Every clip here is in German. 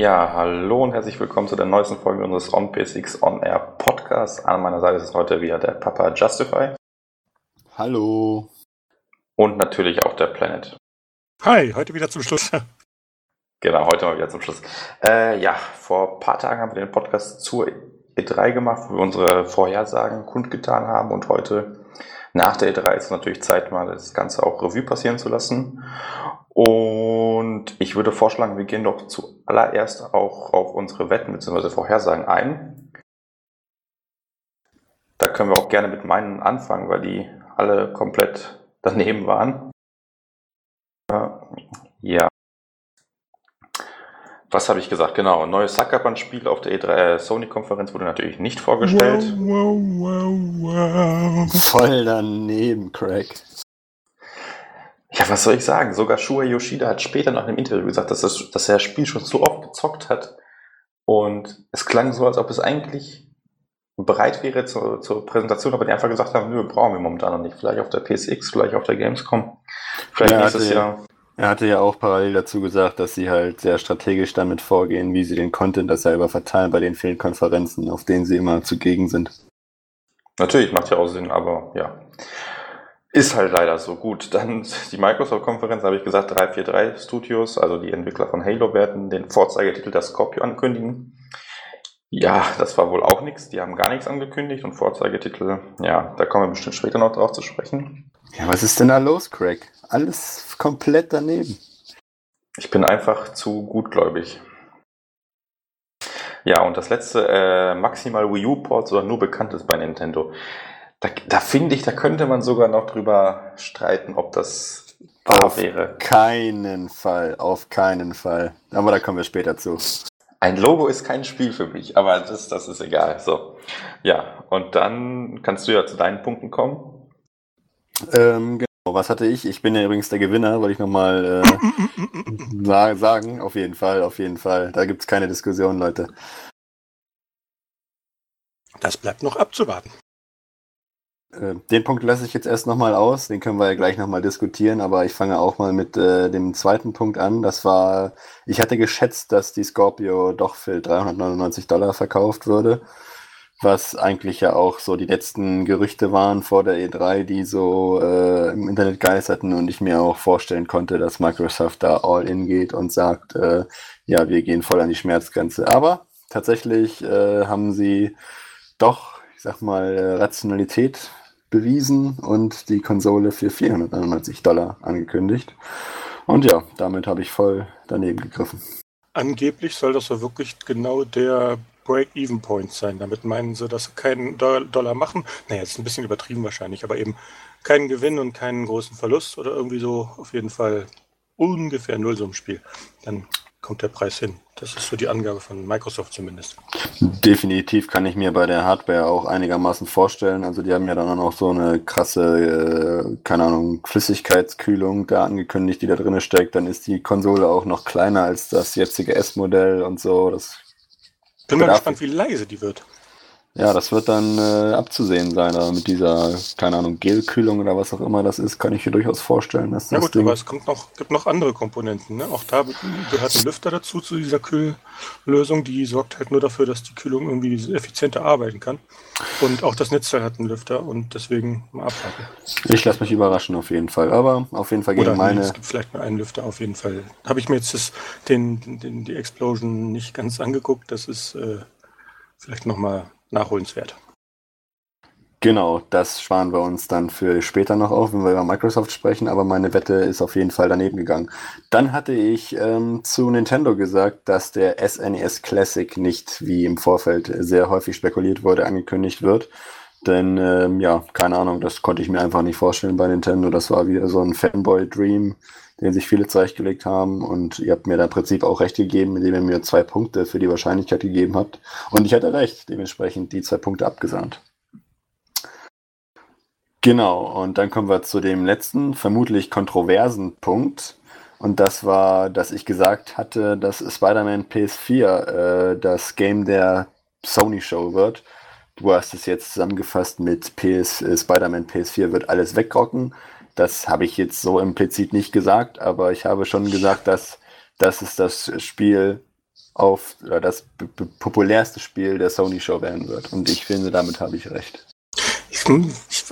Ja, hallo und herzlich willkommen zu der neuesten Folge unseres On PSX On Air Podcasts. An meiner Seite ist heute wieder der Papa Justify. Hallo. Und natürlich auch der Planet. Hi, heute wieder zum Schluss. Genau, heute mal wieder zum Schluss. Äh, ja, vor ein paar Tagen haben wir den Podcast zur E3 gemacht, wo wir unsere Vorhersagen kundgetan haben und heute nach der E3 ist natürlich Zeit, mal das Ganze auch Revue passieren zu lassen. Und ich würde vorschlagen, wir gehen doch zuallererst auch auf unsere Wetten bzw. Vorhersagen ein. Da können wir auch gerne mit meinen anfangen, weil die alle komplett daneben waren. Ja. Was habe ich gesagt? Genau, ein neues Suckerband-Spiel auf der E3 äh, Sony-Konferenz wurde natürlich nicht vorgestellt. Wow, wow, wow, Voll daneben, Craig. Ja, was soll ich sagen? Sogar Shuei Yoshida hat später nach einem Interview gesagt, dass, das, dass er das Spiel schon so oft gezockt hat. Und es klang so, als ob es eigentlich bereit wäre zur, zur Präsentation, aber die einfach gesagt haben, nö, brauchen wir momentan noch nicht. Vielleicht auf der PSX, vielleicht auf der Gamescom, vielleicht Ja, nächstes Jahr. Er hatte ja auch parallel dazu gesagt, dass sie halt sehr strategisch damit vorgehen, wie sie den Content das selber verteilen bei den vielen Konferenzen, auf denen sie immer zugegen sind. Natürlich, macht ja auch Sinn, aber ja. Ist halt leider so gut. Dann die Microsoft-Konferenz, habe ich gesagt, 343 Studios, also die Entwickler von Halo werden den Vorzeigetitel der Scorpio ankündigen. Ja, das war wohl auch nichts. Die haben gar nichts angekündigt und Vorzeigetitel, ja, da kommen wir bestimmt später noch drauf zu sprechen. Ja, was ist denn da los, Craig? Alles komplett daneben. Ich bin einfach zu gutgläubig. Ja, und das letzte, äh, maximal Wii U-Ports oder nur Bekanntes bei Nintendo. Da, da finde ich, da könnte man sogar noch drüber streiten, ob das wahr Auf wäre. keinen Fall, auf keinen Fall. Aber da kommen wir später zu. Ein Logo ist kein Spiel für mich, aber das, das ist egal. So. Ja, und dann kannst du ja zu deinen Punkten kommen. Ähm, genau, was hatte ich? Ich bin ja übrigens der Gewinner, wollte ich nochmal äh, sa- sagen. Auf jeden Fall, auf jeden Fall. Da gibt's keine Diskussion, Leute. Das bleibt noch abzuwarten. Äh, Den Punkt lasse ich jetzt erst nochmal aus, den können wir ja gleich nochmal diskutieren, aber ich fange auch mal mit äh, dem zweiten Punkt an. Das war, ich hatte geschätzt, dass die Scorpio doch für 399 Dollar verkauft würde, was eigentlich ja auch so die letzten Gerüchte waren vor der E3, die so äh, im Internet geisterten und ich mir auch vorstellen konnte, dass Microsoft da all in geht und sagt, äh, ja, wir gehen voll an die Schmerzgrenze. Aber tatsächlich äh, haben sie doch, ich sag mal, äh, Rationalität bewiesen und die Konsole für 499 Dollar angekündigt. Und ja, damit habe ich voll daneben gegriffen. Angeblich soll das so wirklich genau der Break-Even-Point sein. Damit meinen sie, dass sie keinen Doll- Dollar machen. Naja, ist ein bisschen übertrieben wahrscheinlich, aber eben keinen Gewinn und keinen großen Verlust oder irgendwie so auf jeden Fall ungefähr null so im Spiel. Dann kommt der Preis hin. Das ist so die Angabe von Microsoft zumindest. Definitiv kann ich mir bei der Hardware auch einigermaßen vorstellen. Also die haben ja dann auch so eine krasse, äh, keine Ahnung, Flüssigkeitskühlung da angekündigt, die da drin steckt. Dann ist die Konsole auch noch kleiner als das jetzige S-Modell und so. Das, Bin mal gespannt, wie leise die wird. Ja, das wird dann äh, abzusehen sein. Aber mit dieser, keine Ahnung, Gelkühlung oder was auch immer das ist, kann ich mir durchaus vorstellen, dass das gut, Ding aber es kommt noch, gibt noch andere Komponenten. Ne? Auch da gehört ein Lüfter dazu, zu dieser Kühllösung. Die sorgt halt nur dafür, dass die Kühlung irgendwie effizienter arbeiten kann. Und auch das Netzteil hat einen Lüfter und deswegen mal abwarten. Ich lasse mich überraschen auf jeden Fall. Aber auf jeden Fall gegen Oder nee, meine. es gibt vielleicht nur einen Lüfter auf jeden Fall. Habe ich mir jetzt das, den, den, die Explosion nicht ganz angeguckt. Das ist äh, vielleicht nochmal nachholenswert. Genau, das sparen wir uns dann für später noch auf, wenn wir über Microsoft sprechen, aber meine Wette ist auf jeden Fall daneben gegangen. Dann hatte ich ähm, zu Nintendo gesagt, dass der SNES Classic nicht, wie im Vorfeld sehr häufig spekuliert wurde, angekündigt wird. Denn ähm, ja, keine Ahnung, das konnte ich mir einfach nicht vorstellen bei Nintendo. Das war wieder so ein Fanboy-Dream, den sich viele zurechtgelegt haben. Und ihr habt mir da im Prinzip auch recht gegeben, indem ihr mir zwei Punkte für die Wahrscheinlichkeit gegeben habt. Und ich hatte recht, dementsprechend die zwei Punkte abgesandt. Genau, und dann kommen wir zu dem letzten, vermutlich kontroversen Punkt. Und das war, dass ich gesagt hatte, dass Spider-Man PS4 äh, das Game der Sony Show wird. Du hast es jetzt zusammengefasst mit PS, äh, Spider-Man PS4 wird alles wegrocken. Das habe ich jetzt so implizit nicht gesagt, aber ich habe schon gesagt, dass das ist das Spiel auf äh, das populärste Spiel der Sony Show werden wird. Und ich finde, damit habe ich recht. Ich,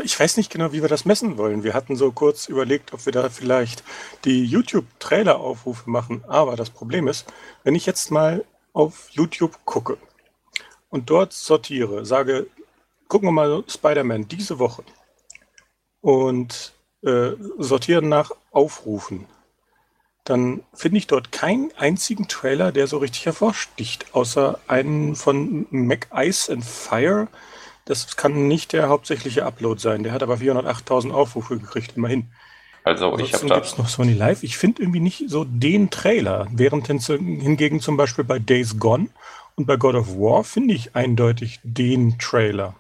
ich, weiß nicht genau, wie wir das messen wollen. Wir hatten so kurz überlegt, ob wir da vielleicht die YouTube-Trailer-Aufrufe machen. Aber das Problem ist, wenn ich jetzt mal auf YouTube gucke und dort sortiere, sage, gucken wir mal Spider-Man diese Woche und äh, sortiere nach Aufrufen, dann finde ich dort keinen einzigen Trailer, der so richtig hervorsticht, außer einen von Mac Ice and Fire. Das kann nicht der hauptsächliche Upload sein. Der hat aber 408.000 Aufrufe gekriegt, immerhin. Also ich habe da... gibt es noch Sony Live. Ich finde irgendwie nicht so den Trailer, während hingegen zum Beispiel bei Days Gone und bei God of War finde ich eindeutig den Trailer.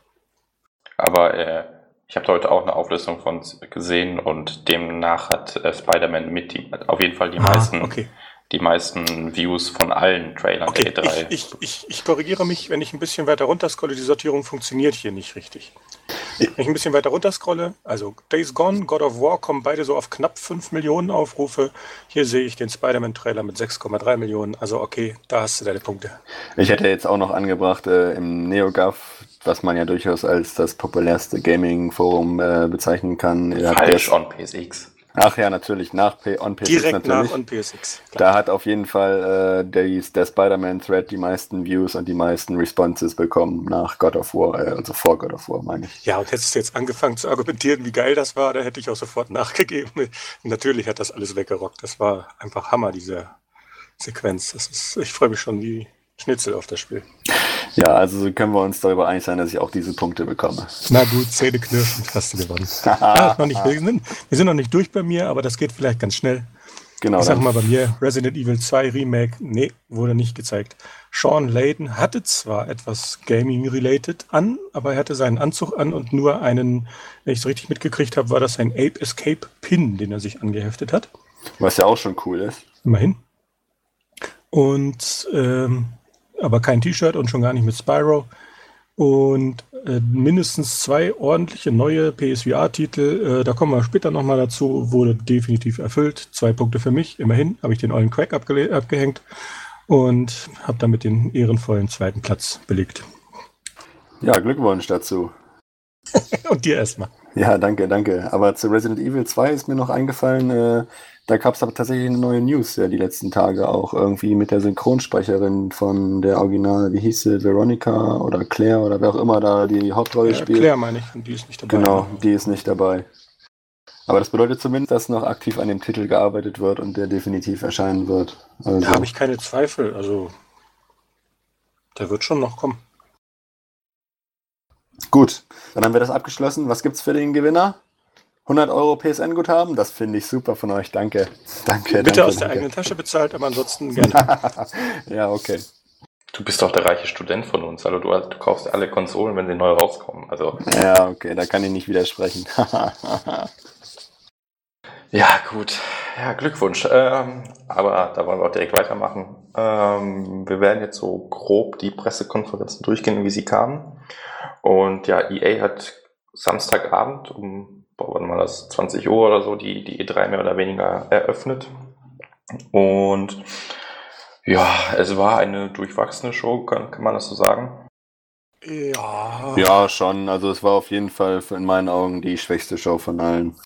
Aber äh, ich habe heute auch eine Auflistung von gesehen und demnach hat äh, Spider-Man mit die, auf jeden Fall die ah, meisten, okay. die meisten Views von allen Trailern okay, der E3. Ich, ich, ich, ich, korrigiere mich, wenn ich ein bisschen weiter runter scrolle, die Sortierung funktioniert hier nicht richtig. Wenn ich ein bisschen weiter runter scrolle, also Days Gone, God of War kommen beide so auf knapp 5 Millionen Aufrufe. Hier sehe ich den Spider-Man-Trailer mit 6,3 Millionen. Also okay, da hast du deine Punkte. Ich hätte jetzt auch noch angebracht, äh, im NeoGAF was man ja durchaus als das populärste Gaming-Forum äh, bezeichnen kann. Falsch on PSX. Ach ja, natürlich, nach P on PSX Direkt natürlich. nach on PSX. Klar. Da hat auf jeden Fall äh, der, der Spider-Man-Thread die meisten Views und die meisten Responses bekommen nach God of War, äh, also vor God of War, meine ich. Ja, und hättest du jetzt angefangen zu argumentieren, wie geil das war, da hätte ich auch sofort nachgegeben. natürlich hat das alles weggerockt. Das war einfach Hammer, diese Sequenz. Das ist, ich freue mich schon wie Schnitzel auf das Spiel. Ja, also können wir uns darüber einig sein, dass ich auch diese Punkte bekomme. Na gut, Zähne knirschend hast du gewonnen. ja, noch nicht, wir, sind, wir sind noch nicht durch bei mir, aber das geht vielleicht ganz schnell. Genau. Ich sag mal bei mir, Resident Evil 2 Remake, nee, wurde nicht gezeigt. Sean Layden hatte zwar etwas Gaming-related an, aber er hatte seinen Anzug an und nur einen, wenn ich es richtig mitgekriegt habe, war das ein Ape Escape Pin, den er sich angeheftet hat. Was ja auch schon cool ist. Immerhin. Und ähm, aber kein T-Shirt und schon gar nicht mit Spyro. Und äh, mindestens zwei ordentliche neue PSVR-Titel, äh, da kommen wir später nochmal dazu, wurde definitiv erfüllt. Zwei Punkte für mich, immerhin habe ich den ollen Crack abgehängt und habe damit den ehrenvollen zweiten Platz belegt. Ja, Glückwunsch dazu. und dir erstmal. Ja, danke, danke. Aber zu Resident Evil 2 ist mir noch eingefallen, äh, da gab es aber tatsächlich eine neue News ja die letzten Tage auch irgendwie mit der Synchronsprecherin von der Original, wie hieß sie, Veronica oder Claire oder wer auch immer da die Hauptrolle ja, spielt. Claire meine ich, und die ist nicht dabei. Genau, die ist nicht dabei. Aber das bedeutet zumindest, dass noch aktiv an dem Titel gearbeitet wird und der definitiv erscheinen wird. Also, da habe ich keine Zweifel. Also, der wird schon noch kommen. Gut, dann haben wir das abgeschlossen. Was gibt's für den Gewinner? 100 Euro PSN-Guthaben, das finde ich super von euch. Danke. Danke. Bitte danke, aus danke. der eigenen Tasche bezahlt, aber ansonsten gerne. ja, okay. Du bist doch der reiche Student von uns. Also du, du, kaufst alle Konsolen, wenn sie neu rauskommen. Also. Ja, okay, da kann ich nicht widersprechen. ja, gut. Ja, Glückwunsch. Ähm, aber da wollen wir auch direkt weitermachen. Ähm, wir werden jetzt so grob die Pressekonferenzen durchgehen, wie sie kamen. Und ja, EA hat Samstagabend um wann war das, 20 Uhr oder so, die, die E3 mehr oder weniger eröffnet. Und ja, es war eine durchwachsene Show, kann, kann man das so sagen? Ja. Ja, schon. Also es war auf jeden Fall in meinen Augen die schwächste Show von allen.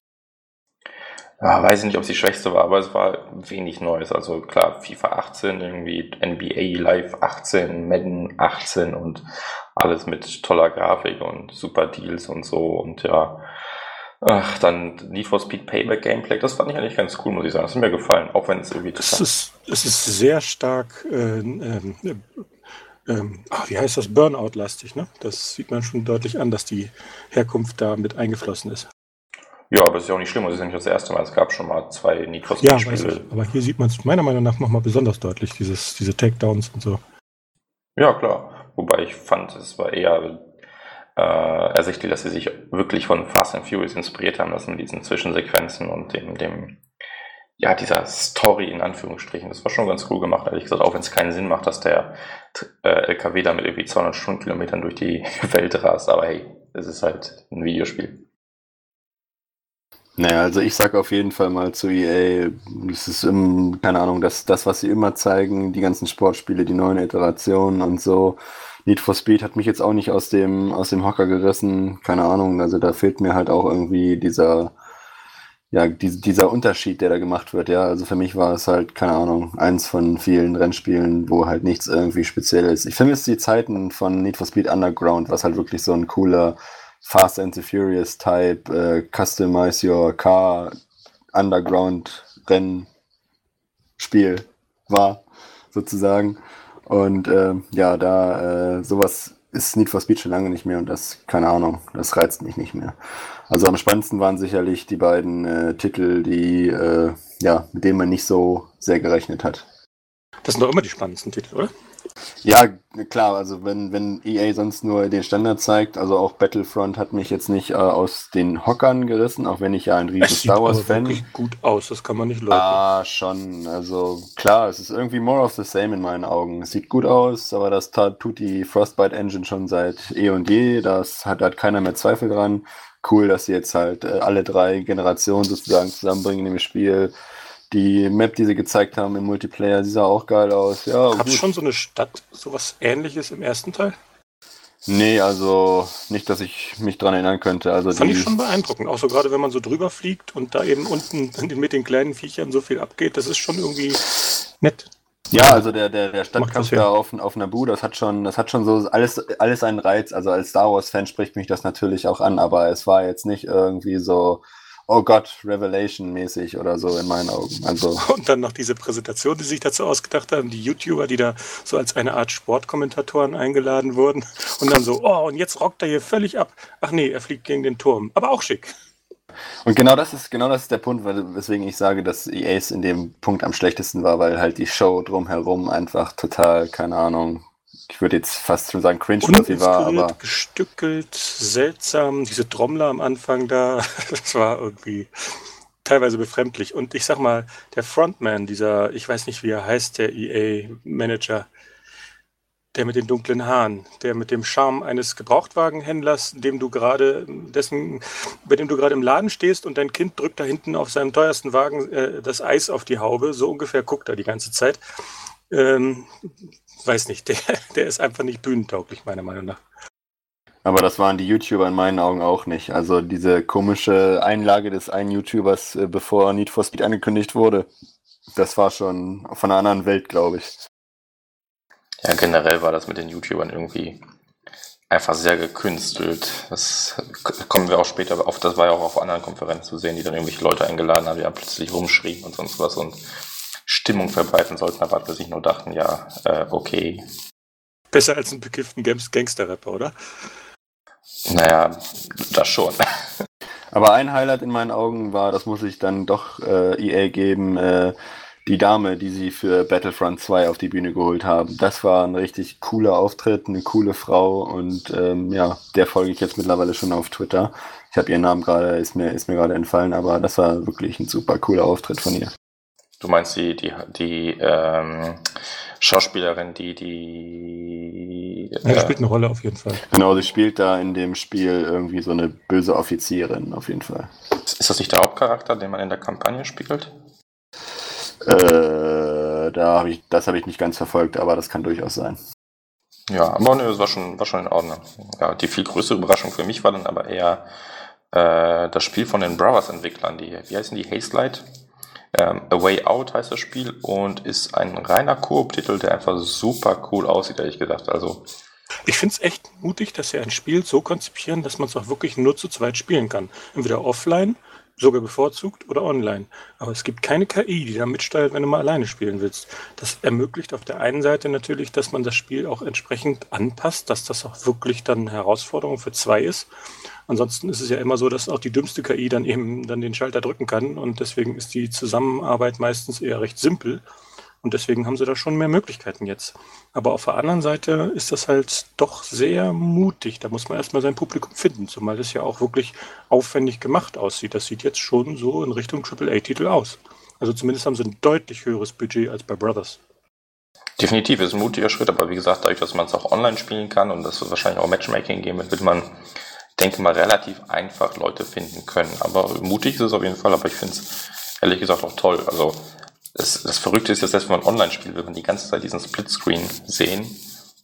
Ja, weiß ich nicht, ob es die schwächste war, aber es war wenig Neues. Also klar, FIFA 18, irgendwie NBA Live 18, Madden 18 und alles mit toller Grafik und super Deals und so. Und ja, Ach, dann Need for Speed Payback Gameplay, das fand ich eigentlich ganz cool, muss ich sagen. Das hat mir gefallen, auch wenn es irgendwie es ist, es ist sehr stark, äh, ähm, äh, ach, wie heißt das, Burnout-lastig, ne? Das sieht man schon deutlich an, dass die Herkunft da mit eingeflossen ist. Ja, aber es ist ja auch nicht schlimm, es ist ja nicht das erste Mal. Es gab schon mal zwei Need for Speed ja, Spiele. aber hier sieht man es meiner Meinung nach nochmal besonders deutlich, dieses, diese Takedowns und so. Ja, klar. Wobei ich fand, es war eher äh, ersichtlich, dass sie sich wirklich von Fast and Furious inspiriert haben lassen, mit diesen Zwischensequenzen und dem, dem, ja, dieser Story in Anführungsstrichen. Das war schon ganz cool gemacht, ehrlich gesagt, auch wenn es keinen Sinn macht, dass der äh, LKW damit irgendwie 200 Stundenkilometern durch die Welt rast. Aber hey, es ist halt ein Videospiel. Naja, also ich sag auf jeden Fall mal zu EA, es ist, im, keine Ahnung, das, das, was sie immer zeigen, die ganzen Sportspiele, die neuen Iterationen und so. Need for Speed hat mich jetzt auch nicht aus dem, aus dem Hocker gerissen, keine Ahnung, also da fehlt mir halt auch irgendwie dieser, ja, die, dieser Unterschied, der da gemacht wird, ja. Also für mich war es halt, keine Ahnung, eins von vielen Rennspielen, wo halt nichts irgendwie speziell ist. Ich vermisse die Zeiten von Need for Speed Underground, was halt wirklich so ein cooler Fast and the Furious Type, äh, Customize Your Car Underground Rennspiel war, sozusagen. Und äh, ja, da äh, sowas ist Need for Speed schon lange nicht mehr und das, keine Ahnung, das reizt mich nicht mehr. Also am spannendsten waren sicherlich die beiden äh, Titel, die, äh, ja, mit denen man nicht so sehr gerechnet hat. Das sind doch immer die spannendsten Titel, oder? Ja, klar, also wenn, wenn EA sonst nur den Standard zeigt, also auch Battlefront hat mich jetzt nicht äh, aus den Hockern gerissen, auch wenn ich ja ein riesen Star Wars-Fan bin. Sieht gut aus, das kann man nicht leugnen. Ah, schon. Also klar, es ist irgendwie more of the same in meinen Augen. Es sieht gut aus, aber das tut die Frostbite Engine schon seit eh und je. Das hat, hat keiner mehr Zweifel dran. Cool, dass sie jetzt halt äh, alle drei Generationen sozusagen zusammenbringen im Spiel. Die Map, die sie gezeigt haben im Multiplayer, die sah auch geil aus. Ja, Gab es schon so eine Stadt, sowas ähnliches im ersten Teil? Nee, also nicht, dass ich mich dran erinnern könnte. Also Fand die, ich schon beeindruckend. Auch so gerade, wenn man so drüber fliegt und da eben unten mit den kleinen Viechern so viel abgeht, das ist schon irgendwie nett. Ja, also der, der, der Stadtkampf da auf, auf Nabu, das hat schon, das hat schon so alles, alles einen Reiz. Also als Star Wars-Fan spricht mich das natürlich auch an, aber es war jetzt nicht irgendwie so, oh Gott, Revelation-mäßig oder so in meinen Augen. Also. Und dann noch diese Präsentation, die sich dazu ausgedacht haben, die YouTuber, die da so als eine Art Sportkommentatoren eingeladen wurden und dann so, oh, und jetzt rockt er hier völlig ab. Ach nee, er fliegt gegen den Turm. Aber auch schick. Und genau das ist genau das ist der Punkt, weswegen ich sage, dass EAs in dem Punkt am schlechtesten war, weil halt die Show drumherum einfach total, keine Ahnung, ich würde jetzt fast schon sagen, cringe, was sie war, aber. gestückelt, seltsam, diese Trommler am Anfang da, das war irgendwie teilweise befremdlich. Und ich sag mal, der Frontman, dieser, ich weiß nicht, wie er heißt, der EA-Manager, der mit den dunklen Haaren, der mit dem Charme eines Gebrauchtwagenhändlers, dem du gerade, dessen, bei dem du gerade im Laden stehst und dein Kind drückt da hinten auf seinem teuersten Wagen äh, das Eis auf die Haube, so ungefähr guckt er die ganze Zeit. Ähm, weiß nicht, der, der ist einfach nicht bühnentauglich, meiner Meinung nach. Aber das waren die YouTuber in meinen Augen auch nicht. Also diese komische Einlage des einen YouTubers, äh, bevor Need for Speed angekündigt wurde, das war schon von einer anderen Welt, glaube ich. Ja, generell war das mit den YouTubern irgendwie einfach sehr gekünstelt. Das kommen wir auch später auf. Das war ja auch auf anderen Konferenzen zu sehen, die dann irgendwelche Leute eingeladen haben, die dann plötzlich rumschrieben und sonst was. Und Stimmung verbreiten sollten, aber wir sich nur dachten, ja, äh, okay. Besser als ein bekifften Gangster-Rapper, oder? Naja, das schon. Aber ein Highlight in meinen Augen war, das muss ich dann doch äh, EA geben, äh, die Dame, die sie für Battlefront 2 auf die Bühne geholt haben. Das war ein richtig cooler Auftritt, eine coole Frau und ähm, ja, der folge ich jetzt mittlerweile schon auf Twitter. Ich habe ihren Namen gerade, ist mir, ist mir gerade entfallen, aber das war wirklich ein super cooler Auftritt von ihr. Du meinst die, die, die ähm, Schauspielerin, die die. Ja, die äh, spielt eine Rolle auf jeden Fall. Genau, sie spielt da in dem Spiel irgendwie so eine böse Offizierin, auf jeden Fall. Ist das nicht der Hauptcharakter, den man in der Kampagne spielt? Äh, da hab ich, das habe ich nicht ganz verfolgt, aber das kann durchaus sein. Ja, aber ne, das war schon, war schon in Ordnung. Ja, die viel größere Überraschung für mich war dann aber eher äh, das Spiel von den Brothers-Entwicklern, die, wie heißen die, Hazelight? Ähm, A Way Out heißt das Spiel und ist ein reiner Koop-Titel, der einfach super cool aussieht, ehrlich gesagt. Also ich finde es echt mutig, dass sie ein Spiel so konzipieren, dass man es auch wirklich nur zu zweit spielen kann. Entweder offline, sogar bevorzugt, oder online. Aber es gibt keine KI, die da mitsteuert, wenn du mal alleine spielen willst. Das ermöglicht auf der einen Seite natürlich, dass man das Spiel auch entsprechend anpasst, dass das auch wirklich dann eine Herausforderung für zwei ist. Ansonsten ist es ja immer so, dass auch die dümmste KI dann eben dann den Schalter drücken kann und deswegen ist die Zusammenarbeit meistens eher recht simpel und deswegen haben sie da schon mehr Möglichkeiten jetzt. Aber auf der anderen Seite ist das halt doch sehr mutig. Da muss man erstmal sein Publikum finden, zumal das ja auch wirklich aufwendig gemacht aussieht. Das sieht jetzt schon so in Richtung AAA-Titel aus. Also zumindest haben sie ein deutlich höheres Budget als bei Brothers. Definitiv ist ein mutiger Schritt, aber wie gesagt, dadurch, dass man es auch online spielen kann und dass es wahrscheinlich auch Matchmaking geben wird, wird man denke mal, relativ einfach Leute finden können. Aber mutig ist es auf jeden Fall, aber ich finde es ehrlich gesagt auch toll. Also das, das Verrückte ist ja, selbst wenn man online spielt, will man die ganze Zeit diesen Splitscreen sehen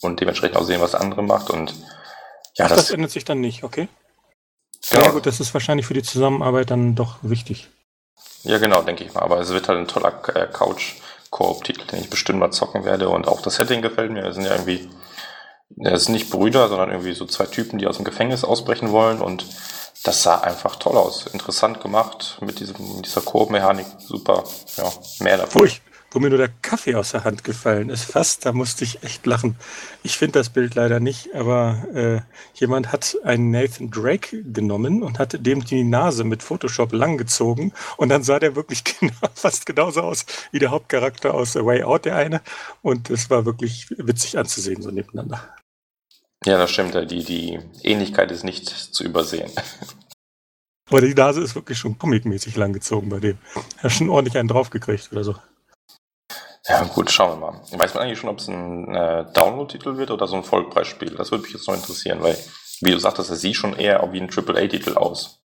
und dementsprechend auch sehen, was andere macht. Und ja, Ach, das, das ändert sich dann nicht, okay? Genau. Ja gut, das ist wahrscheinlich für die Zusammenarbeit dann doch wichtig. Ja, genau, denke ich mal. Aber es wird halt ein toller äh, Couch-Koop-Titel, den ich bestimmt mal zocken werde. Und auch das Setting gefällt mir. Wir sind ja irgendwie, es sind nicht Brüder, sondern irgendwie so zwei Typen, die aus dem Gefängnis ausbrechen wollen. Und das sah einfach toll aus. Interessant gemacht mit, diesem, dieser Koop-Mechanik. Super. Ja, mehr davon. Ruhig wo mir nur der Kaffee aus der Hand gefallen ist. Fast, da musste ich echt lachen. Ich finde das Bild leider nicht, aber äh, jemand hat einen Nathan Drake genommen und hat dem die Nase mit Photoshop langgezogen und dann sah der wirklich genau, fast genauso aus wie der Hauptcharakter aus The Way Out, der eine. Und es war wirklich witzig anzusehen, so nebeneinander. Ja, das stimmt. Die, die Ähnlichkeit ist nicht zu übersehen. Aber die Nase ist wirklich schon comicmäßig langgezogen bei dem. Er hat schon ordentlich einen draufgekriegt oder so. Ja, gut, schauen wir mal. Weiß man eigentlich schon, ob es ein äh, Download-Titel wird oder so ein Vollpreisspiel? Das würde mich jetzt noch interessieren, weil, wie du sagtest, es sieht schon eher wie ein AAA-Titel aus.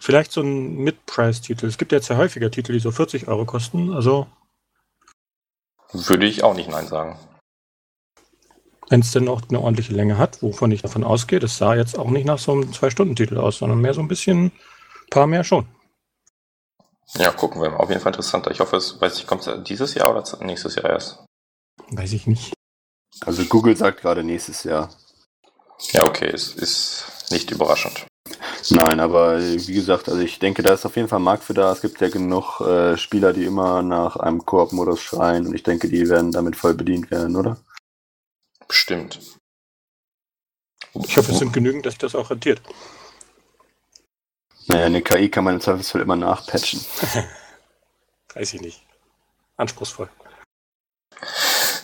Vielleicht so ein Mid-Price-Titel. Es gibt ja jetzt ja häufiger Titel, die so 40 Euro kosten, also. Würde ich auch nicht Nein sagen. Wenn es denn auch eine ordentliche Länge hat, wovon ich davon ausgehe, das sah jetzt auch nicht nach so einem Zwei-Stunden-Titel aus, sondern mehr so ein bisschen, ein paar mehr schon. Ja, gucken wir mal. Auf jeden Fall interessanter. Ich hoffe, es, weiß ich, kommt es dieses Jahr oder nächstes Jahr erst? Weiß ich nicht. Also Google sagt gerade nächstes Jahr. Ja, okay, es ist nicht überraschend. Nein, aber wie gesagt, also ich denke, da ist auf jeden Fall ein Markt für da. Es gibt ja genug äh, Spieler, die immer nach einem Koop-Modus schreien und ich denke, die werden damit voll bedient werden, oder? Bestimmt. Ich hoffe, es sind genügend, dass sich das auch rentiert. Naja, eine KI kann man im Zweifelsfall immer nachpatchen. Weiß ich nicht. Anspruchsvoll.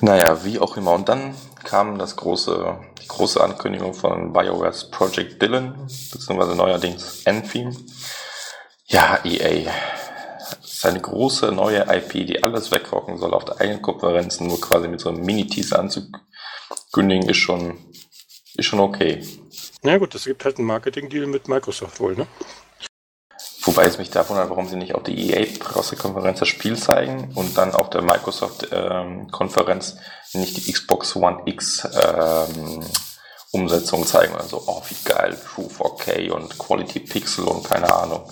Naja, wie auch immer. Und dann kam das große, die große Ankündigung von BioWare's Project Dylan, beziehungsweise neuerdings Enfim. Ja, EA. Seine große neue IP, die alles wegrocken soll auf der eigenen Konferenz, nur quasi mit so einem Mini-Teaser anzukündigen, ist schon, ist schon okay. Na ja, gut, es gibt halt einen Marketing-Deal mit Microsoft wohl, ne? Wobei es mich da wundert, warum sie nicht auf die EA-Pressekonferenz das Spiel zeigen und dann auf der Microsoft-Konferenz ähm, nicht die Xbox One X ähm, Umsetzung zeigen. Also, oh, wie geil, True 4K und Quality Pixel und keine Ahnung.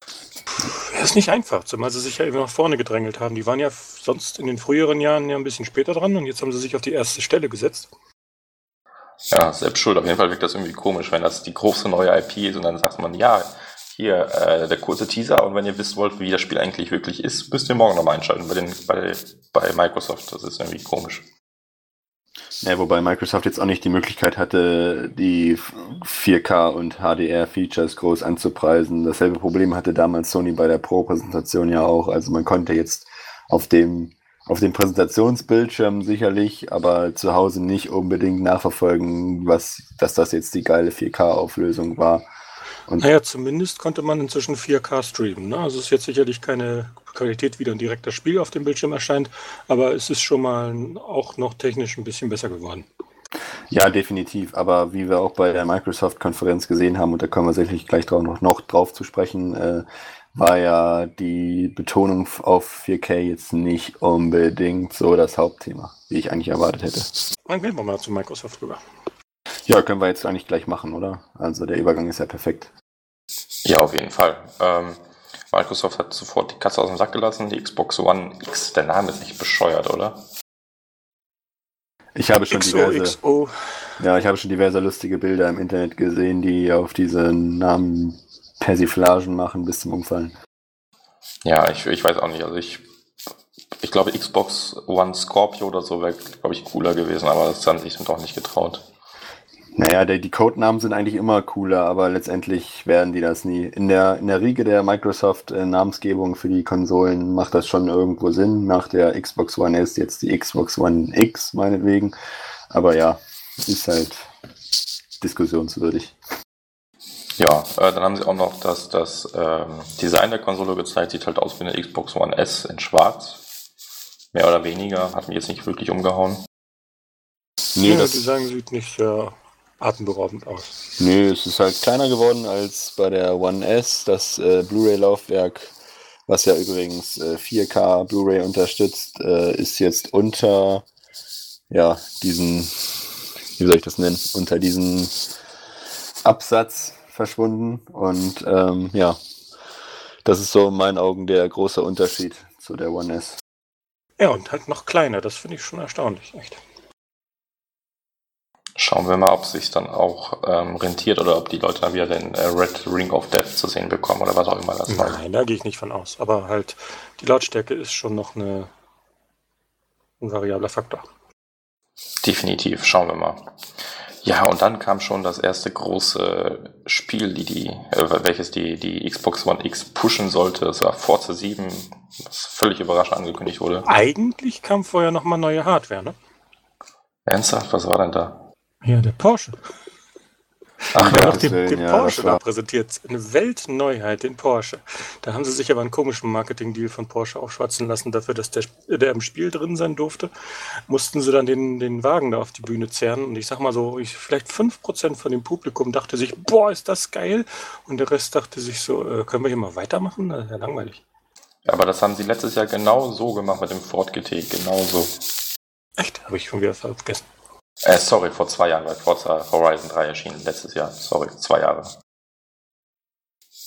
Das ist nicht einfach, zumal sie sich ja immer nach vorne gedrängelt haben. Die waren ja sonst in den früheren Jahren ja ein bisschen später dran und jetzt haben sie sich auf die erste Stelle gesetzt. Ja, selbst schuld. Auf jeden Fall wirkt das irgendwie komisch, wenn das die große neue IP ist und dann sagt man, ja, hier äh, der kurze Teaser und wenn ihr wissen wollt, wie das Spiel eigentlich wirklich ist, müsst ihr morgen nochmal einschalten bei, den, bei, bei Microsoft. Das ist irgendwie komisch. Ja, wobei Microsoft jetzt auch nicht die Möglichkeit hatte, die 4K und HDR-Features groß anzupreisen. Dasselbe Problem hatte damals Sony bei der Pro-Präsentation ja auch. Also man konnte jetzt auf dem auf dem Präsentationsbildschirm sicherlich, aber zu Hause nicht unbedingt nachverfolgen, was, dass das jetzt die geile 4K-Auflösung war. Und naja, zumindest konnte man inzwischen 4K streamen. Ne? Also es ist jetzt sicherlich keine Qualität, wie dann direkt das Spiel auf dem Bildschirm erscheint, aber es ist schon mal auch noch technisch ein bisschen besser geworden. Ja, definitiv. Aber wie wir auch bei der Microsoft-Konferenz gesehen haben, und da kommen wir sicherlich gleich drauf, noch, noch drauf zu sprechen, äh, war ja die Betonung auf 4K jetzt nicht unbedingt so das Hauptthema, wie ich eigentlich erwartet hätte. Dann gehen wir mal zu Microsoft rüber. Ja, können wir jetzt eigentlich gleich machen, oder? Also der Übergang ist ja perfekt. Ja, auf jeden Fall. Ähm, Microsoft hat sofort die Katze aus dem Sack gelassen, die Xbox One X. Der Name ist nicht bescheuert, oder? Ich habe schon XO, diverse, XO. ja, ich habe schon diverse lustige Bilder im Internet gesehen, die auf diese Namen Persiflagen machen bis zum Umfallen. Ja, ich, ich weiß auch nicht. Also ich, ich glaube, Xbox One Scorpio oder so wäre, glaube ich, cooler gewesen, aber das haben sich doch nicht getraut. Naja, der, die Codenamen sind eigentlich immer cooler, aber letztendlich werden die das nie. In der, in der Riege der Microsoft-Namensgebung äh, für die Konsolen macht das schon irgendwo Sinn. Nach der Xbox One S jetzt die Xbox One X, meinetwegen. Aber ja, ist halt diskussionswürdig. Ja, äh, dann haben sie auch noch das, das ähm, Design der Konsole gezeigt. Sieht halt aus wie eine Xbox One S in schwarz. Mehr oder weniger. Hat mich jetzt nicht wirklich umgehauen. Nee, ja, das Design sieht nicht sehr atemberaubend aus. Nö, es ist halt kleiner geworden als bei der One S. Das äh, Blu-ray-Laufwerk, was ja übrigens äh, 4K Blu-ray unterstützt, äh, ist jetzt unter ja, diesen, wie soll ich das nennen, unter diesen Absatz verschwunden. Und ähm, ja, das ist so in meinen Augen der große Unterschied zu der One S. Ja, und halt noch kleiner, das finde ich schon erstaunlich, echt. Schauen wir mal, ob es sich dann auch ähm, rentiert oder ob die Leute dann wieder den äh, Red Ring of Death zu sehen bekommen oder was auch immer das war. Nein, da gehe ich nicht von aus. Aber halt, die Lautstärke ist schon noch eine, ein variabler Faktor. Definitiv, schauen wir mal. Ja, und dann kam schon das erste große Spiel, die die, äh, welches die, die Xbox One X pushen sollte. Das war Forza 7, was völlig überraschend angekündigt wurde. Eigentlich kam vorher nochmal neue Hardware, ne? Ernsthaft? Was war denn da? Ja, der Porsche. Ach ja, noch den, den ja, Porsche da präsentiert. Eine Weltneuheit, den Porsche. Da haben sie sich aber einen komischen Marketing-Deal von Porsche aufschwatzen lassen, dafür, dass der, der im Spiel drin sein durfte. Mussten sie dann den, den Wagen da auf die Bühne zerren. Und ich sag mal so, ich, vielleicht 5% von dem Publikum dachte sich, boah, ist das geil. Und der Rest dachte sich so, äh, können wir hier mal weitermachen? Das ist ja langweilig. Ja, aber das haben sie letztes Jahr genau so gemacht mit dem Ford GT, genau so. Echt? Habe ich schon wieder vergessen. Äh, sorry, vor zwei Jahren, weil Forza Horizon 3 erschien letztes Jahr. Sorry, zwei Jahre.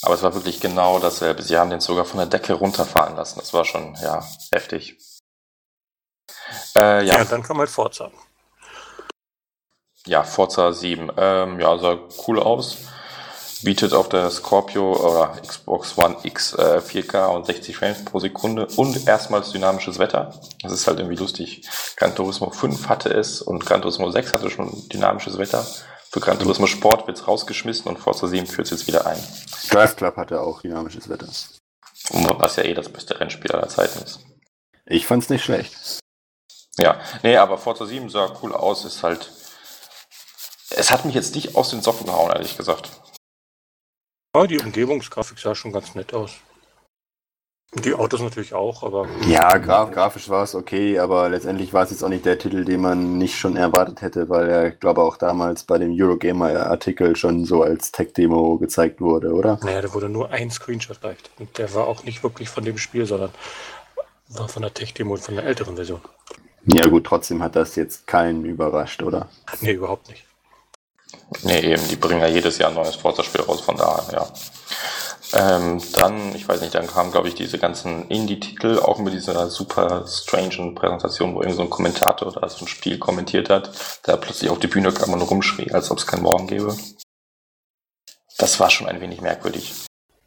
Aber es war wirklich genau dasselbe. Sie haben den sogar von der Decke runterfahren lassen. Das war schon, ja, heftig. Äh, ja. ja, dann kam halt Forza. Ja, Forza 7. Ähm, ja, sah cool aus bietet auf der Scorpio oder Xbox One X äh, 4K und 60 Frames pro Sekunde und erstmals dynamisches Wetter. Das ist halt irgendwie lustig. Gran Turismo 5 hatte es und Gran Turismo 6 hatte schon dynamisches Wetter. Für Gran Turismo Sport wird es rausgeschmissen und Forza 7 führt es jetzt wieder ein. Drive Club hatte auch dynamisches Wetter. Was ja eh das beste Rennspiel aller Zeiten ist. Ich fand's nicht schlecht. Ja, nee, aber Forza 7 sah cool aus, ist halt. Es hat mich jetzt nicht aus den Socken gehauen, ehrlich gesagt. Ja, die Umgebungsgrafik sah schon ganz nett aus. Die Autos natürlich auch, aber. Ja, graf grafisch war es okay, aber letztendlich war es jetzt auch nicht der Titel, den man nicht schon erwartet hätte, weil er, glaube auch damals bei dem Eurogamer-Artikel schon so als Tech-Demo gezeigt wurde, oder? Naja, da wurde nur ein Screenshot leicht. Und der war auch nicht wirklich von dem Spiel, sondern war von der Tech-Demo von der älteren Version. Ja, gut, trotzdem hat das jetzt keinen überrascht, oder? Nee, überhaupt nicht. Nee, eben, die bringen ja jedes Jahr ein neues Forza-Spiel raus, von daher, ja. Ähm, dann, ich weiß nicht, dann kamen, glaube ich, diese ganzen Indie-Titel, auch mit dieser super strangen Präsentation, wo irgend so ein Kommentator oder so ein Spiel kommentiert hat, der plötzlich auf die Bühne kam und rumschrie, als ob es keinen Morgen gäbe. Das war schon ein wenig merkwürdig.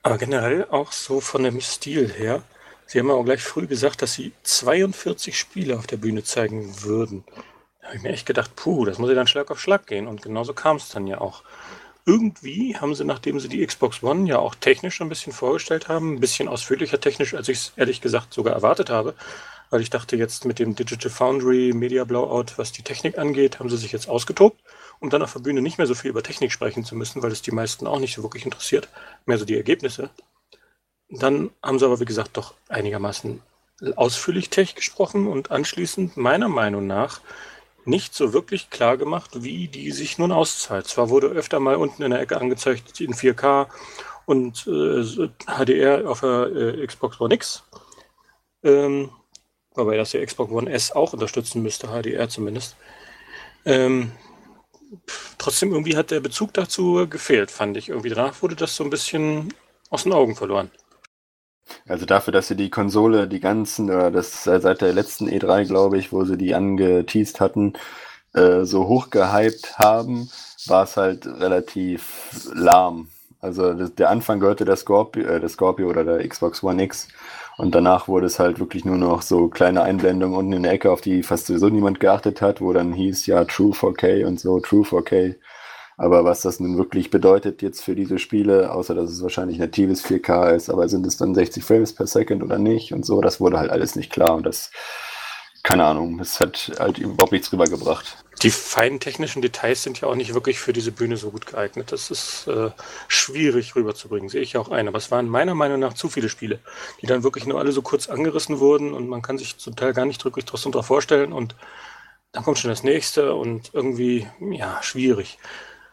Aber generell auch so von dem Stil her. Sie haben ja auch gleich früh gesagt, dass sie 42 Spiele auf der Bühne zeigen würden habe ich mir echt gedacht, puh, das muss ja dann Schlag auf Schlag gehen. Und genauso kam es dann ja auch. Irgendwie haben sie, nachdem sie die Xbox One ja auch technisch ein bisschen vorgestellt haben, ein bisschen ausführlicher technisch, als ich es ehrlich gesagt sogar erwartet habe, weil ich dachte jetzt mit dem Digital Foundry Media Blowout, was die Technik angeht, haben sie sich jetzt ausgetobt, um dann auf der Bühne nicht mehr so viel über Technik sprechen zu müssen, weil es die meisten auch nicht so wirklich interessiert, mehr so die Ergebnisse. Dann haben sie aber, wie gesagt, doch einigermaßen ausführlich Tech gesprochen und anschließend meiner Meinung nach nicht so wirklich klar gemacht, wie die sich nun auszahlt. Zwar wurde öfter mal unten in der Ecke angezeigt in 4K und äh, HDR auf der äh, Xbox One X, ähm, wobei das ja Xbox One S auch unterstützen müsste, HDR zumindest. Ähm, trotzdem irgendwie hat der Bezug dazu gefehlt, fand ich. Irgendwie danach wurde das so ein bisschen aus den Augen verloren. Also dafür, dass sie die Konsole, die ganzen, oder das seit der letzten E3, glaube ich, wo sie die angeteased hatten, äh, so hoch gehypt haben, war es halt relativ lahm. Also das, der Anfang gehörte der Scorpio, äh, der Scorpio oder der Xbox One X und danach wurde es halt wirklich nur noch so kleine Einblendungen unten in der Ecke, auf die fast sowieso niemand geachtet hat, wo dann hieß ja True 4K und so, True 4K. Aber was das nun wirklich bedeutet jetzt für diese Spiele, außer dass es wahrscheinlich natives 4K ist, aber sind es dann 60 Frames per Second oder nicht und so, das wurde halt alles nicht klar und das, keine Ahnung, es hat halt überhaupt nichts rübergebracht. Die feinen technischen Details sind ja auch nicht wirklich für diese Bühne so gut geeignet. Das ist äh, schwierig rüberzubringen, sehe ich auch ein. Aber es waren meiner Meinung nach zu viele Spiele, die dann wirklich nur alle so kurz angerissen wurden und man kann sich zum Teil gar nicht wirklich drunter vorstellen und dann kommt schon das nächste und irgendwie, ja, schwierig.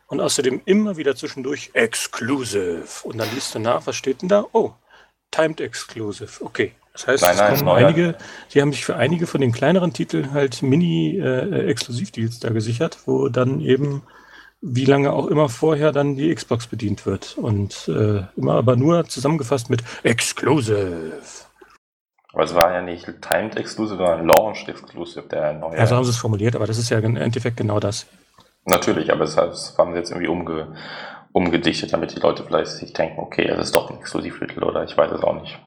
Und außerdem immer wieder zwischendurch Exclusive. Und dann liest du nach, was steht denn da? Oh, Timed Exclusive. Okay. Das heißt, Nein, nein, neuer. einige, sie haben sich für einige von den kleineren Titeln halt Mini-Exklusivdeals da gesichert, wo dann eben, wie lange auch immer vorher, dann die Xbox bedient wird. Und äh, immer aber nur zusammengefasst mit Exclusive. Aber es war ja nicht Timed Exclusive, sondern Launched Exclusive, der neue. Ja, so haben sie es formuliert, aber das ist ja im Endeffekt genau das. Natürlich, aber das haben sie jetzt irgendwie umge, umgedichtet, damit die Leute vielleicht sich denken, okay, es ist doch ein Exklusivtitel oder ich weiß es auch nicht.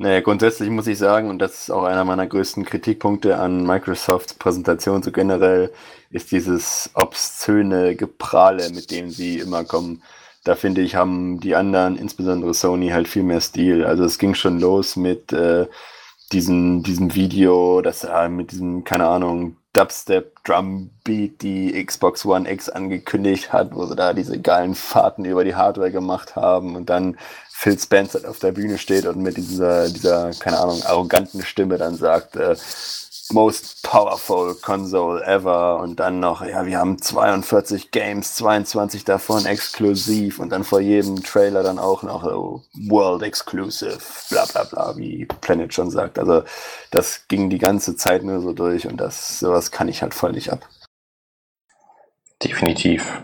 Naja, grundsätzlich muss ich sagen, und das ist auch einer meiner größten Kritikpunkte an Microsofts Präsentation so generell, ist dieses obszöne Geprahle, mit dem sie immer kommen. Da finde ich, haben die anderen, insbesondere Sony, halt viel mehr Stil. Also es ging schon los mit äh, diesem, diesem Video, das äh, mit diesem, keine Ahnung, Dubstep Drum Beat die Xbox One X angekündigt hat, wo sie da diese geilen Fahrten über die Hardware gemacht haben und dann Phil Spencer auf der Bühne steht und mit dieser, dieser, keine Ahnung, arroganten Stimme dann sagt, äh, most powerful console ever und dann noch, ja, wir haben 42 Games, 22 davon exklusiv und dann vor jedem Trailer dann auch noch so World Exclusive, bla bla bla, wie Planet schon sagt. Also das ging die ganze Zeit nur so durch und das, sowas kann ich halt voll nicht ab. Definitiv.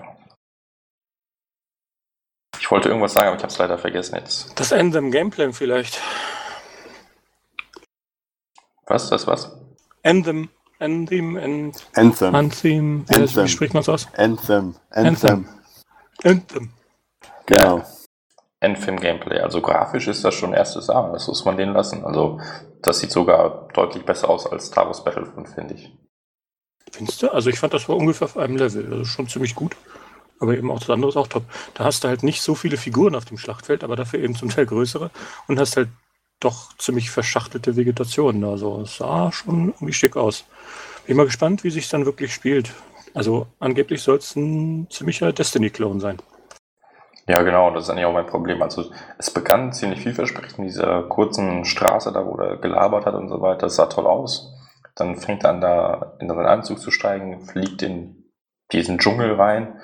Ich wollte irgendwas sagen, aber ich habe es leider vergessen jetzt. Das Anthem Gameplay vielleicht. Was, das was? Anthem, Anthem, Anthem, Anthem, Anthem, wie, Anthem. wie spricht man es aus? Anthem, Anthem. Anthem, Anthem. genau. Endfilm-Gameplay. Also grafisch ist das schon erstes Jahr, das muss man denen lassen. Also das sieht sogar deutlich besser aus als Star Wars Battlefront, finde ich. Findest du? Also ich fand, das war ungefähr auf einem Level. Also schon ziemlich gut. Aber eben auch das andere ist auch top. Da hast du halt nicht so viele Figuren auf dem Schlachtfeld, aber dafür eben zum Teil größere und hast halt doch ziemlich verschachtelte Vegetation. Also es sah schon irgendwie schick aus. Bin mal gespannt, wie sich dann wirklich spielt. Also angeblich soll es ein ziemlicher Destiny-Klon sein. Ja, genau, das ist eigentlich auch mein Problem. Also es begann ziemlich vielversprechend dieser kurzen Straße da, wo er gelabert hat und so weiter. Das sah toll aus. Dann fängt er an, da in seinen Anzug zu steigen, fliegt in diesen Dschungel rein.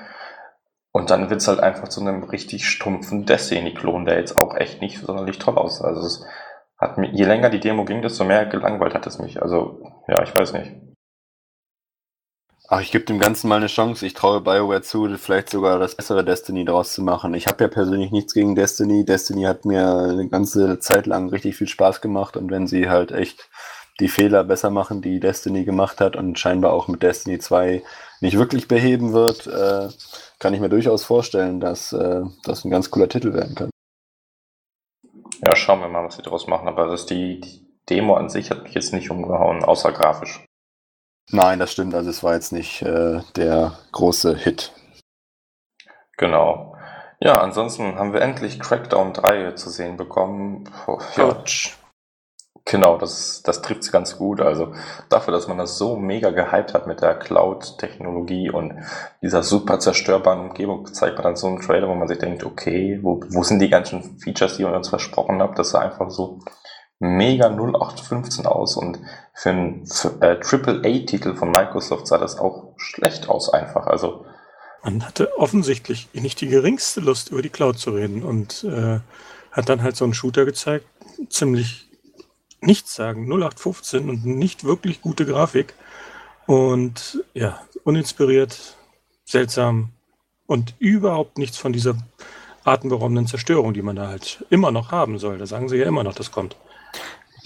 Und dann wird's halt einfach zu einem richtig stumpfen Destiny-Klon, der jetzt auch echt nicht sonderlich toll aussah. Also es hat mir, je länger die Demo ging, desto mehr gelangweilt hat es mich. Also, ja, ich weiß nicht. Ach, ich gebe dem Ganzen mal eine Chance. Ich traue BioWare zu, vielleicht sogar das bessere Destiny draus zu machen. Ich habe ja persönlich nichts gegen Destiny. Destiny hat mir eine ganze Zeit lang richtig viel Spaß gemacht und wenn sie halt echt die Fehler besser machen, die Destiny gemacht hat und scheinbar auch mit Destiny 2 nicht wirklich beheben wird, äh, kann ich mir durchaus vorstellen, dass äh, das ein ganz cooler Titel werden kann. Ja, schauen wir mal, was sie daraus machen. Aber das die, die Demo an sich hat mich jetzt nicht umgehauen, außer grafisch. Nein, das stimmt. Also es war jetzt nicht äh, der große Hit. Genau. Ja, ansonsten haben wir endlich Crackdown 3 zu sehen bekommen. Puh, Ja. Genau, das, das trifft es ganz gut. Also dafür, dass man das so mega gehypt hat mit der Cloud-Technologie und dieser super zerstörbaren Umgebung, zeigt man dann so einen Trailer, wo man sich denkt, okay, wo, wo sind die ganzen Features, die ihr uns versprochen habt? Das sah einfach so mega 0815 aus und für einen äh, AAA-Titel von Microsoft sah das auch schlecht aus einfach. Also Man hatte offensichtlich nicht die geringste Lust, über die Cloud zu reden und äh, hat dann halt so einen Shooter gezeigt, ziemlich nichts sagen, 0815 und nicht wirklich gute Grafik und ja, uninspiriert, seltsam und überhaupt nichts von dieser atemberaubenden Zerstörung, die man da halt immer noch haben soll. Da sagen sie ja immer noch, das kommt.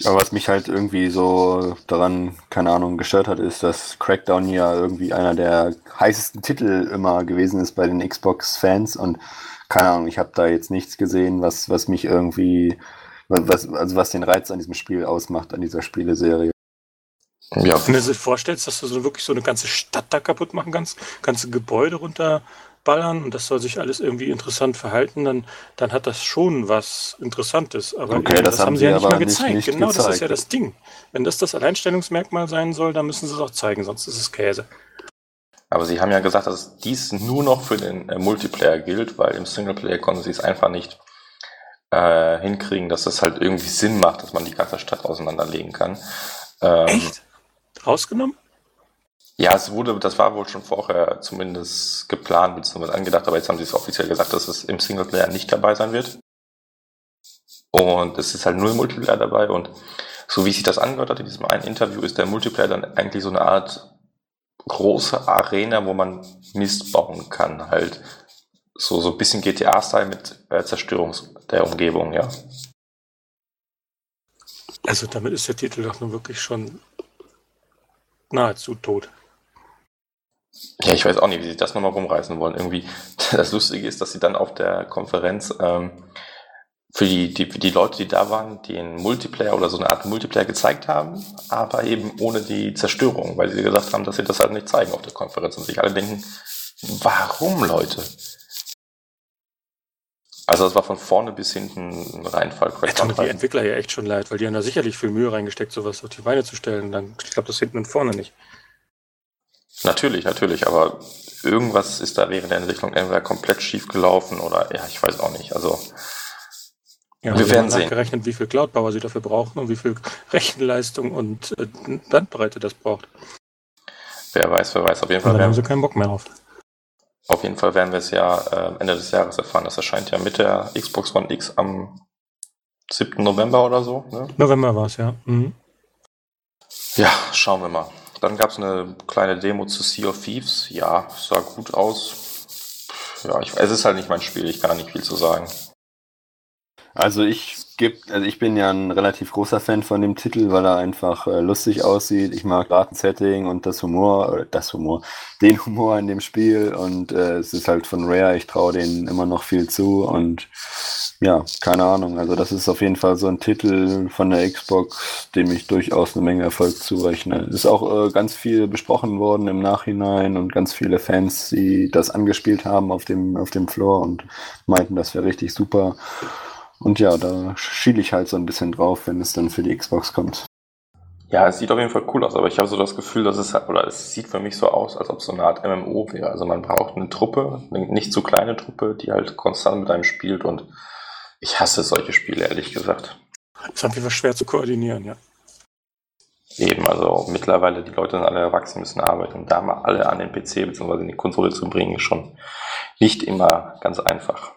Aber was mich halt irgendwie so daran, keine Ahnung, gestört hat, ist, dass Crackdown ja irgendwie einer der heißesten Titel immer gewesen ist bei den Xbox-Fans und keine Ahnung, ich habe da jetzt nichts gesehen, was, was mich irgendwie, was, also was den Reiz an diesem Spiel ausmacht, an dieser Spieleserie. ja, Wenn du dir vorstellst, dass du so wirklich so eine ganze Stadt da kaputt machen kannst, ganze Gebäude runterballern und das soll sich alles irgendwie interessant verhalten, dann, dann hat das schon was Interessantes. Aber Okay, eben, das haben sie ja nicht mal nicht- gezeigt. nicht genau, das ist gezeigt. ja das Ding. Wenn das das Alleinstellungsmerkmal sein soll, dann müssen sie es auch zeigen, sonst ist es Käse. Aber sie haben ja gesagt, dass dies nur noch für den äh, Multiplayer gilt, weil im Singleplayer konnten sie es einfach nicht äh, hinkriegen, dass es halt irgendwie Sinn macht, dass man die ganze Stadt auseinanderlegen kann. Ähm, Echt? Rausgenommen? Ja, es wurde, das war wohl schon vorher zumindest geplant bzw. angedacht, aber jetzt haben sie es offiziell gesagt, dass es im Singleplayer nicht dabei sein wird. Und es ist halt null Multiplayer dabei und so wie sich das angehört hat in diesem einen Interview, ist der Multiplayer dann eigentlich so eine Art große Arena, wo man Mist bauen kann, halt so, so ein bisschen GTA-Style mit äh, Zerstörung der Umgebung, ja. Also damit ist der Titel doch nun wirklich schon nahezu tot. Ja, ich weiß auch nicht, wie sie das nochmal rumreißen wollen. Irgendwie, das Lustige ist, dass sie dann auf der Konferenz ähm, für die, die, für die Leute, die da waren, den Multiplayer oder so eine Art Multiplayer gezeigt haben, aber eben ohne die Zerstörung, weil sie gesagt haben, dass sie das halt nicht zeigen auf der Konferenz und sich alle denken, warum Leute? Also das war von vorne bis hinten ein Reinfall. Ja, tut die Entwickler ja echt schon leid, weil die haben da sicherlich viel Mühe reingesteckt, sowas auf die Beine zu stellen. Dann glaube das hinten und vorne nicht. Natürlich, natürlich, aber irgendwas ist da während der Entwicklung entweder komplett schief gelaufen oder ja, ich weiß auch nicht. Also ja, wir werden sehen. gerechnet, wie viel Cloud-Power sie dafür brauchen und wie viel Rechenleistung und äh, Bandbreite das braucht. Wer weiß, wer weiß. Auf jeden Fall. Da haben sie keinen Bock mehr auf. Auf jeden Fall werden wir es ja äh, Ende des Jahres erfahren. Das erscheint ja mit der Xbox One X am 7. November oder so. Ne? November war es, ja. Mhm. Ja, schauen wir mal. Dann gab es eine kleine Demo zu Sea of Thieves. Ja, sah gut aus. Ja, ich, es ist halt nicht mein Spiel, ich kann da nicht viel zu sagen. Also ich gibt, also ich bin ja ein relativ großer Fan von dem Titel, weil er einfach äh, lustig aussieht. Ich mag Datensetting und das Humor, oder das Humor, den Humor in dem Spiel und äh, es ist halt von Rare, ich traue denen immer noch viel zu und ja, keine Ahnung. Also das ist auf jeden Fall so ein Titel von der Xbox, dem ich durchaus eine Menge Erfolg zurechne. Ist auch äh, ganz viel besprochen worden im Nachhinein und ganz viele Fans, die das angespielt haben auf dem, auf dem Floor und meinten, das wäre richtig super. Und ja, da schiele ich halt so ein bisschen drauf, wenn es dann für die Xbox kommt. Ja, es sieht auf jeden Fall cool aus, aber ich habe so das Gefühl, dass es halt, oder es sieht für mich so aus, als ob es so eine Art MMO wäre. Also man braucht eine Truppe, eine nicht zu kleine Truppe, die halt konstant mit einem spielt und ich hasse solche Spiele, ehrlich gesagt. Es ist einfach schwer zu koordinieren, ja. Eben, also mittlerweile die Leute sind alle erwachsen, müssen arbeiten und da mal alle an den PC bzw. in die Konsole zu bringen, ist schon nicht immer ganz einfach.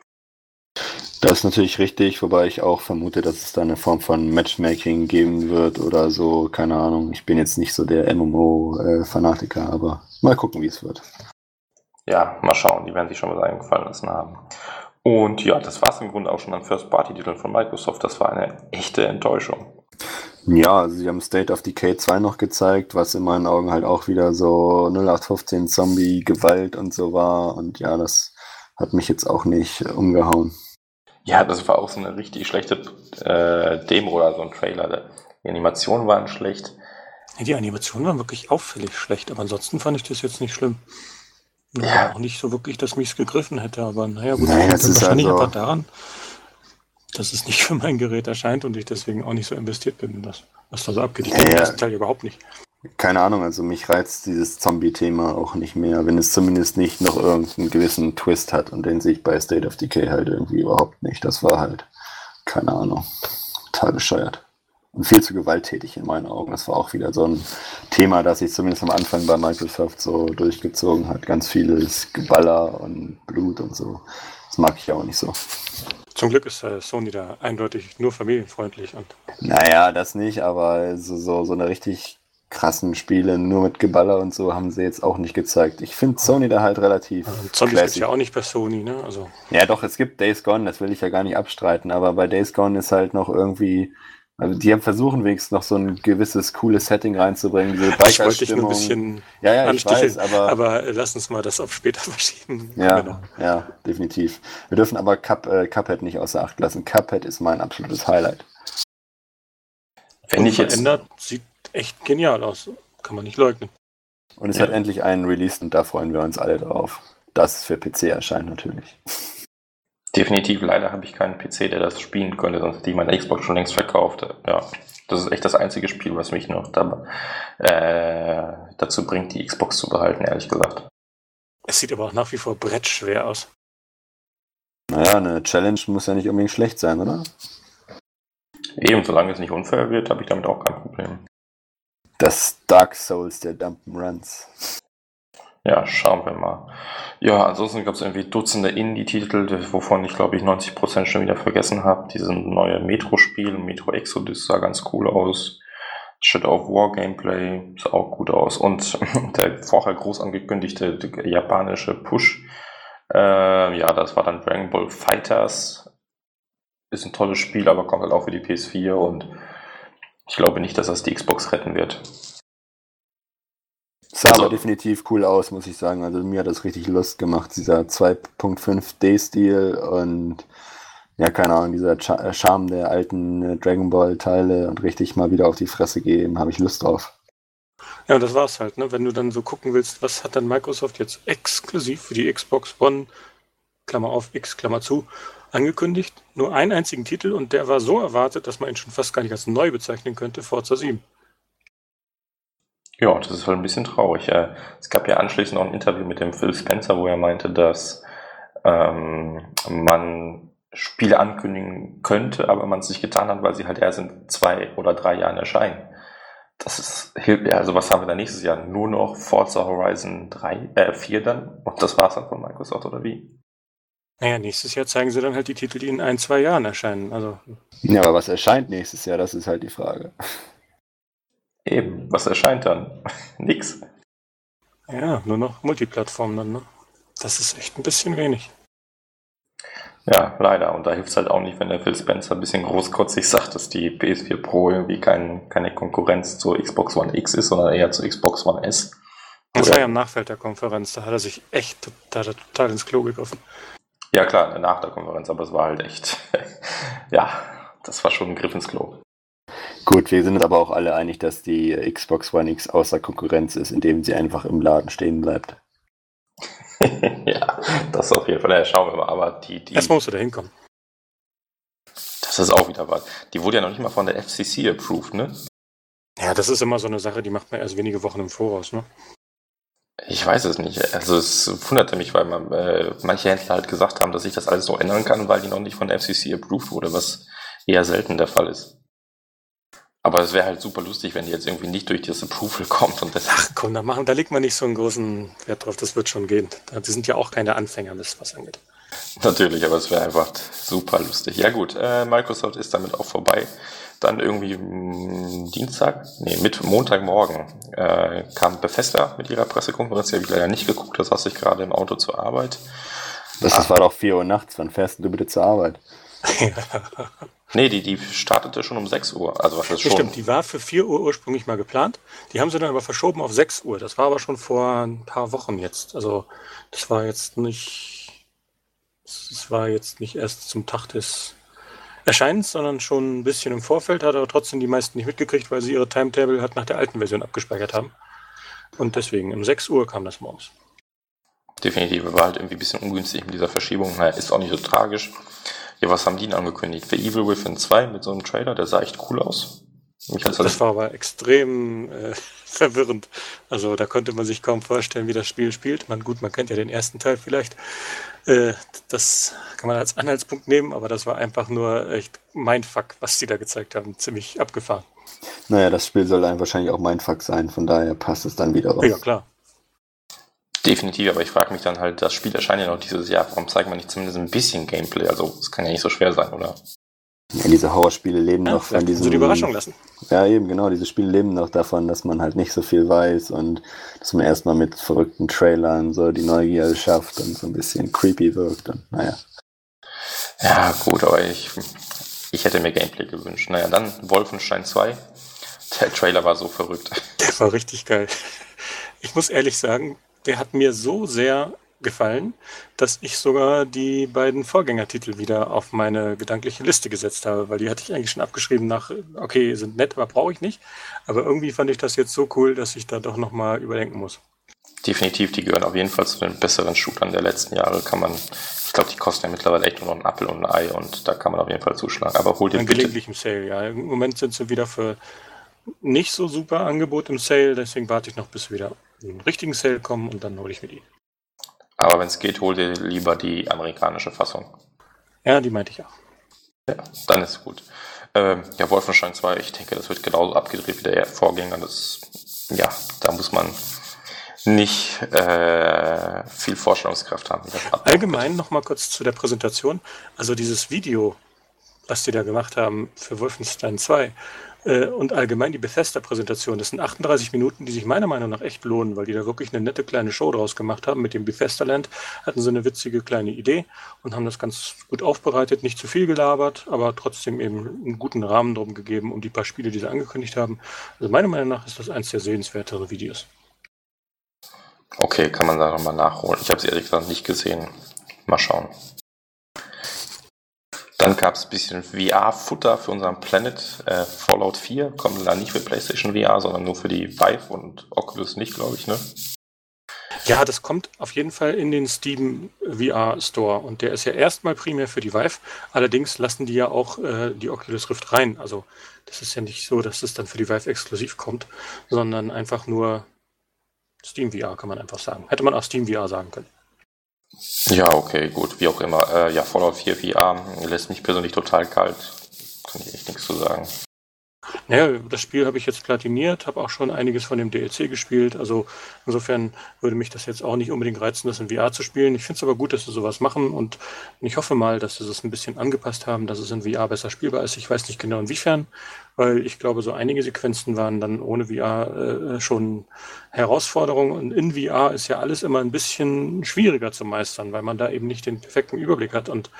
Das ist natürlich richtig, wobei ich auch vermute, dass es da eine Form von Matchmaking geben wird oder so. Keine Ahnung. Ich bin jetzt nicht so der MMO-Fanatiker, aber mal gucken, wie es wird. Ja, mal schauen. Die werden sich schon was eingefallen lassen haben. Und ja, das war es im Grunde auch schon an First-Party-Titeln von Microsoft. Das war eine echte Enttäuschung. Ja, also sie haben State of Decay 2 noch gezeigt, was in meinen Augen halt auch wieder so 0815 Zombie-Gewalt und so war. Und ja, das hat mich jetzt auch nicht umgehauen. Ja, das war auch so eine richtig schlechte äh, Demo oder so ein Trailer. Die Animationen waren schlecht. Ja, die Animationen waren wirklich auffällig schlecht, aber ansonsten fand ich das jetzt nicht schlimm. Ja. Auch nicht so wirklich, dass mich es gegriffen hätte, aber naja, gut, naja, das ist wahrscheinlich also... einfach daran, dass es nicht für mein Gerät erscheint und ich deswegen auch nicht so investiert bin in das, was da so abgeht. Ich ja, kenne ja. Teil überhaupt nicht. Keine Ahnung, also mich reizt dieses Zombie-Thema auch nicht mehr, wenn es zumindest nicht noch irgendeinen gewissen Twist hat und den sehe ich bei State of Decay halt irgendwie überhaupt nicht. Das war halt, keine Ahnung, total bescheuert. Und viel zu gewalttätig in meinen Augen. Das war auch wieder so ein Thema, das sich zumindest am Anfang bei Microsoft so durchgezogen hat. Ganz vieles Geballer und Blut und so. Das mag ich auch nicht so. Zum Glück ist äh, Sony da eindeutig nur familienfreundlich. Und naja, das nicht, aber so, so, so eine richtig krassen Spiele nur mit Geballer und so haben sie jetzt auch nicht gezeigt. Ich finde Sony da halt relativ. Also Zombies gibt ja auch nicht bei Sony, ne? Also. Ja, doch, es gibt Days Gone, das will ich ja gar nicht abstreiten, aber bei Days Gone ist halt noch irgendwie. Also die haben versuchen wenigstens noch so ein gewisses cooles Setting reinzubringen, diese Ich wollte dich nur ein bisschen ja, ja, ich weiß, aber, aber lass uns mal das auf später verschieben. Ja, genau. ja, definitiv. Wir dürfen aber Cup, äh, Cuphead nicht außer Acht lassen. Cuphead ist mein absolutes Highlight. Wenn ich jetzt verändert, sieht echt genial aus. Kann man nicht leugnen. Und es ja. hat endlich einen Release und da freuen wir uns alle drauf. Das für PC erscheint natürlich. Definitiv, leider habe ich keinen PC, der das spielen könnte, sonst hätte ich meine Xbox schon längst verkauft. Ja, das ist echt das einzige Spiel, was mich noch da, äh, dazu bringt, die Xbox zu behalten, ehrlich gesagt. Es sieht aber auch nach wie vor brettschwer aus. Naja, eine Challenge muss ja nicht unbedingt schlecht sein, oder? Eben, solange es nicht unfair wird, habe ich damit auch kein Problem. Das Dark Souls der Dump'n'Runs. Ja, schauen wir mal. Ja, ansonsten gab es irgendwie Dutzende Indie-Titel, wovon ich glaube ich 90% schon wieder vergessen habe. Dieses neue Metro-Spiel, Metro Exodus sah ganz cool aus. Shadow of War Gameplay sah auch gut aus. Und der vorher groß angekündigte japanische Push, äh, ja, das war dann Dragon Ball Fighters. Ist ein tolles Spiel, aber kommt halt auch für die PS4 und ich glaube nicht, dass das die Xbox retten wird. Sah also, aber definitiv cool aus, muss ich sagen. Also mir hat das richtig Lust gemacht, dieser 2.5D-Stil und ja, keine Ahnung, dieser äh, Charme der alten äh, Dragon Ball-Teile und richtig mal wieder auf die Fresse gehen, habe ich Lust drauf. Ja, und das war's halt, ne? Wenn du dann so gucken willst, was hat dann Microsoft jetzt exklusiv für die Xbox One, Klammer auf, X, Klammer zu, angekündigt? Nur einen einzigen Titel und der war so erwartet, dass man ihn schon fast gar nicht als neu bezeichnen könnte, Forza 7. Ja, das ist halt ein bisschen traurig. Es gab ja anschließend noch ein Interview mit dem Phil Spencer, wo er meinte, dass ähm, man Spiele ankündigen könnte, aber man es nicht getan hat, weil sie halt erst in zwei oder drei Jahren erscheinen. Das ist, also was haben wir da nächstes Jahr? Nur noch Forza Horizon 3, äh, 4 dann? Und das war's dann von Microsoft, oder wie? Naja, nächstes Jahr zeigen sie dann halt die Titel, die in ein, zwei Jahren erscheinen. Also. Ja, aber was erscheint nächstes Jahr? Das ist halt die Frage. Eben, was erscheint dann? Nix. Ja, nur noch Multiplattform dann, ne? Das ist echt ein bisschen wenig. Ja, leider. Und da hilft es halt auch nicht, wenn der Phil Spencer ein bisschen großkotzig sagt, dass die PS4 Pro irgendwie kein, keine Konkurrenz zur Xbox One X ist, sondern eher zur Xbox One S. Das war ja im Nachfeld der Konferenz, da hat er sich echt total, total ins Klo gegriffen. Ja klar, nach der Konferenz, aber es war halt echt, ja, das war schon ein Griff ins Klo. Gut, wir sind uns aber auch alle einig, dass die Xbox One X außer Konkurrenz ist, indem sie einfach im Laden stehen bleibt. ja, das auf jeden Fall. Ja, schauen wir mal. Aber die, die. Erstmal musst du da hinkommen. Das ist auch wieder was. Die wurde ja noch nicht mal von der FCC approved, ne? Ja, das ist immer so eine Sache, die macht man erst wenige Wochen im Voraus, ne? Ich weiß es nicht. Also es wunderte mich, weil man, äh, manche Händler halt gesagt haben, dass sich das alles noch ändern kann, weil die noch nicht von der FCC approved wurde, was eher selten der Fall ist. Aber es wäre halt super lustig, wenn die jetzt irgendwie nicht durch das Approval kommt. Und das Ach komm, da, machen, da legt man nicht so einen großen Wert drauf, das wird schon gehen. Die sind ja auch keine Anfänger, was angeht. Natürlich, aber es wäre einfach super lustig. Ja gut, äh, Microsoft ist damit auch vorbei. Dann irgendwie mh, mm, Dienstag, nee, mit Montagmorgen äh, kam Bethesda mit ihrer Pressekonferenz. Die habe ich leider nicht geguckt, da saß ich gerade im Auto zur Arbeit. Das, das war doch 4 Uhr nachts. Wann fährst du bitte zur Arbeit? Nee, die, die startete schon um 6 Uhr. Also was ist schon? Stimmt, die war für 4 Uhr ursprünglich mal geplant. Die haben sie dann aber verschoben auf 6 Uhr. Das war aber schon vor ein paar Wochen jetzt. Also das war jetzt nicht. Das war jetzt nicht erst zum Tag des Erscheinens, sondern schon ein bisschen im Vorfeld, hat aber trotzdem die meisten nicht mitgekriegt, weil sie ihre Timetable halt nach der alten Version abgespeichert haben. Und deswegen, um 6 Uhr kam das morgens. Definitiv, war halt irgendwie ein bisschen ungünstig mit dieser Verschiebung. Naja, ist auch nicht so tragisch. Ja, was haben die denn angekündigt? The Evil Within 2 mit so einem Trailer, der sah echt cool aus. das war aber extrem äh, verwirrend. Also da konnte man sich kaum vorstellen, wie das Spiel spielt. Man, gut, man kennt ja den ersten Teil vielleicht. Äh, das kann man als Anhaltspunkt nehmen, aber das war einfach nur echt Mindfuck, was die da gezeigt haben. Ziemlich abgefahren. Naja, das Spiel soll dann wahrscheinlich auch Mindfuck sein, von daher passt es dann wieder raus. Ja, klar. Definitiv, aber ich frage mich dann halt, das Spiel erscheint ja noch dieses Jahr, warum zeigt man nicht zumindest ein bisschen Gameplay? Also, es kann ja nicht so schwer sein, oder? Ja, diese Horrorspiele leben ja, noch von diesem. So die Überraschung lassen. Ja, eben, genau. Diese Spiele leben noch davon, dass man halt nicht so viel weiß und dass man erstmal mit verrückten Trailern so die Neugier schafft und so ein bisschen creepy wirkt und naja. Ja, gut, aber ich, ich hätte mir Gameplay gewünscht. Naja, dann Wolfenstein 2. Der Trailer war so verrückt. Der war richtig geil. Ich muss ehrlich sagen, der hat mir so sehr gefallen, dass ich sogar die beiden Vorgängertitel wieder auf meine gedankliche Liste gesetzt habe, weil die hatte ich eigentlich schon abgeschrieben nach, okay, sind nett, aber brauche ich nicht. Aber irgendwie fand ich das jetzt so cool, dass ich da doch nochmal überdenken muss. Definitiv, die gehören auf jeden Fall zu den besseren Shootern der letzten Jahre. Kann man, ich glaube, die kosten ja mittlerweile echt nur noch einen Apfel und ein Ei und da kann man auf jeden Fall zuschlagen. Aber hol dir bitte. Gelegentlich im Sale, ja. Im Moment sind sie wieder für nicht so super Angebot im Sale, deswegen warte ich noch, bis wieder einen richtigen Sale kommen und dann hole ich mir die. Aber wenn es geht, hol dir lieber die amerikanische Fassung. Ja, die meinte ich auch. Ja, dann ist gut. Ähm, ja, Wolfenstein 2, ich denke, das wird genauso abgedreht wie der Vorgänger. Das, ja, da muss man nicht äh, viel Vorstellungskraft haben. Allgemein noch mal kurz zu der Präsentation. Also dieses Video, was die da gemacht haben für Wolfenstein 2 äh, und allgemein die Bethesda-Präsentation, das sind 38 Minuten, die sich meiner Meinung nach echt lohnen, weil die da wirklich eine nette kleine Show draus gemacht haben. Mit dem Bethesda-Land hatten sie eine witzige kleine Idee und haben das ganz gut aufbereitet, nicht zu viel gelabert, aber trotzdem eben einen guten Rahmen drum gegeben um die paar Spiele, die sie angekündigt haben. Also meiner Meinung nach ist das eins der sehenswertere Videos. Okay, kann man da nochmal nachholen. Ich habe es ehrlich gesagt nicht gesehen. Mal schauen. Dann gab es ein bisschen VR-Futter für unseren Planet. Äh, Fallout 4 kommt dann nicht für PlayStation VR, sondern nur für die Vive und Oculus nicht, glaube ich, ne? Ja, das kommt auf jeden Fall in den Steam VR Store und der ist ja erstmal primär für die Vive. Allerdings lassen die ja auch äh, die Oculus Rift rein. Also das ist ja nicht so, dass es dann für die Vive exklusiv kommt, sondern einfach nur Steam VR kann man einfach sagen. Hätte man auch Steam VR sagen können. Ja, okay, gut, wie auch immer. Äh, ja, Fallout 4 VR lässt mich persönlich total kalt. Kann ich echt nichts zu sagen. Naja, das Spiel habe ich jetzt platiniert, habe auch schon einiges von dem DLC gespielt. Also insofern würde mich das jetzt auch nicht unbedingt reizen, das in VR zu spielen. Ich finde es aber gut, dass sie sowas machen und ich hoffe mal, dass sie es ein bisschen angepasst haben, dass es in VR besser spielbar ist. Ich weiß nicht genau inwiefern, weil ich glaube, so einige Sequenzen waren dann ohne VR äh, schon Herausforderungen. Und in VR ist ja alles immer ein bisschen schwieriger zu meistern, weil man da eben nicht den perfekten Überblick hat und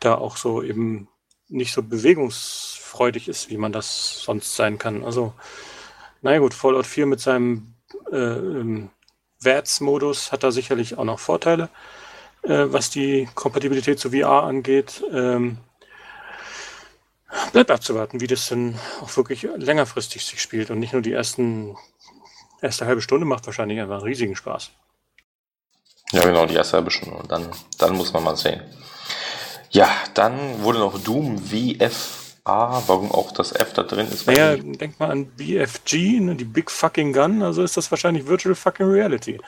da auch so eben nicht so bewegungs freudig ist, wie man das sonst sein kann. Also, naja gut, Fallout 4 mit seinem äh, ähm, VATS-Modus hat da sicherlich auch noch Vorteile, äh, was die Kompatibilität zu VR angeht. Ähm, bleibt abzuwarten, wie das denn auch wirklich längerfristig sich spielt und nicht nur die ersten erste halbe Stunde macht wahrscheinlich einfach einen riesigen Spaß. Ja, genau, die erste halbe Stunde. Und dann, dann muss man mal sehen. Ja, dann wurde noch Doom VF A, warum auch das F da drin ist. Naja, denk mal an BFG, ne, die Big Fucking Gun, also ist das wahrscheinlich Virtual Fucking Reality.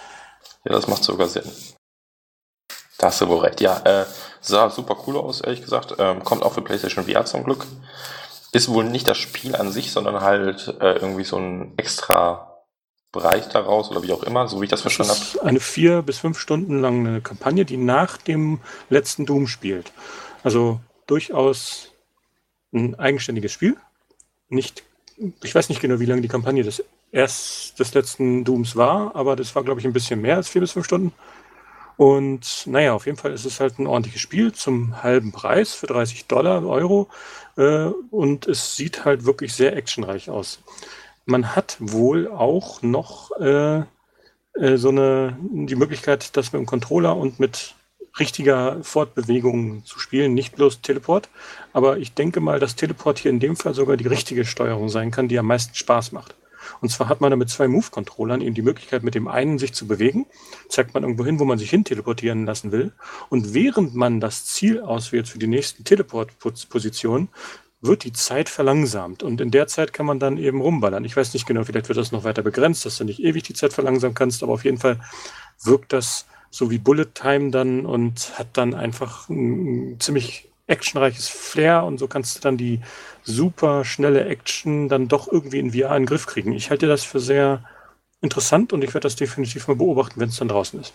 Ja, das macht sogar Sinn. Da hast du wohl recht. Ja, äh, sah super cool aus, ehrlich gesagt. Ähm, kommt auch für PlayStation VR zum Glück. Ist wohl nicht das Spiel an sich, sondern halt äh, irgendwie so ein extra Bereich daraus oder wie auch immer, so wie ich das, das verstanden habe. Eine vier bis fünf Stunden lange Kampagne, die nach dem letzten Doom spielt. Also durchaus ein eigenständiges Spiel. Nicht, ich weiß nicht genau, wie lange die Kampagne des erst des letzten Dooms war, aber das war, glaube ich, ein bisschen mehr als vier bis fünf Stunden. Und naja, auf jeden Fall ist es halt ein ordentliches Spiel zum halben Preis für 30 Dollar, Euro. Äh, und es sieht halt wirklich sehr actionreich aus. Man hat wohl auch noch äh, äh, so eine die Möglichkeit, das mit dem Controller und mit richtiger Fortbewegung zu spielen, nicht bloß Teleport. Aber ich denke mal, dass Teleport hier in dem Fall sogar die richtige Steuerung sein kann, die am meisten Spaß macht. Und zwar hat man da mit zwei Move-Controllern eben die Möglichkeit, mit dem einen sich zu bewegen, zeigt man irgendwo hin, wo man sich hin teleportieren lassen will. Und während man das Ziel auswählt für die nächsten Teleport-Positionen, wird die Zeit verlangsamt. Und in der Zeit kann man dann eben rumballern. Ich weiß nicht genau, vielleicht wird das noch weiter begrenzt, dass du nicht ewig die Zeit verlangsamen kannst, aber auf jeden Fall wirkt das so wie Bullet Time dann und hat dann einfach ein, ziemlich actionreiches Flair und so kannst du dann die super schnelle Action dann doch irgendwie in VR in den Griff kriegen. Ich halte das für sehr interessant und ich werde das definitiv mal beobachten, wenn es dann draußen ist.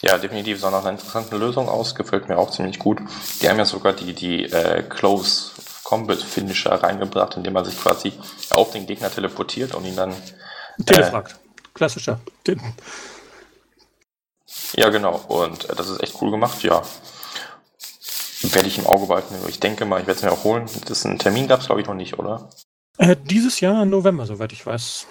Ja, definitiv sah nach einer interessanten Lösung aus, gefällt mir auch ziemlich gut. Die haben ja sogar die, die äh, Close Combat Finisher reingebracht, indem man sich quasi auf den Gegner teleportiert und ihn dann. Telefragt. Äh, Klassischer. Ja, genau. Und äh, das ist echt cool gemacht, ja. Werde ich im Auge behalten. Ich denke mal, ich werde es mir auch holen. Das ist ein Termin gab es, glaube ich, noch nicht, oder? Äh, dieses Jahr im November, soweit ich weiß.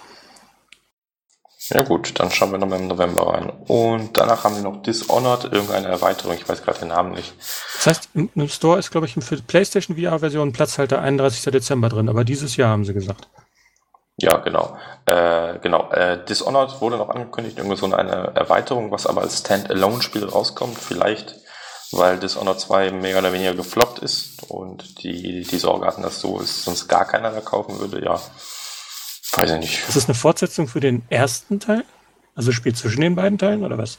Ja gut, dann schauen wir nochmal im November rein. Und danach haben sie noch Dishonored, irgendeine Erweiterung, ich weiß gerade den Namen nicht. Das heißt, im Store ist, glaube ich, für die PlayStation VR-Version Platzhalter 31. Dezember drin, aber dieses Jahr haben sie gesagt. Ja, genau. Äh, genau. Äh, Dishonored wurde noch angekündigt, irgendwie so eine Erweiterung, was aber als Standalone-Spiel rauskommt. Vielleicht, weil Dishonored 2 mehr oder weniger gefloppt ist und die, die Sorge hatten, dass so ist, sonst gar keiner mehr kaufen würde. Ja, weiß ich nicht. Ist das eine Fortsetzung für den ersten Teil? Also Spiel zwischen den beiden Teilen oder was?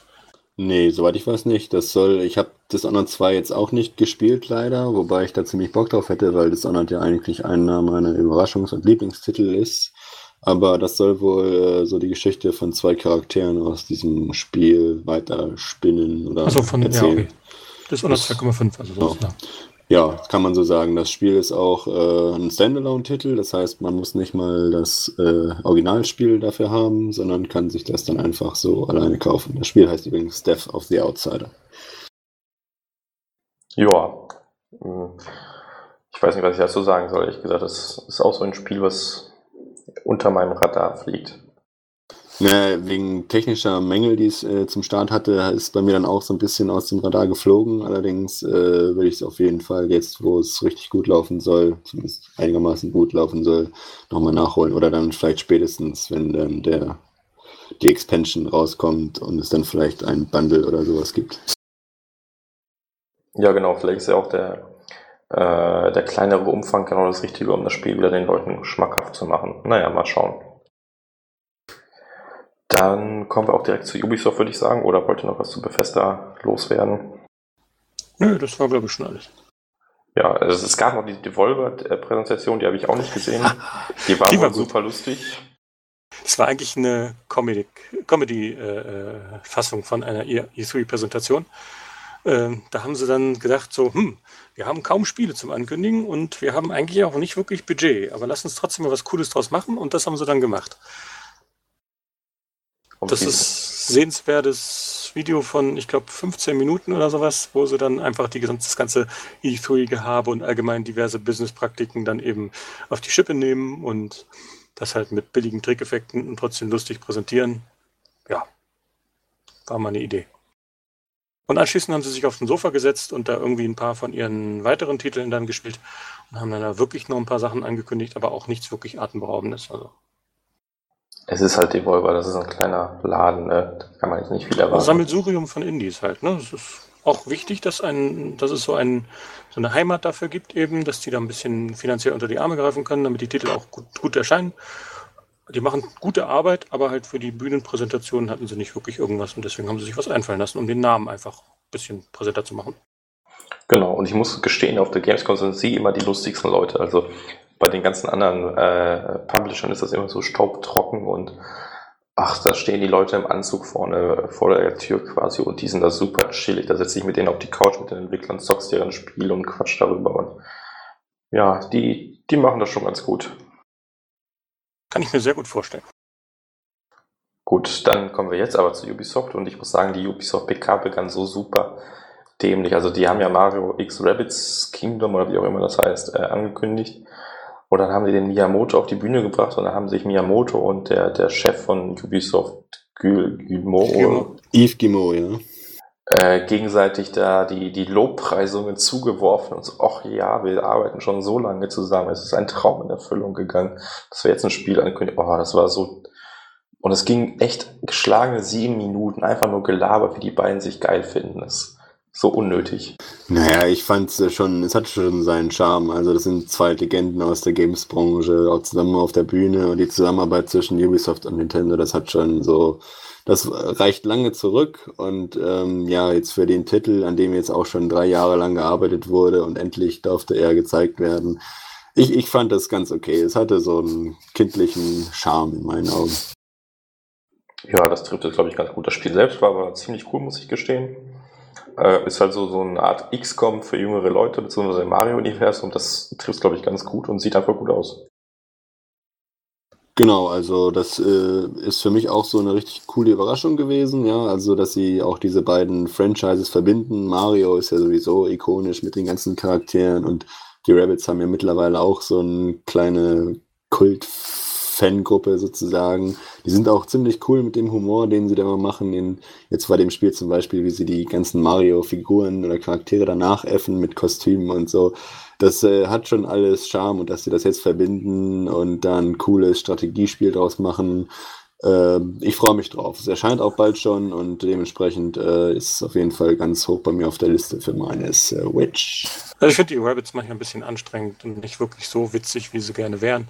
Nee, soweit ich weiß nicht. Das soll, ich habe Dishonored 2 jetzt auch nicht gespielt, leider, wobei ich da ziemlich Bock drauf hätte, weil Dishonored ja eigentlich einer meiner Überraschungs- und Lieblingstitel ist. Aber das soll wohl äh, so die Geschichte von zwei Charakteren aus diesem Spiel weiter spinnen oder Also von, ja, erzählen. okay. Dishonored 2,5, also so. Ja. Ja. Ja, kann man so sagen. Das Spiel ist auch äh, ein Standalone-Titel, das heißt, man muss nicht mal das äh, Originalspiel dafür haben, sondern kann sich das dann einfach so alleine kaufen. Das Spiel heißt übrigens Death of the Outsider. Ja. hm, Ich weiß nicht, was ich dazu sagen soll. Ich gesagt, das ist auch so ein Spiel, was unter meinem Radar fliegt. Ne, wegen technischer Mängel, die es äh, zum Start hatte, ist bei mir dann auch so ein bisschen aus dem Radar geflogen. Allerdings äh, würde ich es auf jeden Fall jetzt, wo es richtig gut laufen soll, zumindest einigermaßen gut laufen soll, nochmal nachholen. Oder dann vielleicht spätestens, wenn dann der, die Expansion rauskommt und es dann vielleicht ein Bundle oder sowas gibt. Ja, genau. Vielleicht ist ja auch der, äh, der kleinere Umfang genau das Richtige, um das Spiel wieder den Leuten schmackhaft zu machen. Naja, mal schauen. Dann kommen wir auch direkt zu Ubisoft, würde ich sagen. Oder wollt ihr noch was zu Bethesda loswerden? Nö, das war, glaube ich, schon alles. Ja, also es gab noch die Devolver-Präsentation, die habe ich auch nicht gesehen. Die war Die war super lustig. Es war eigentlich eine Comedy-Fassung Comedy, äh, von einer E- E3-Präsentation. Ähm, da haben sie dann gedacht, so, hm, wir haben kaum Spiele zum Ankündigen und wir haben eigentlich auch nicht wirklich Budget, aber lass uns trotzdem mal was Cooles draus machen und das haben sie dann gemacht. Das ist sehenswertes Video von, ich glaube, 15 Minuten oder sowas, wo sie dann einfach die, gesamte- das ganze E3-Gehabe und allgemein diverse Business-Praktiken dann eben auf die Schippe nehmen und das halt mit billigen Trickeffekten und trotzdem lustig präsentieren. Ja, war mal eine Idee. Und anschließend haben sie sich auf den Sofa gesetzt und da irgendwie ein paar von ihren weiteren Titeln dann gespielt und haben dann da wirklich noch ein paar Sachen angekündigt, aber auch nichts wirklich Atemberaubendes. Also Es ist halt Devolver, das ist ein kleiner Laden, ne? da kann man jetzt nicht viel erwarten. Sammelsurium von Indies halt. Ne? Es ist auch wichtig, dass, ein, dass es so, ein, so eine Heimat dafür gibt, eben, dass die da ein bisschen finanziell unter die Arme greifen können, damit die Titel auch gut, gut erscheinen. Die machen gute Arbeit, aber halt für die Bühnenpräsentationen hatten sie nicht wirklich irgendwas und deswegen haben sie sich was einfallen lassen, um den Namen einfach ein bisschen präsenter zu machen. Genau, und ich muss gestehen, auf der Gamescom sind sie immer die lustigsten Leute. Also bei den ganzen anderen äh, Publishern ist das immer so staubtrocken und ach, da stehen die Leute im Anzug vorne vor der Tür quasi und die sind da super chillig. Da setze ich mit denen auf die Couch mit den Entwicklern, zockst deren Spiel und quatsch darüber und ja, die, die machen das schon ganz gut. Kann ich mir sehr gut vorstellen. Gut, dann kommen wir jetzt aber zu Ubisoft und ich muss sagen, die Ubisoft PK begann so super dämlich. Also die haben ja Mario X Rabbids Kingdom oder wie auch immer das heißt, äh, angekündigt. Und dann haben die den Miyamoto auf die Bühne gebracht und dann haben sich Miyamoto und der, der Chef von Ubisoft, Guillemot. Yves Guillemot, ja. äh, gegenseitig da die, die Lobpreisungen zugeworfen und so, ach ja, wir arbeiten schon so lange zusammen, es ist ein Traum in Erfüllung gegangen, dass wir jetzt ein Spiel ankündigen. Oh, das war so. Und es ging echt geschlagene sieben Minuten, einfach nur gelabert, wie die beiden sich geil finden. Das so unnötig. Naja, ich fand es schon, es hat schon seinen Charme. Also das sind zwei Legenden aus der Games-Branche, auch zusammen auf der Bühne und die Zusammenarbeit zwischen Ubisoft und Nintendo, das hat schon so, das reicht lange zurück und ähm, ja, jetzt für den Titel, an dem jetzt auch schon drei Jahre lang gearbeitet wurde und endlich durfte er gezeigt werden. Ich, ich fand das ganz okay. Es hatte so einen kindlichen Charme in meinen Augen. Ja, das trifft es, glaube ich, ganz gut. Das Spiel selbst war aber ziemlich cool, muss ich gestehen. Äh, ist halt so, so eine Art XCOM für jüngere Leute, beziehungsweise im Mario-Universum. Das trifft glaube ich, ganz gut und sieht einfach gut aus. Genau, also das äh, ist für mich auch so eine richtig coole Überraschung gewesen, ja, also dass sie auch diese beiden Franchises verbinden. Mario ist ja sowieso ikonisch mit den ganzen Charakteren und die Rabbits haben ja mittlerweile auch so eine kleine Kult-Fangruppe sozusagen. Die sind auch ziemlich cool mit dem Humor, den sie da machen. In, jetzt bei dem Spiel zum Beispiel, wie sie die ganzen Mario-Figuren oder Charaktere danach äffen mit Kostümen und so. Das äh, hat schon alles Charme und dass sie das jetzt verbinden und dann ein cooles Strategiespiel draus machen. Äh, ich freue mich drauf. Es erscheint auch bald schon und dementsprechend äh, ist es auf jeden Fall ganz hoch bei mir auf der Liste für meine Switch. Also ich finde die Rabbits manchmal ein bisschen anstrengend und nicht wirklich so witzig, wie sie gerne wären.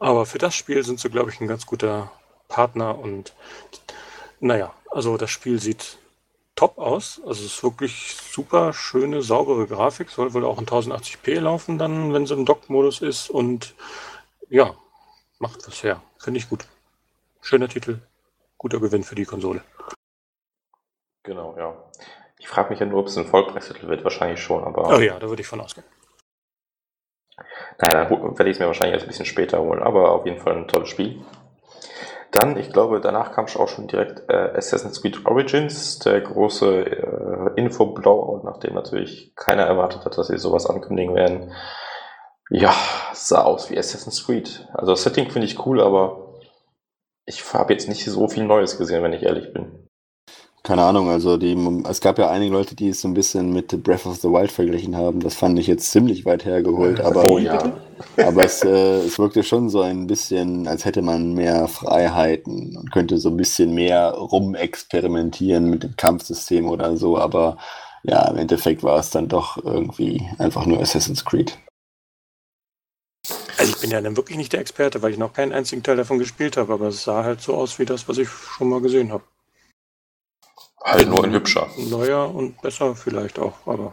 Aber für das Spiel sind sie, glaube ich, ein ganz guter Partner und naja, also das Spiel sieht top aus. Also es ist wirklich super schöne, saubere Grafik. Soll wohl auch in 1080p laufen dann, wenn es im Dock-Modus ist. Und ja, macht was her. Finde ich gut. Schöner Titel. Guter Gewinn für die Konsole. Genau, ja. Ich frage mich ja nur, ob es ein Vollpreistitel wird. Wahrscheinlich schon, aber. Oh ja, da würde ich von ausgehen. Naja, dann werde ich es mir wahrscheinlich erst ein bisschen später holen. Aber auf jeden Fall ein tolles Spiel. Dann, ich glaube, danach kam auch schon direkt äh, Assassin's Creed Origins, der große äh, Info-Blowout, nachdem natürlich keiner erwartet hat, dass sie sowas ankündigen werden. Ja, sah aus wie Assassin's Creed. Also das Setting finde ich cool, aber ich habe jetzt nicht so viel Neues gesehen, wenn ich ehrlich bin. Keine Ahnung, also die, es gab ja einige Leute, die es so ein bisschen mit Breath of the Wild verglichen haben. Das fand ich jetzt ziemlich weit hergeholt, aber, oh, ja. aber es, äh, es wirkte schon so ein bisschen, als hätte man mehr Freiheiten und könnte so ein bisschen mehr rumexperimentieren mit dem Kampfsystem oder so. Aber ja, im Endeffekt war es dann doch irgendwie einfach nur Assassin's Creed. Also ich bin ja dann wirklich nicht der Experte, weil ich noch keinen einzigen Teil davon gespielt habe, aber es sah halt so aus wie das, was ich schon mal gesehen habe. Halt nur ein hübscher. Neuer und besser vielleicht auch, aber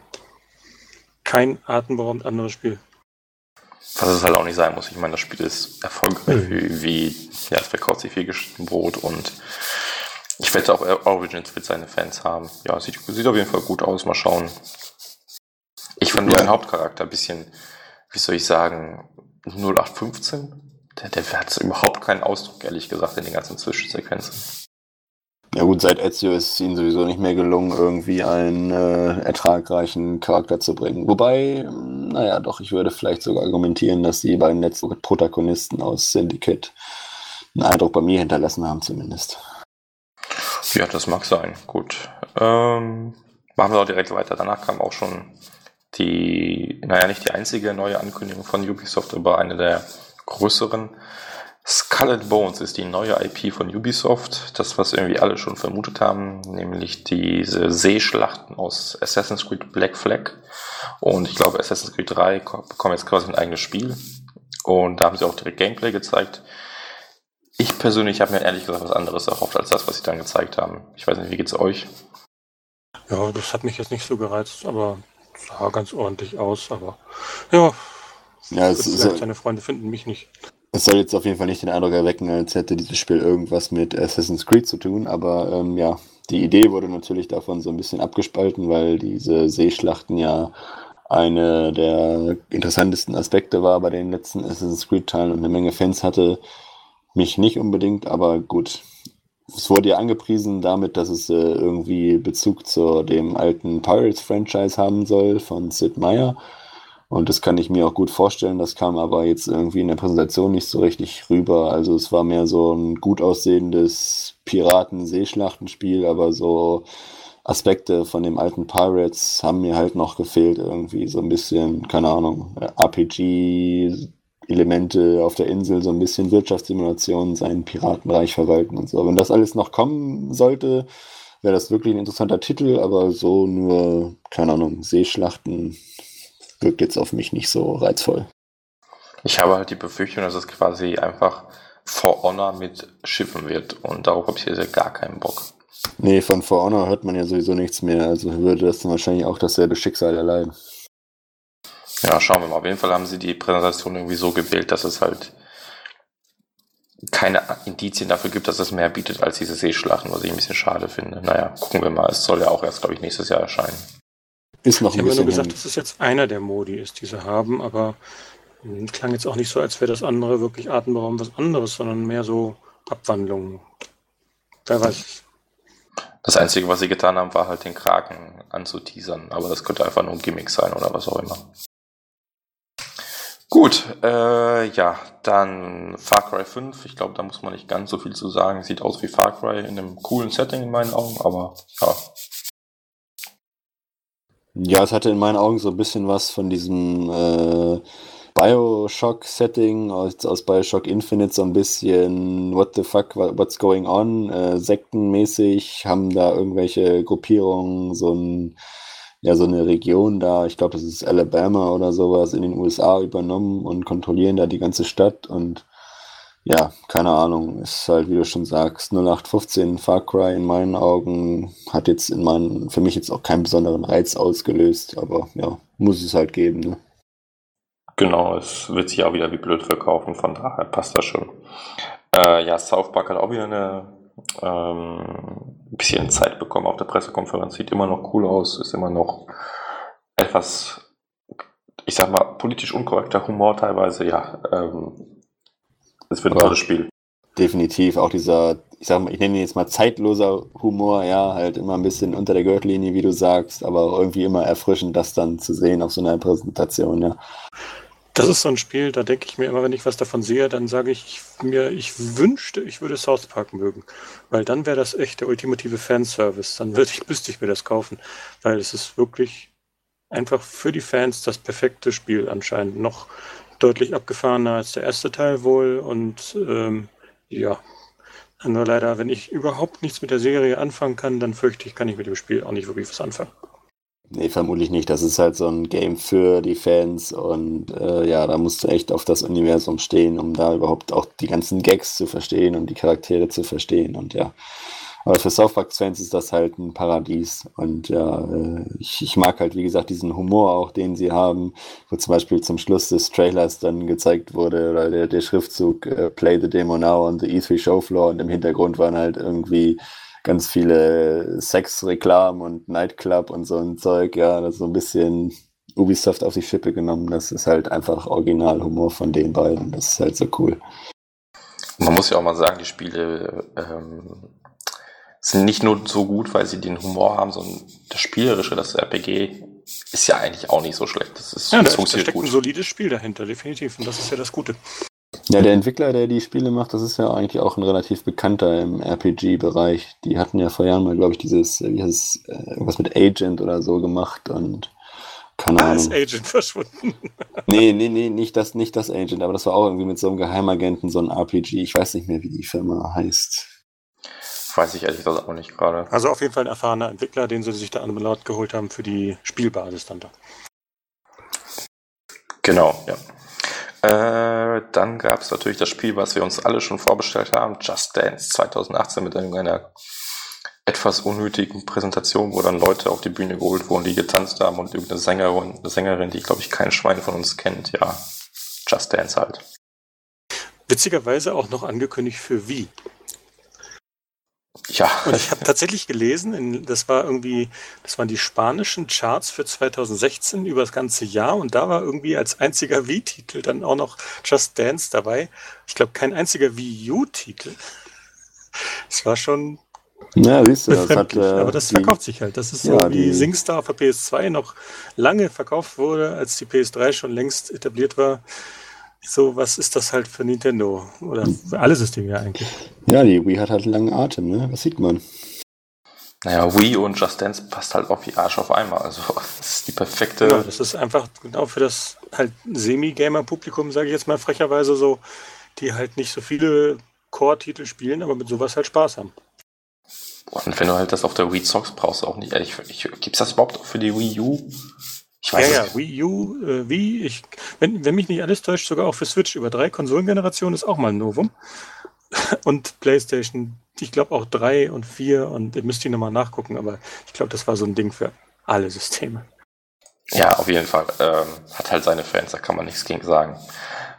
kein atemberaubend anderes Spiel. Was es halt auch nicht sein muss. Ich meine, das Spiel ist erfolgreich mhm. wie, ja, es verkauft sich viel geschnitten Brot und ich wette auch Origins wird seine Fans haben. Ja, sieht, sieht auf jeden Fall gut aus. Mal schauen. Ich fand nur ja. den Hauptcharakter ein bisschen, wie soll ich sagen, 0815. Der, der hat überhaupt keinen Ausdruck, ehrlich gesagt, in den ganzen Zwischensequenzen. Ja gut, seit Ezio ist es ihnen sowieso nicht mehr gelungen, irgendwie einen äh, ertragreichen Charakter zu bringen. Wobei, naja, doch, ich würde vielleicht sogar argumentieren, dass die beiden letzten Protagonisten aus Syndicate einen Eindruck bei mir hinterlassen haben zumindest. Ja, das mag sein. Gut. Ähm, machen wir auch direkt weiter. Danach kam auch schon die, naja, nicht die einzige neue Ankündigung von Ubisoft, aber eine der größeren. Skull and Bones ist die neue IP von Ubisoft. Das, was irgendwie alle schon vermutet haben, nämlich diese Seeschlachten aus Assassin's Creed Black Flag. Und ich glaube, Assassin's Creed 3 bekommt jetzt quasi ein eigenes Spiel. Und da haben sie auch direkt Gameplay gezeigt. Ich persönlich habe mir ehrlich gesagt was anderes erhofft als das, was sie dann gezeigt haben. Ich weiß nicht, wie geht's euch? Ja, das hat mich jetzt nicht so gereizt, aber sah ganz ordentlich aus. Aber ja, ja es ist, seine Freunde finden mich nicht. Es soll jetzt auf jeden Fall nicht den Eindruck erwecken, als hätte dieses Spiel irgendwas mit Assassin's Creed zu tun, aber ähm, ja, die Idee wurde natürlich davon so ein bisschen abgespalten, weil diese Seeschlachten ja eine der interessantesten Aspekte war bei den letzten Assassin's Creed-Teilen und eine Menge Fans hatte. Mich nicht unbedingt, aber gut. Es wurde ja angepriesen damit, dass es äh, irgendwie Bezug zu dem alten Pirates-Franchise haben soll von Sid Meier. Und das kann ich mir auch gut vorstellen. Das kam aber jetzt irgendwie in der Präsentation nicht so richtig rüber. Also es war mehr so ein gut aussehendes Piraten-Seeschlachtenspiel, aber so Aspekte von dem alten Pirates haben mir halt noch gefehlt. Irgendwie so ein bisschen, keine Ahnung, RPG, Elemente auf der Insel, so ein bisschen Wirtschaftssimulation, seinen Piratenreich verwalten und so. Wenn das alles noch kommen sollte, wäre das wirklich ein interessanter Titel, aber so nur, keine Ahnung, Seeschlachten wirkt jetzt auf mich nicht so reizvoll. Ich habe halt die Befürchtung, dass es quasi einfach For Honor mit Schiffen wird und darauf habe ich jetzt gar keinen Bock. Nee, von For Honor hört man ja sowieso nichts mehr, also würde das dann wahrscheinlich auch dasselbe Schicksal erleiden. Ja, schauen wir mal. Auf jeden Fall haben sie die Präsentation irgendwie so gewählt, dass es halt keine Indizien dafür gibt, dass es mehr bietet als diese Seeschlachten, was ich ein bisschen schade finde. Naja, gucken wir mal. Es soll ja auch erst, glaube ich, nächstes Jahr erscheinen. Ist noch ich habe nur gesagt, dass es jetzt einer der Modi ist, die sie haben, aber hm, klang jetzt auch nicht so, als wäre das andere wirklich atemberaubend was anderes, sondern mehr so Abwandlungen. Wer weiß. Das Einzige, was sie getan haben, war halt den Kraken anzuteasern, aber das könnte einfach nur ein Gimmick sein oder was auch immer. Gut, äh, ja, dann Far Cry 5. Ich glaube, da muss man nicht ganz so viel zu sagen. Sieht aus wie Far Cry in einem coolen Setting in meinen Augen, aber ja. Ja, es hatte in meinen Augen so ein bisschen was von diesem äh, Bioshock-Setting aus, aus Bioshock Infinite, so ein bisschen What the fuck, what's going on, äh, sektenmäßig, haben da irgendwelche Gruppierungen, so ein ja so eine Region da, ich glaube, das ist Alabama oder sowas, in den USA übernommen und kontrollieren da die ganze Stadt und ja, keine Ahnung, ist halt, wie du schon sagst, 0815 Far Cry in meinen Augen hat jetzt in meinen, für mich jetzt auch keinen besonderen Reiz ausgelöst, aber ja, muss es halt geben, ne? Genau, es wird sich auch wieder wie blöd verkaufen, von daher passt das schon. Äh, ja, South Park hat auch wieder eine ähm, bisschen Zeit bekommen auf der Pressekonferenz. Sieht immer noch cool aus, ist immer noch etwas, ich sag mal, politisch unkorrekter Humor teilweise. Ja, ähm, es wird ein tolles Spiel. Definitiv auch dieser, ich sag mal, ich nenne ihn jetzt mal zeitloser Humor, ja, halt immer ein bisschen unter der Gürtellinie, wie du sagst, aber irgendwie immer erfrischend, das dann zu sehen auf so einer Präsentation, ja. Das ist so ein Spiel, da denke ich mir immer, wenn ich was davon sehe, dann sage ich mir, ich wünschte, ich würde South Park mögen. Weil dann wäre das echt der ultimative Fanservice. Dann würde ich, müsste ich mir das kaufen. Weil es ist wirklich einfach für die Fans das perfekte Spiel anscheinend. Noch deutlich abgefahrener als der erste Teil wohl. Und ähm, ja, nur leider, wenn ich überhaupt nichts mit der Serie anfangen kann, dann fürchte ich, kann ich mit dem Spiel auch nicht wirklich was anfangen. Nee, vermutlich nicht. Das ist halt so ein Game für die Fans und äh, ja, da musst du echt auf das Universum stehen, um da überhaupt auch die ganzen Gags zu verstehen und die Charaktere zu verstehen und ja. Aber für South Park-Fans ist das halt ein Paradies. Und ja, äh, ich, ich, mag halt, wie gesagt, diesen Humor auch, den sie haben, wo zum Beispiel zum Schluss des Trailers dann gezeigt wurde, oder der, der Schriftzug äh, Play the Demo Now on the E3 Show Floor und im Hintergrund waren halt irgendwie ganz viele Sexreklamen und Nightclub und so ein Zeug, ja, das so ein bisschen Ubisoft auf die Schippe genommen. Das ist halt einfach Originalhumor von den beiden. Das ist halt so cool. Man muss ja auch mal sagen, die Spiele ähm, sind nicht nur so gut, weil sie den Humor haben, sondern das Spielerische, das RPG, ist ja eigentlich auch nicht so schlecht. Das, ist, ja, das da, funktioniert da steckt gut. ein solides Spiel dahinter, definitiv. Und das ist ja das Gute. Ja, der Entwickler, der die Spiele macht, das ist ja eigentlich auch ein relativ bekannter im RPG-Bereich. Die hatten ja vor Jahren mal, glaube ich, dieses, wie heißt es, äh, irgendwas mit Agent oder so gemacht und keine ah, Ahnung. ist Agent verschwunden. nee, nee, nee, nicht das, nicht das Agent, aber das war auch irgendwie mit so einem Geheimagenten, so ein RPG. Ich weiß nicht mehr, wie die Firma heißt. Weiß ich ehrlich gesagt auch nicht gerade. Also auf jeden Fall ein erfahrener Entwickler, den sie sich da an Laut geholt haben für die Spielbasis dann da. Genau, ja. Äh, dann gab es natürlich das Spiel, was wir uns alle schon vorbestellt haben, Just Dance 2018 mit einer etwas unnötigen Präsentation, wo dann Leute auf die Bühne geholt wurden, die getanzt haben und irgendeine Sängerin, eine Sängerin, die glaube ich kein Schwein von uns kennt, ja, Just Dance halt. Witzigerweise auch noch angekündigt für Wie. Ja. Und ich habe tatsächlich gelesen, das war irgendwie, das waren die spanischen Charts für 2016 über das ganze Jahr und da war irgendwie als einziger Wii-Titel dann auch noch Just Dance dabei. Ich glaube, kein einziger Wii U-Titel. Es war schon. Ja, siehst du, das hat, äh, Aber das die, verkauft sich halt. Das ist ja, so, wie die, SingStar auf der PS2 noch lange verkauft wurde, als die PS3 schon längst etabliert war so, was ist das halt für Nintendo? Oder für alle Systeme ja eigentlich. Ja, die Wii hat halt einen langen Atem, ne? Das sieht man. Naja, Wii und Just Dance passt halt auch wie Arsch auf einmal. Also, das ist die perfekte. Genau, das ist einfach genau für das halt Semi-Gamer-Publikum, sage ich jetzt mal frecherweise so, die halt nicht so viele Core-Titel spielen, aber mit sowas halt Spaß haben. Und wenn du halt das auf der Wii zockst, brauchst du auch nicht, ehrlich, gibt es das überhaupt auch für die Wii U? Ich weiß ja, ja, Wii U, äh, Wii, ich, wenn, wenn mich nicht alles täuscht, sogar auch für Switch über drei Konsolengenerationen ist auch mal ein Novum. Und PlayStation, ich glaube auch drei und vier und müsst ihr nochmal nachgucken, aber ich glaube, das war so ein Ding für alle Systeme. Ja, auf jeden Fall. Ähm, hat halt seine Fans, da kann man nichts gegen sagen.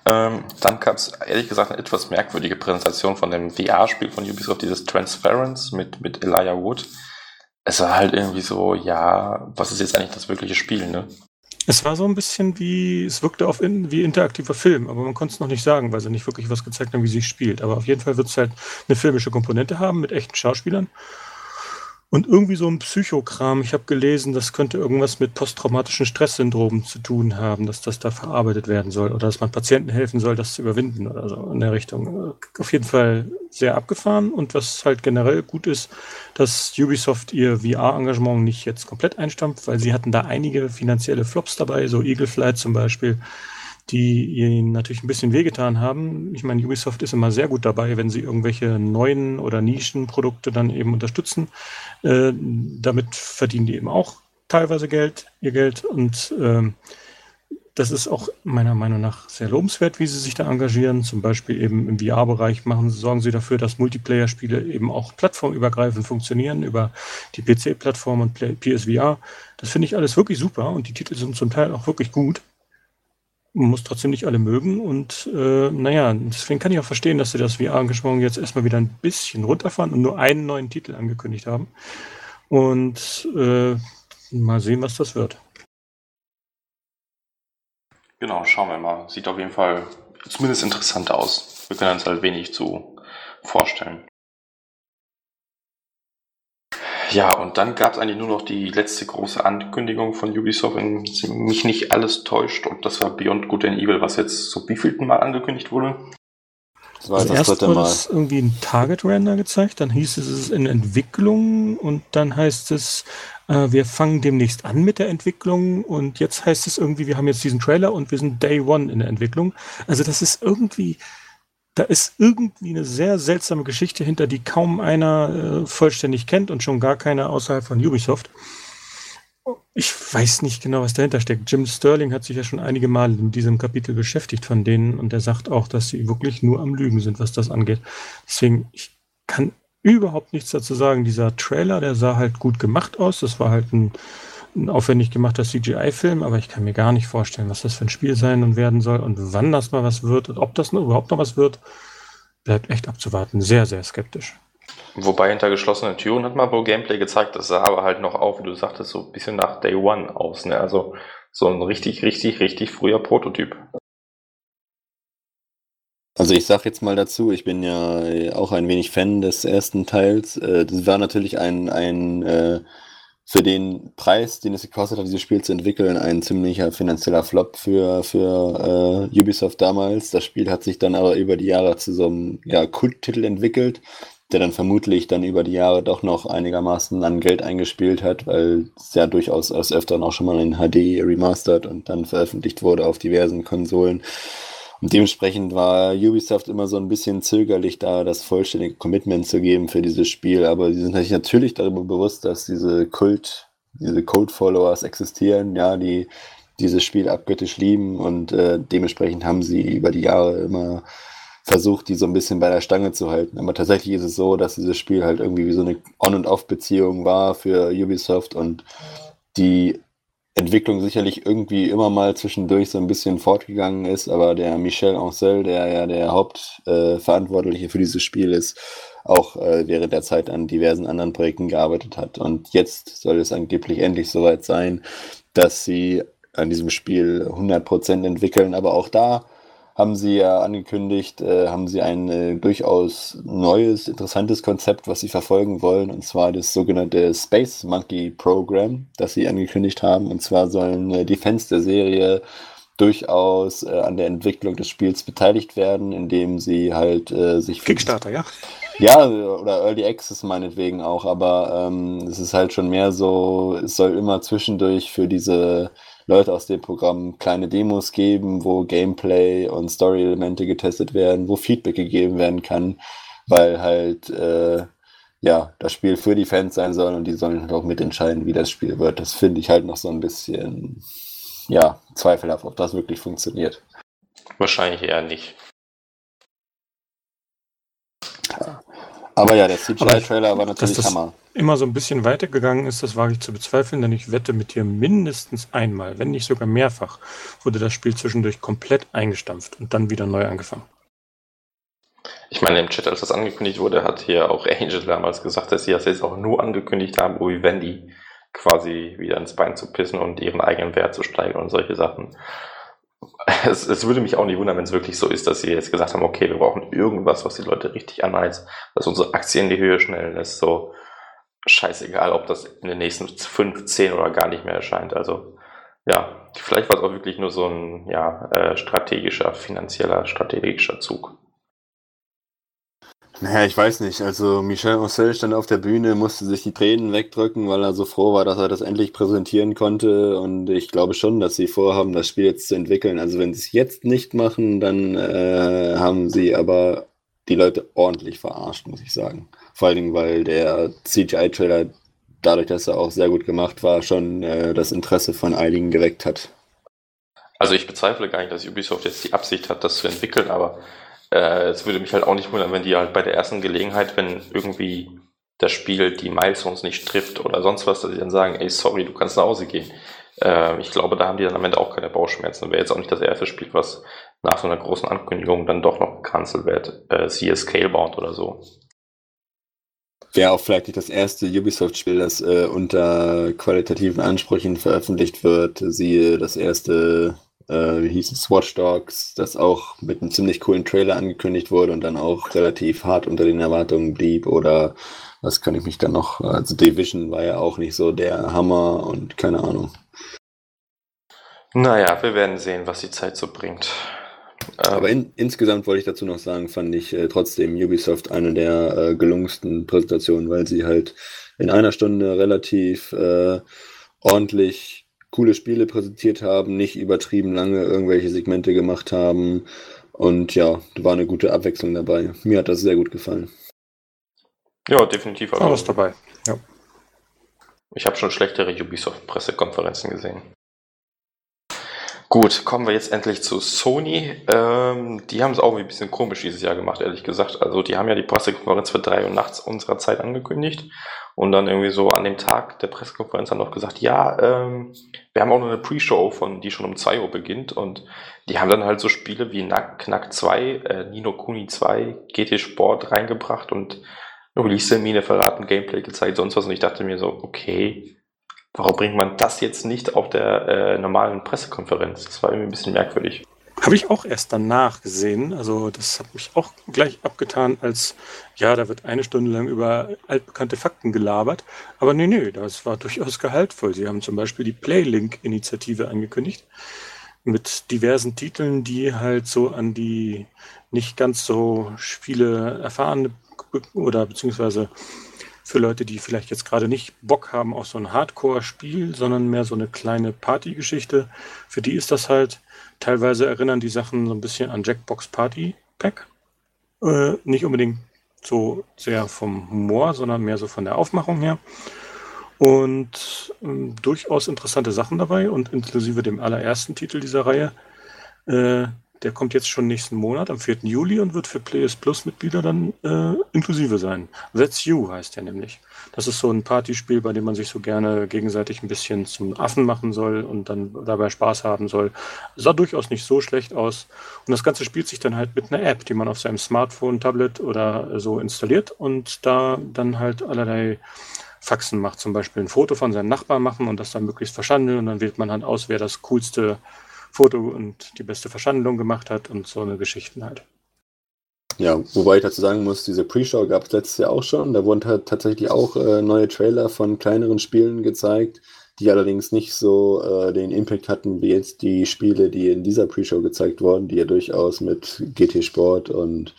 Ähm, dann gab es ehrlich gesagt eine etwas merkwürdige Präsentation von dem VR-Spiel von Ubisoft, dieses Transference mit, mit Elijah Wood es war halt irgendwie so, ja, was ist jetzt eigentlich das wirkliche Spiel, ne? Es war so ein bisschen wie, es wirkte auf in, wie interaktiver Film, aber man konnte es noch nicht sagen, weil sie nicht wirklich was gezeigt haben, wie sie spielt. Aber auf jeden Fall wird es halt eine filmische Komponente haben mit echten Schauspielern. Und irgendwie so ein Psychokram. Ich habe gelesen, das könnte irgendwas mit posttraumatischen Stresssyndromen zu tun haben, dass das da verarbeitet werden soll oder dass man Patienten helfen soll, das zu überwinden oder so in der Richtung. Auf jeden Fall sehr abgefahren und was halt generell gut ist, dass Ubisoft ihr VR-Engagement nicht jetzt komplett einstampft, weil sie hatten da einige finanzielle Flops dabei, so Eagle Flight zum Beispiel die ihnen natürlich ein bisschen wehgetan haben. Ich meine, Ubisoft ist immer sehr gut dabei, wenn sie irgendwelche neuen oder Nischenprodukte dann eben unterstützen. Äh, damit verdienen die eben auch teilweise Geld, ihr Geld. Und äh, das ist auch meiner Meinung nach sehr lobenswert, wie sie sich da engagieren. Zum Beispiel eben im VR-Bereich machen, sorgen sie dafür, dass Multiplayer-Spiele eben auch plattformübergreifend funktionieren über die PC-Plattform und PSVR. Das finde ich alles wirklich super und die Titel sind zum Teil auch wirklich gut. Man muss trotzdem nicht alle mögen und äh, naja, deswegen kann ich auch verstehen, dass sie das VR-Engagement jetzt erstmal wieder ein bisschen runterfahren und nur einen neuen Titel angekündigt haben. Und äh, mal sehen, was das wird. Genau, schauen wir mal. Sieht auf jeden Fall zumindest interessant aus. Wir können uns halt wenig zu vorstellen. Ja, und dann gab es eigentlich nur noch die letzte große Ankündigung von Ubisoft, wenn mich nicht alles täuscht. Und das war Beyond Good and Evil, was jetzt so wievielten Mal angekündigt wurde. Das war also das erst wurde Mal. es irgendwie ein Target-Render gezeigt, dann hieß es, es ist in Entwicklung und dann heißt es, äh, wir fangen demnächst an mit der Entwicklung und jetzt heißt es irgendwie, wir haben jetzt diesen Trailer und wir sind Day One in der Entwicklung. Also das ist irgendwie, da ist irgendwie eine sehr seltsame Geschichte hinter, die kaum einer äh, vollständig kennt und schon gar keiner außerhalb von Ubisoft. Ich weiß nicht genau, was dahinter steckt. Jim Sterling hat sich ja schon einige Mal in diesem Kapitel beschäftigt von denen und er sagt auch, dass sie wirklich nur am Lügen sind, was das angeht. Deswegen, ich kann überhaupt nichts dazu sagen. Dieser Trailer, der sah halt gut gemacht aus. Das war halt ein, ein aufwendig gemachter CGI-Film, aber ich kann mir gar nicht vorstellen, was das für ein Spiel sein und werden soll und wann das mal was wird und ob das noch, überhaupt noch was wird. Bleibt echt abzuwarten. Sehr, sehr skeptisch. Wobei hinter geschlossenen Türen hat man wohl Gameplay gezeigt, das sah aber halt noch auf, wie du sagtest, so ein bisschen nach Day One aus. Ne? Also so ein richtig, richtig, richtig früher Prototyp. Also ich sag jetzt mal dazu, ich bin ja auch ein wenig Fan des ersten Teils. Äh, das war natürlich ein, ein äh, für den Preis, den es gekostet hat, dieses Spiel zu entwickeln, ein ziemlicher finanzieller Flop für, für äh, Ubisoft damals. Das Spiel hat sich dann aber über die Jahre zu so einem ja, Kulttitel entwickelt, der dann vermutlich dann über die Jahre doch noch einigermaßen an Geld eingespielt hat, weil es ja durchaus aus öfteren auch schon mal in HD remastered und dann veröffentlicht wurde auf diversen Konsolen. Und dementsprechend war Ubisoft immer so ein bisschen zögerlich, da das vollständige Commitment zu geben für dieses Spiel. Aber sie sind sich natürlich darüber bewusst, dass diese Kult, diese Code-Followers existieren, ja, die dieses Spiel abgöttisch lieben und äh, dementsprechend haben sie über die Jahre immer versucht, die so ein bisschen bei der Stange zu halten. Aber tatsächlich ist es so, dass dieses Spiel halt irgendwie wie so eine On- und Off-Beziehung war für Ubisoft und die Entwicklung sicherlich irgendwie immer mal zwischendurch so ein bisschen fortgegangen ist, aber der Michel Ancel, der ja der Hauptverantwortliche äh, für dieses Spiel ist, auch äh, während der Zeit an diversen anderen Projekten gearbeitet hat. Und jetzt soll es angeblich endlich soweit sein, dass sie an diesem Spiel 100% entwickeln, aber auch da haben sie ja angekündigt, äh, haben sie ein äh, durchaus neues, interessantes Konzept, was sie verfolgen wollen, und zwar das sogenannte Space Monkey Program, das sie angekündigt haben. Und zwar sollen äh, die Fans der Serie durchaus äh, an der Entwicklung des Spiels beteiligt werden, indem sie halt äh, sich... Kickstarter, ja? Ja, oder Early Access meinetwegen auch, aber ähm, es ist halt schon mehr so, es soll immer zwischendurch für diese Leute aus dem Programm kleine Demos geben, wo Gameplay und Story-Elemente getestet werden, wo Feedback gegeben werden kann, weil halt äh, ja das Spiel für die Fans sein soll und die sollen halt auch mitentscheiden, wie das Spiel wird. Das finde ich halt noch so ein bisschen ja zweifelhaft, ob das wirklich funktioniert. Wahrscheinlich eher nicht. Aber ja, der CGI-Trailer war natürlich das Hammer. Immer so ein bisschen weitergegangen ist, das wage ich zu bezweifeln, denn ich wette mit dir mindestens einmal, wenn nicht sogar mehrfach, wurde das Spiel zwischendurch komplett eingestampft und dann wieder neu angefangen. Ich meine, im Chat, als das angekündigt wurde, hat hier auch Angel damals gesagt, dass sie das jetzt auch nur angekündigt haben, um Wendy quasi wieder ins Bein zu pissen und ihren eigenen Wert zu steigern und solche Sachen es, es würde mich auch nicht wundern, wenn es wirklich so ist, dass sie jetzt gesagt haben, okay, wir brauchen irgendwas, was die Leute richtig anheizt, dass unsere Aktien in die Höhe schnellen lässt. So scheißegal, ob das in den nächsten fünf, zehn oder gar nicht mehr erscheint. Also ja, vielleicht war es auch wirklich nur so ein ja, äh, strategischer, finanzieller, strategischer Zug. Naja, ich weiß nicht. Also Michel Ancel stand auf der Bühne, musste sich die Tränen wegdrücken, weil er so froh war, dass er das endlich präsentieren konnte. Und ich glaube schon, dass sie vorhaben, das Spiel jetzt zu entwickeln. Also wenn sie es jetzt nicht machen, dann äh, haben sie aber die Leute ordentlich verarscht, muss ich sagen. Vor allen Dingen, weil der CGI-Trailer, dadurch, dass er auch sehr gut gemacht war, schon äh, das Interesse von einigen geweckt hat. Also ich bezweifle gar nicht, dass Ubisoft jetzt die Absicht hat, das zu entwickeln, aber es würde mich halt auch nicht wundern, wenn die halt bei der ersten Gelegenheit, wenn irgendwie das Spiel die Milestones nicht trifft oder sonst was, dass sie dann sagen, ey, sorry, du kannst nach Hause gehen. Äh, ich glaube, da haben die dann am Ende auch keine Bauchschmerzen. Wäre jetzt auch nicht das erste Spiel, was nach so einer großen Ankündigung dann doch noch gecancelt wird. Äh, siehe Scalebound oder so. Wäre auch vielleicht nicht das erste Ubisoft-Spiel, das äh, unter qualitativen Ansprüchen veröffentlicht wird. Siehe das erste, äh, wie hieß es, Watch Dogs, das auch mit einem ziemlich coolen Trailer angekündigt wurde und dann auch relativ hart unter den Erwartungen blieb. Oder was kann ich mich dann noch, also Division war ja auch nicht so der Hammer und keine Ahnung. Naja, wir werden sehen, was die Zeit so bringt. Ähm, Aber in, insgesamt wollte ich dazu noch sagen, fand ich äh, trotzdem Ubisoft eine der äh, gelungensten Präsentationen, weil sie halt in einer Stunde relativ äh, ordentlich coole Spiele präsentiert haben, nicht übertrieben lange irgendwelche Segmente gemacht haben. Und ja, da war eine gute Abwechslung dabei. Mir hat das sehr gut gefallen. Ja, definitiv. Alles dabei. Ja. Ich habe schon schlechtere Ubisoft-Pressekonferenzen gesehen. Gut, kommen wir jetzt endlich zu Sony. Ähm, die haben es auch ein bisschen komisch dieses Jahr gemacht, ehrlich gesagt. Also die haben ja die Pressekonferenz für drei Uhr nachts unserer Zeit angekündigt und dann irgendwie so an dem Tag der Pressekonferenz dann noch gesagt, ja, ähm, wir haben auch noch eine Pre-Show, von die schon um zwei Uhr beginnt und die haben dann halt so Spiele wie Knack, Knack 2, äh, Nino Kuni 2, GT Sport reingebracht und Release-Termine verraten, Gameplay gezeigt, sonst was und ich dachte mir so, okay, Warum bringt man das jetzt nicht auf der äh, normalen Pressekonferenz? Das war irgendwie ein bisschen merkwürdig. Habe ich auch erst danach gesehen. Also das hat mich auch gleich abgetan, als ja, da wird eine Stunde lang über altbekannte Fakten gelabert. Aber nee, nee, das war durchaus gehaltvoll. Sie haben zum Beispiel die Playlink-Initiative angekündigt mit diversen Titeln, die halt so an die nicht ganz so Spiele erfahrene oder beziehungsweise für Leute, die vielleicht jetzt gerade nicht Bock haben auf so ein Hardcore-Spiel, sondern mehr so eine kleine Party-Geschichte. Für die ist das halt, teilweise erinnern die Sachen so ein bisschen an Jackbox Party Pack. Äh, nicht unbedingt so sehr vom Humor, sondern mehr so von der Aufmachung her. Und äh, durchaus interessante Sachen dabei und inklusive dem allerersten Titel dieser Reihe. Äh, der kommt jetzt schon nächsten Monat, am 4. Juli und wird für PS Plus Mitglieder dann äh, inklusive sein. That's You heißt der nämlich. Das ist so ein Partyspiel, bei dem man sich so gerne gegenseitig ein bisschen zum Affen machen soll und dann dabei Spaß haben soll. Sah durchaus nicht so schlecht aus. Und das Ganze spielt sich dann halt mit einer App, die man auf seinem Smartphone, Tablet oder so installiert und da dann halt allerlei Faxen macht. Zum Beispiel ein Foto von seinem Nachbarn machen und das dann möglichst verschandeln und dann wählt man halt aus, wer das coolste Foto und die beste Verschandlung gemacht hat und so eine Geschichten halt. Ja, wobei ich dazu sagen muss, diese Pre-Show gab es letztes Jahr auch schon. Da wurden tatsächlich auch äh, neue Trailer von kleineren Spielen gezeigt, die allerdings nicht so äh, den Impact hatten wie jetzt die Spiele, die in dieser Pre-Show gezeigt wurden, die ja durchaus mit GT Sport und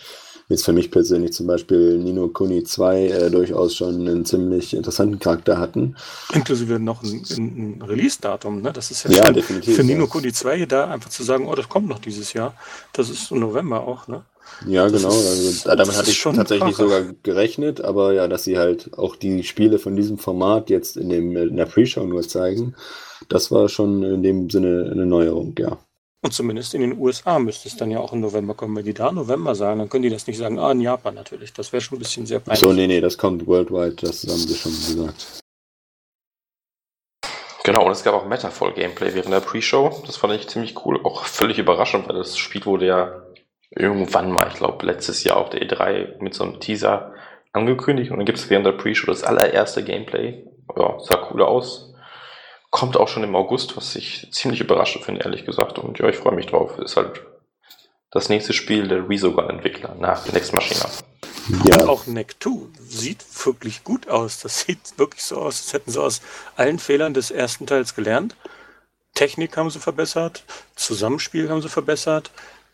jetzt für mich persönlich zum Beispiel Nino Kuni 2 äh, durchaus schon einen ziemlich interessanten Charakter hatten. Inklusive noch ein, ein Release-Datum, ne? Das ist ja, ja definitiv, für Nino ja. Kuni 2 da einfach zu sagen, oh, das kommt noch dieses Jahr. Das ist im November auch, ne? Ja, das genau. Ist, also, damit hatte ich tatsächlich sogar gerechnet, aber ja, dass sie halt auch die Spiele von diesem Format jetzt in, dem, in der Pre-Show nur zeigen, das war schon in dem Sinne eine Neuerung, ja. Und zumindest in den USA müsste es dann ja auch im November kommen. Wenn die da November sagen, dann können die das nicht sagen, ah, in Japan natürlich. Das wäre schon ein bisschen sehr peinlich. So, nee, nee, das kommt worldwide, das haben sie schon gesagt. Genau, und es gab auch Metafall-Gameplay während der Pre-Show. Das fand ich ziemlich cool. Auch völlig überraschend, weil das Spiel wurde ja irgendwann mal, ich glaube, letztes Jahr auf der E3 mit so einem Teaser angekündigt. Und dann gibt es während der Pre-Show das allererste Gameplay. Ja, sah cool aus Kommt auch schon im August, was ich ziemlich überraschend finde, ehrlich gesagt. Und ja, ich freue mich drauf. Ist halt das nächste Spiel der Resogun-Entwickler nach Next Machina. Ja. Und auch Neck 2 sieht wirklich gut aus. Das sieht wirklich so aus, als hätten sie aus allen Fehlern des ersten Teils gelernt. Technik haben sie verbessert, Zusammenspiel haben sie verbessert.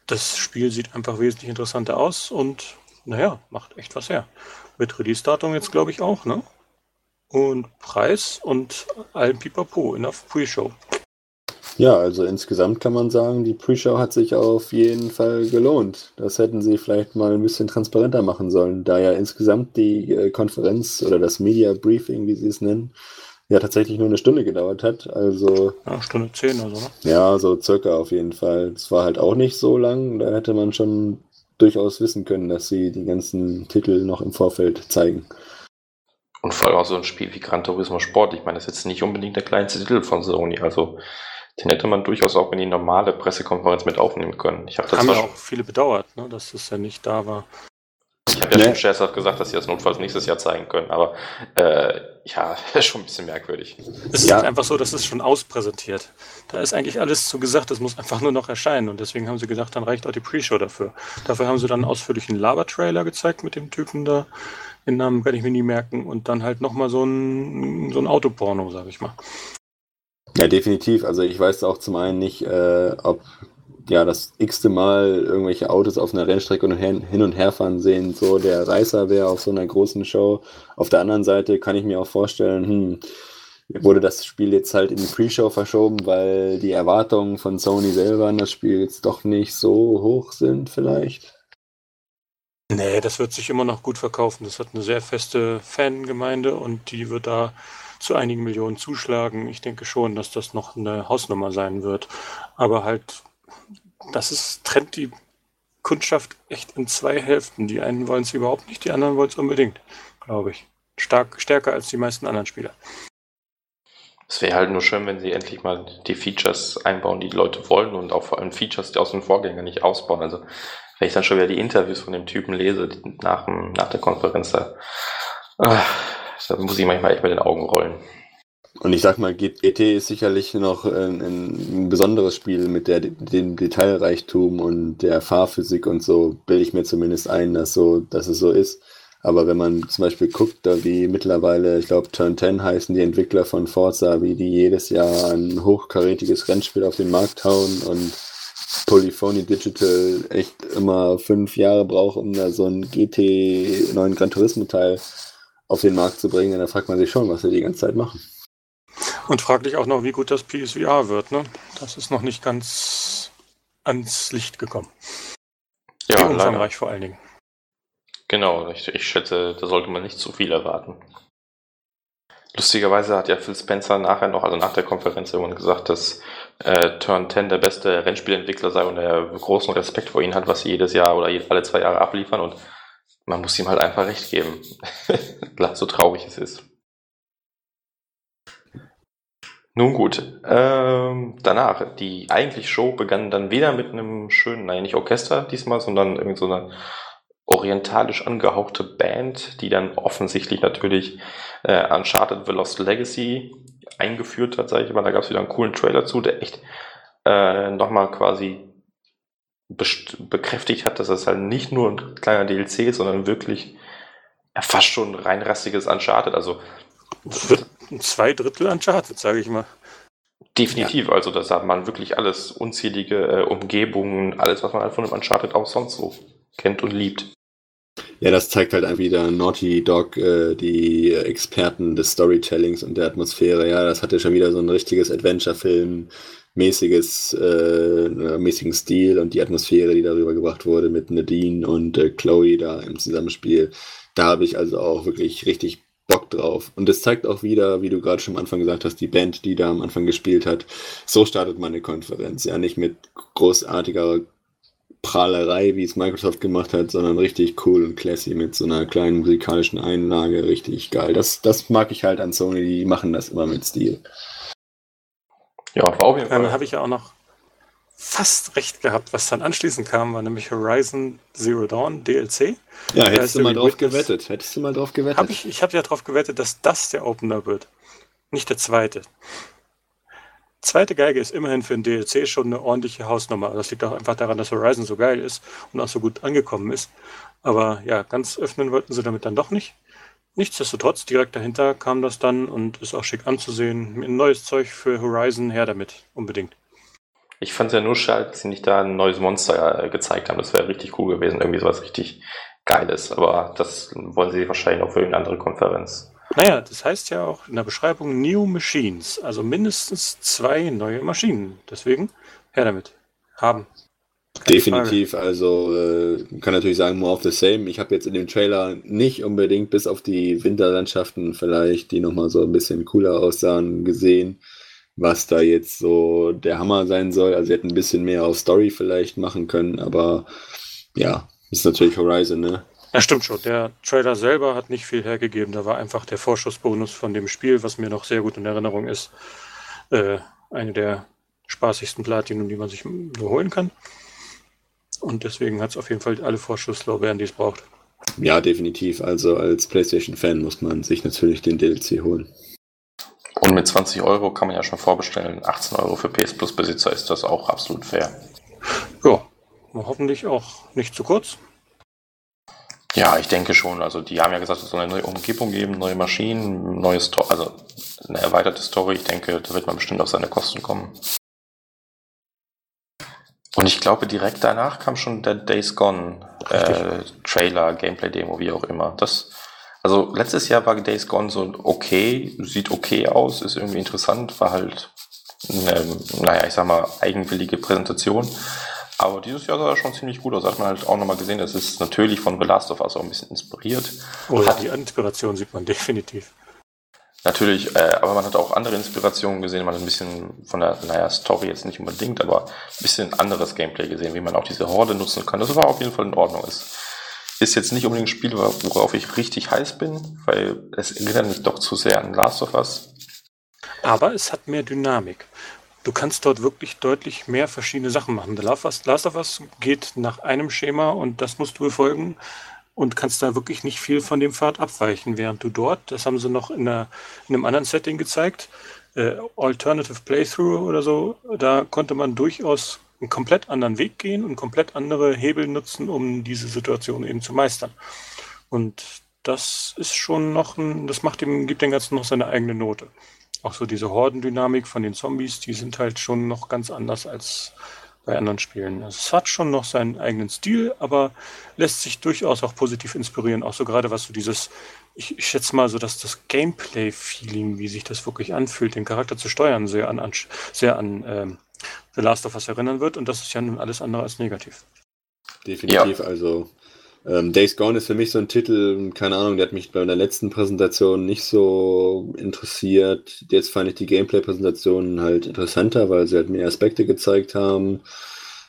Das Spiel sieht einfach wesentlich interessanter aus und naja, macht echt was her. Mit Release-Datum jetzt glaube ich auch, ne? Und Preis und allem Pipapo in der Pre-Show. Ja, also insgesamt kann man sagen, die Pre-Show hat sich auf jeden Fall gelohnt. Das hätten sie vielleicht mal ein bisschen transparenter machen sollen, da ja insgesamt die äh, Konferenz oder das Media Briefing, wie sie es nennen, ja tatsächlich nur eine Stunde gedauert hat. Also. Ja, Stunde zehn oder so, ne? Ja, so circa auf jeden Fall. Es war halt auch nicht so lang. Da hätte man schon durchaus wissen können, dass sie die ganzen Titel noch im Vorfeld zeigen. Und vor allem auch so ein Spiel wie Gran Turismo Sport. Ich meine, das ist jetzt nicht unbedingt der kleinste Titel von Sony. Also den hätte man durchaus auch in die normale Pressekonferenz mit aufnehmen können. Ich hab das Haben ja auch viele bedauert, ne, dass es ja nicht da war. Ich habe ja Nee. schon scherzhaft gesagt, dass sie das notfalls nächstes Jahr zeigen können, aber äh, ja, das ist schon ein bisschen merkwürdig. Es ist Ja. halt einfach so, das ist schon auspräsentiert. Da ist eigentlich alles zu gesagt, das muss einfach nur noch erscheinen. Und deswegen haben sie gedacht, dann reicht auch die Pre-Show dafür. Dafür haben sie dann einen ausführlichen Laber-Trailer gezeigt mit dem Typen da. Den Namen kann ich mir nie merken. Und dann halt nochmal so ein, so ein Autoporno, sag ich mal. Ja, definitiv. Also ich weiß auch zum einen nicht, äh, ob ja das x-te Mal irgendwelche Autos auf einer Rennstrecke und hin und her fahren sehen, so der Reißer wäre auf so einer großen Show. Auf der anderen Seite kann ich mir auch vorstellen, hm, wurde das Spiel jetzt halt in die Pre-Show verschoben, weil die Erwartungen von Sony selber an das Spiel jetzt doch nicht so hoch sind vielleicht. Nee, das wird sich immer noch gut verkaufen. Das hat eine sehr feste Fangemeinde und die wird da zu einigen Millionen zuschlagen. Ich denke schon, dass das noch eine Hausnummer sein wird. Aber halt, das ist, trennt die Kundschaft echt in zwei Hälften. Die einen wollen es überhaupt nicht, die anderen wollen es unbedingt, glaube ich. Stark, stärker als die meisten anderen Spieler. Es wäre halt nur schön, wenn sie endlich mal die Features einbauen, die die Leute wollen und auch vor allem Features, die aus den Vorgängern nicht ausbauen. Also wenn ich dann schon wieder die Interviews von dem Typen lese nach, nach der Konferenz, da, ah, da muss ich manchmal echt mit den Augen rollen. Und ich sag mal, GT ist sicherlich noch ein, ein besonderes Spiel mit der, dem Detailreichtum und der Fahrphysik und so, bilde ich mir zumindest ein, dass, so, dass es so ist. Aber wenn man zum Beispiel guckt, da wie mittlerweile, ich glaube, Turn 10 heißen die Entwickler von Forza, wie die jedes Jahr ein hochkarätiges Rennspiel auf den Markt hauen und Polyphony Digital echt immer fünf Jahre braucht, um da so ein GT 9 Gran Turismo Teil auf den Markt zu bringen, dann fragt man sich schon, was sie die ganze Zeit machen. Und frag dich auch noch, wie gut das PSVR wird. Ne? Das ist noch nicht ganz ans Licht gekommen. Ja, umfangreich vor allen Dingen. Genau, ich, ich schätze, da sollte man nicht zu viel erwarten. Lustigerweise hat ja Phil Spencer nachher noch, also nach der Konferenz irgendwann gesagt, dass äh, Turn 10 der beste Rennspielentwickler sei und er großen Respekt vor ihnen hat, was sie jedes Jahr oder alle zwei Jahre abliefern und man muss ihm halt einfach recht geben. so traurig es ist. Nun gut, ähm, danach, die eigentliche Show begann dann wieder mit einem schönen, nein, nicht Orchester diesmal, sondern irgendwie so eine orientalisch angehauchte Band, die dann offensichtlich natürlich äh, Uncharted The Lost Legacy eingeführt hat, sage ich mal. Da gab es wieder einen coolen Trailer zu, der echt äh, nochmal quasi bekräftigt hat, dass es halt nicht nur ein kleiner DLC ist, sondern wirklich ja, fast schon reinrassiges Uncharted. Also zwei Drittel Uncharted, sage ich mal. definitiv, also das hat man wirklich alles, unzählige äh, Umgebungen, alles, was man halt von dem Uncharted auch sonst so kennt und liebt. Ja, das zeigt halt einfach wieder Naughty Dog, äh, die Experten des Storytellings und der Atmosphäre. Ja, das hatte schon wieder so ein richtiges Adventure-Film, mäßiges, äh, mäßigen Stil und die Atmosphäre, die darüber gebracht wurde mit Nadine und äh, Chloe da im Zusammenspiel. Da habe ich also auch wirklich richtig Bock drauf. Und das zeigt auch wieder, wie du gerade schon am Anfang gesagt hast, die Band, die da am Anfang gespielt hat. So startet man eine Konferenz. Ja, nicht mit großartiger Prahlerei, wie es Microsoft gemacht hat, sondern richtig cool und classy mit so einer kleinen musikalischen Einlage. Richtig geil. Das, das mag ich halt an Sony, die machen das immer mit Stil. Ja, war auf jeden Dann Fall. habe ich ja auch noch fast recht gehabt. Was dann anschließend kam, war nämlich Horizon Zero Dawn DLC. Ja, hättest du mal drauf Witness. gewettet. Hättest du mal drauf gewettet. Hab ich ich habe ja darauf gewettet, dass das der Opener wird. Nicht der zweite. Zweite Geige ist immerhin für ein DLC schon eine ordentliche Hausnummer. Das liegt auch einfach daran, dass Horizon so geil ist und auch so gut angekommen ist. Aber ja, ganz öffnen wollten sie damit dann doch nicht. Nichtsdestotrotz, direkt dahinter kam das dann und ist auch schick anzusehen. Ein neues Zeug für Horizon, her damit, unbedingt. Ich fand es ja nur schade, dass sie nicht da ein neues Monster äh, gezeigt haben. Das wäre richtig cool gewesen, irgendwie sowas richtig Geiles. Aber das wollen sie wahrscheinlich noch für irgendeine andere Konferenz. Naja, das heißt ja auch in der Beschreibung New Machines, also mindestens zwei neue Maschinen. Deswegen her damit. Haben. Definitiv, Frage. also äh, kann natürlich sagen, more of the same. Ich habe jetzt in dem Trailer nicht unbedingt bis auf die Winterlandschaften vielleicht, die nochmal so ein bisschen cooler aussahen, gesehen, was da jetzt so der Hammer sein soll. Also sie hätten ein bisschen mehr auf Story vielleicht machen können, aber ja, ist natürlich Horizon, ne? Ja, stimmt schon. Der Trailer selber hat nicht viel hergegeben. Da war einfach der Vorschussbonus von dem Spiel, was mir noch sehr gut in Erinnerung ist. Äh, eine der spaßigsten Platinum, die man sich nur holen kann. Und deswegen hat es auf jeden Fall alle Vorschusslorbeeren, die es braucht. Ja, definitiv. Also als PlayStation-Fan muss man sich natürlich den DLC holen. Und mit 20 Euro kann man ja schon vorbestellen. 18 Euro für PS Plus Besitzer ist das auch absolut fair. Ja, hoffentlich auch nicht zu kurz. Ja, ich denke schon. Also die haben ja gesagt, es soll eine neue Umgebung geben, neue Maschinen, neues Tor, also eine erweiterte Story. Ich denke, da wird man bestimmt auf seine Kosten kommen. Und ich glaube, direkt danach kam schon der Days Gone äh, Trailer, Gameplay-Demo, wie auch immer. Das, also letztes Jahr war Days Gone so okay, sieht okay aus, ist irgendwie interessant, war halt eine, naja, ich sag mal, eigenwillige Präsentation. Aber dieses Jahr sah er schon ziemlich gut aus. Hat man halt auch nochmal gesehen, es ist natürlich von The Last of Us auch ein bisschen inspiriert. Oh ja, hat, die Inspiration sieht man definitiv. Natürlich, äh, aber man hat auch andere Inspirationen gesehen, man hat ein bisschen von der, naja, Story jetzt nicht unbedingt, aber ein bisschen anderes Gameplay gesehen, wie man auch diese Horde nutzen kann. Das war auf jeden Fall in Ordnung. Es ist jetzt nicht unbedingt ein Spiel, worauf ich richtig heiß bin, weil es erinnert mich doch zu sehr an Last of Us. Aber es hat mehr Dynamik. Du kannst dort wirklich deutlich mehr verschiedene Sachen machen. The Last of Us geht nach einem Schema und das musst du befolgen und kannst da wirklich nicht viel von dem Pfad abweichen, während du dort, das haben sie noch in, einer, in einem anderen Setting gezeigt, äh, Alternative Playthrough oder so, da konnte man durchaus einen komplett anderen Weg gehen und komplett andere Hebel nutzen, um diese Situation eben zu meistern. Und das ist schon noch ein, das macht dem, gibt dem Ganzen noch seine eigene Note. Auch so diese Hordendynamik von den Zombies, die sind halt schon noch ganz anders als bei anderen Spielen. Also es hat schon noch seinen eigenen Stil, aber lässt sich durchaus auch positiv inspirieren. Auch so gerade was so dieses, ich, ich schätze mal so, dass das Gameplay-Feeling, wie sich das wirklich anfühlt, den Charakter zu steuern, sehr an, an sehr an ähm, The Last of Us erinnern wird. Und das ist ja nun alles andere als negativ. Definitiv, ja. also ähm, Days Gone ist für mich so ein Titel, keine Ahnung, der hat mich bei der letzten Präsentation nicht so interessiert. Jetzt fand ich die Gameplay-Präsentation halt interessanter, weil sie halt mehr Aspekte gezeigt haben.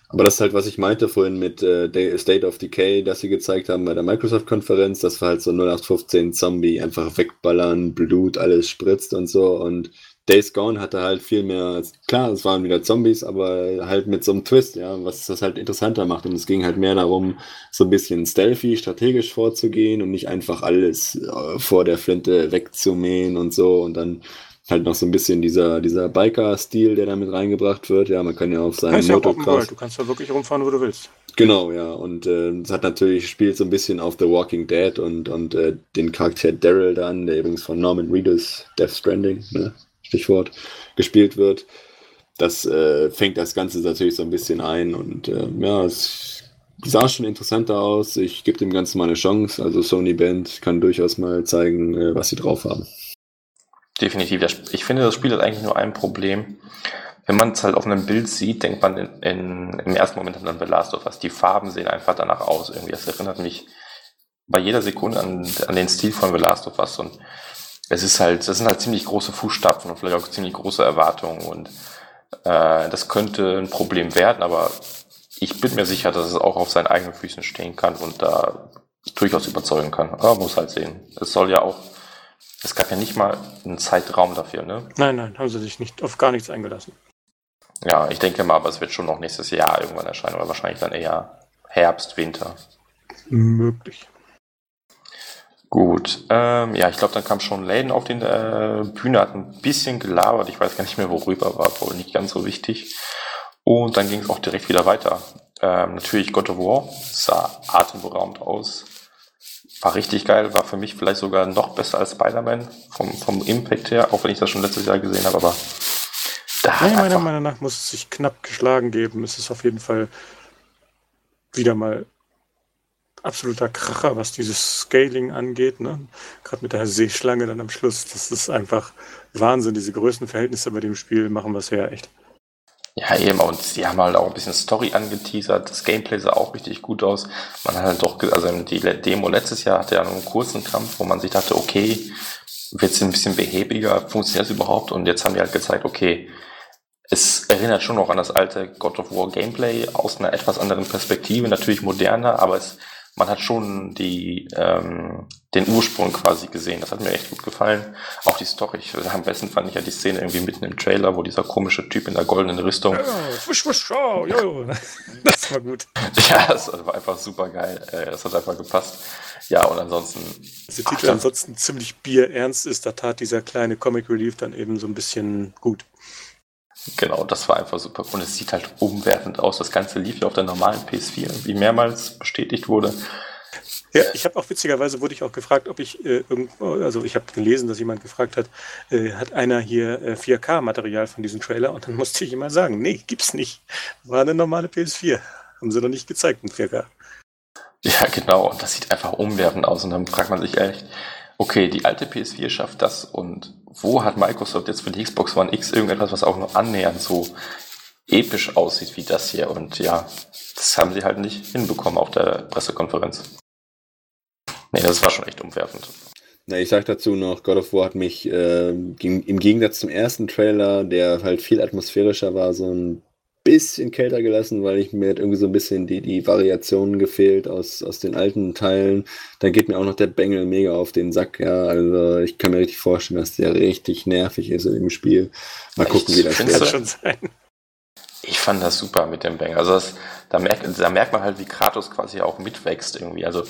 Aber das ist halt, was ich meinte vorhin mit äh, State of Decay, das sie gezeigt haben bei der Microsoft-Konferenz. Das war halt so 0815 Zombie, einfach wegballern, Blut, alles spritzt und so. Und Days Gone hatte halt viel mehr, klar, es waren wieder Zombies, aber halt mit so einem Twist, ja, was das halt interessanter macht. Und es ging halt mehr darum, so ein bisschen stealthy, strategisch vorzugehen und nicht einfach alles äh, vor der Flinte wegzumähen und so. Und dann halt noch so ein bisschen dieser, dieser Biker-Stil, der damit reingebracht wird. Ja, man kann ja auf seinem Motocross... Ja du kannst da wirklich rumfahren, wo du willst. Genau, ja. Und äh, es hat natürlich, spielt so ein bisschen auf The Walking Dead und, und äh, den Charakter Daryl dann, der übrigens von Norman Reedus Death Stranding, ne? Stichwort, gespielt wird. Das äh, fängt das Ganze natürlich so ein bisschen ein und äh, ja, es sah schon interessanter aus. Ich gebe dem Ganzen mal eine Chance. Also Sony Band kann durchaus mal zeigen, äh, was sie drauf haben. Definitiv. Ich finde, das Spiel hat eigentlich nur ein Problem. Wenn man es halt auf einem Bild sieht, denkt man in, in, im ersten Moment an The Last of Us. Die Farben sehen einfach danach aus. Irgendwie, das erinnert mich bei jeder Sekunde an, an den Stil von The Last of Us. Und es ist halt, das sind halt ziemlich große Fußstapfen und vielleicht auch ziemlich große Erwartungen und äh, das könnte ein Problem werden, aber ich bin mir sicher, dass es auch auf seinen eigenen Füßen stehen kann und da durchaus überzeugen kann. Aber man muss halt sehen. Es soll ja auch, es gab ja nicht mal einen Zeitraum dafür, ne? Nein, nein, haben sie sich nicht auf gar nichts eingelassen. Ja, ich denke mal, aber es wird schon noch nächstes Jahr irgendwann erscheinen oder wahrscheinlich dann eher Herbst, Winter. Möglich. Gut, ähm, ja, ich glaube, dann kam schon Läden auf den äh, Bühne, hat ein bisschen gelabert, ich weiß gar nicht mehr worüber, war wohl nicht ganz so wichtig. Und dann ging es auch direkt wieder weiter. Ähm, natürlich God of War, sah atemberaubend aus, war richtig geil, war für mich vielleicht sogar noch besser als Spider-Man vom, vom Impact her, auch wenn ich das schon letztes Jahr gesehen habe, aber da ja, meiner Meinung nach muss es sich knapp geschlagen geben. Es ist auf jeden Fall wieder mal absoluter Kracher, was dieses Scaling angeht. Ne? Gerade mit der Seeschlange dann am Schluss. Das ist einfach Wahnsinn. Diese Größenverhältnisse bei dem Spiel machen was her, echt. Ja, eben, und sie haben halt auch ein bisschen Story angeteasert. Das Gameplay sah auch richtig gut aus. Man hat halt doch, also die Demo letztes Jahr hatte ja einen kurzen Kampf, wo man sich dachte, okay, wird es ein bisschen behäbiger, funktioniert es überhaupt? Und jetzt haben die halt gezeigt, okay, es erinnert schon noch an das alte God of War Gameplay aus einer etwas anderen Perspektive, natürlich moderner, aber es man hat schon die, ähm, den Ursprung quasi gesehen. Das hat mir echt gut gefallen. Auch die Story. Ich, am besten fand ich ja die Szene irgendwie mitten im Trailer, wo dieser komische Typ in der goldenen Rüstung. Ja, wusch, wusch, oh, jo. Das war gut. ja, das war einfach super geil. Äh, das hat einfach gepasst. Ja, und ansonsten. Der Titel ach, ansonsten ziemlich bierernst ist, da tat dieser kleine Comic Relief dann eben so ein bisschen gut. Genau, das war einfach super. Und es sieht halt umwerfend aus. Das Ganze lief ja auf der normalen PS4, wie mehrmals bestätigt wurde. Ja, ich habe auch witzigerweise wurde ich auch gefragt, ob ich äh, irgendwo, also ich habe gelesen, dass jemand gefragt hat, äh, hat einer hier äh, 4K-Material von diesem Trailer und dann musste ich immer sagen, nee, gibt's nicht. War eine normale PS4. Haben sie noch nicht gezeigt in 4K. Ja, genau. Und das sieht einfach umwerfend aus. Und dann fragt man sich echt, okay, die alte PS4 schafft das und wo hat Microsoft jetzt für die Xbox One X irgendetwas, was auch nur annähernd so episch aussieht wie das hier? Und ja, das haben sie halt nicht hinbekommen auf der Pressekonferenz. Nee, das war schon echt umwerfend. Na, ich sag dazu noch, God of War hat mich äh, im Gegensatz zum ersten Trailer, der halt viel atmosphärischer war, so ein bisschen kälter gelassen, weil ich mir irgendwie so ein bisschen die, die Variationen gefehlt aus, aus den alten Teilen. Da geht mir auch noch der Bengel mega auf den Sack, ja. Also ich kann mir richtig vorstellen, dass der richtig nervig ist in dem Spiel. Mal Echt? gucken, wie das wird. schon sein. Ich fand das super mit dem Bengel. Also das, da, merkt, da merkt man halt, wie Kratos quasi auch mitwächst irgendwie. Also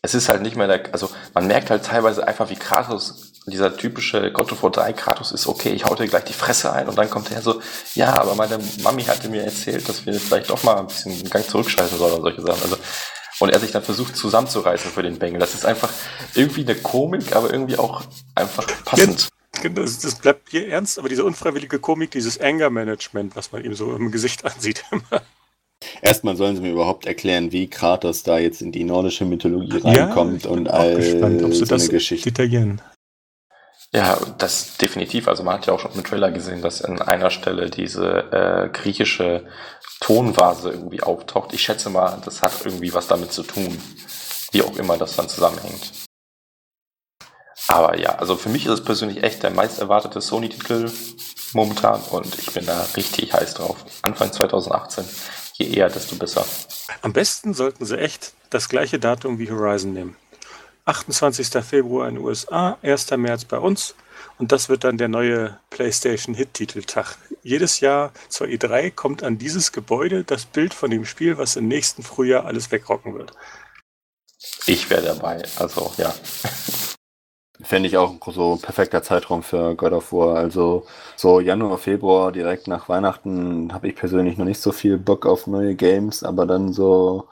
es ist halt nicht mehr der, also man merkt halt teilweise einfach, wie Kratos dieser typische God of War 3 Kratos ist, okay, ich hau dir gleich die Fresse ein und dann kommt er so, ja, aber meine Mami hatte mir erzählt, dass wir vielleicht doch mal ein bisschen den Gang zurückschalten sollen und solche Sachen. Also, und er sich dann versucht zusammenzureißen für den Bengel. Das ist einfach irgendwie eine Komik, aber irgendwie auch einfach passend. Das, das bleibt hier ernst, aber diese unfreiwillige Komik, dieses Anger-Management, was man ihm so im Gesicht ansieht. Erstmal sollen sie mir überhaupt erklären, wie Kratos da jetzt in die nordische Mythologie reinkommt ja, und all gespannt, ob sie so das eine Geschichte. Detaillieren. Ja, das definitiv. Also man hat ja auch schon im Trailer gesehen, dass an einer Stelle diese äh, griechische Tonvase irgendwie auftaucht. Ich schätze mal, das hat irgendwie was damit zu tun, wie auch immer das dann zusammenhängt. Aber ja, also für mich ist es persönlich echt der meist erwartete Sony-Titel momentan und ich bin da richtig heiß drauf. Anfang 2018. Je eher, desto besser. Am besten sollten sie echt das gleiche Datum wie Horizon nehmen. 28. Februar in den USA, 1. März bei uns. Und das wird dann der neue PlayStation Hit-Titeltag. Jedes Jahr zur E3 kommt an dieses Gebäude das Bild von dem Spiel, was im nächsten Frühjahr alles wegrocken wird. Ich wäre dabei, also ja. Fände ich auch so ein perfekter Zeitraum für God of War. Also so Januar, Februar, direkt nach Weihnachten habe ich persönlich noch nicht so viel Bock auf neue Games, aber dann so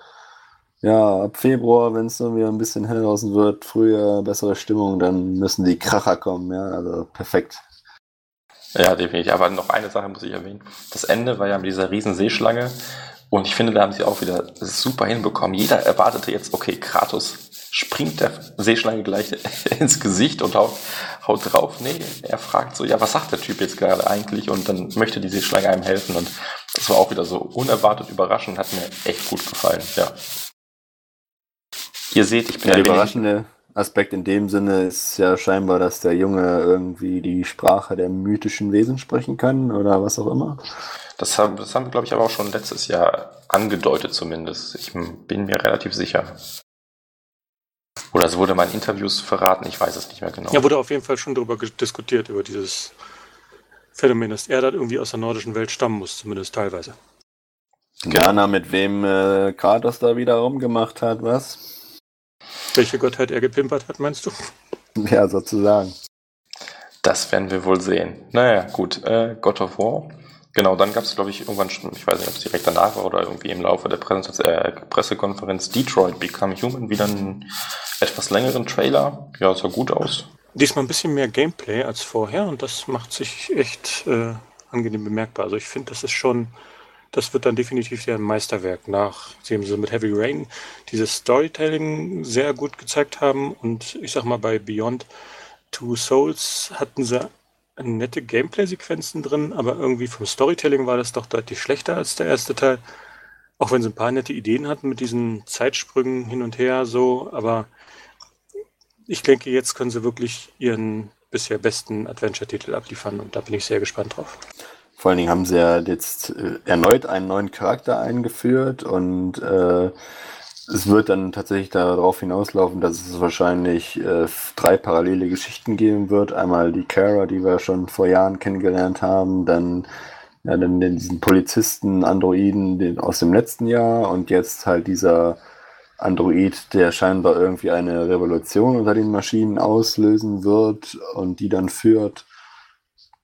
ja, ab Februar, wenn es dann wieder ein bisschen heller draußen wird, früher bessere Stimmung, dann müssen die Kracher kommen, ja, also perfekt. Ja, definitiv. Aber noch eine Sache muss ich erwähnen. Das Ende war ja mit dieser riesen Seeschlange und ich finde, da haben sie auch wieder super hinbekommen. Jeder erwartete jetzt, okay, Kratos springt der Seeschlange gleich ins Gesicht und haut, haut drauf. Nee, er fragt so, ja, was sagt der Typ jetzt gerade eigentlich? Und dann möchte die Seeschlange einem helfen und das war auch wieder so unerwartet überraschend, hat mir echt gut gefallen, ja. Ihr seht, ich bin ja, der überraschende Aspekt in dem Sinne ist ja scheinbar, dass der Junge irgendwie die Sprache der mythischen Wesen sprechen kann oder was auch immer. Das haben, das haben wir, glaube ich, aber auch schon letztes Jahr angedeutet zumindest. Ich bin mir relativ sicher. Oder es wurde mal in Interviews verraten, ich weiß es nicht mehr genau. Ja, wurde auf jeden Fall schon darüber diskutiert, über dieses Phänomen, dass er da irgendwie aus der nordischen Welt stammen muss, zumindest teilweise. Genau. mit wem äh, Kratos da wieder rumgemacht hat, was? Welche Gottheit er gepimpert hat, meinst du? Ja, sozusagen. Das werden wir wohl sehen. Naja, gut. Äh, God of War. Genau, dann gab es, glaube ich, irgendwann schon, ich weiß nicht, ob es direkt danach war oder irgendwie im Laufe der Präsentation, äh, Pressekonferenz Detroit Become Human wieder einen etwas längeren Trailer. Ja, sah gut aus. Diesmal ein bisschen mehr Gameplay als vorher und das macht sich echt äh, angenehm bemerkbar. Also ich finde, das ist schon das wird dann definitiv ein Meisterwerk, nachdem sie mit Heavy Rain dieses Storytelling sehr gut gezeigt haben. Und ich sag mal, bei Beyond Two Souls hatten sie nette Gameplay-Sequenzen drin, aber irgendwie vom Storytelling war das doch deutlich schlechter als der erste Teil. Auch wenn sie ein paar nette Ideen hatten mit diesen Zeitsprüngen hin und her so, aber ich denke, jetzt können sie wirklich ihren bisher besten Adventure-Titel abliefern und da bin ich sehr gespannt drauf. Vor allen Dingen haben sie ja jetzt äh, erneut einen neuen Charakter eingeführt und äh, es wird dann tatsächlich darauf hinauslaufen, dass es wahrscheinlich äh, drei parallele Geschichten geben wird. Einmal die Kara, die wir schon vor Jahren kennengelernt haben, dann, ja, dann diesen Polizisten, Androiden den, aus dem letzten Jahr und jetzt halt dieser Android, der scheinbar irgendwie eine Revolution unter den Maschinen auslösen wird und die dann führt.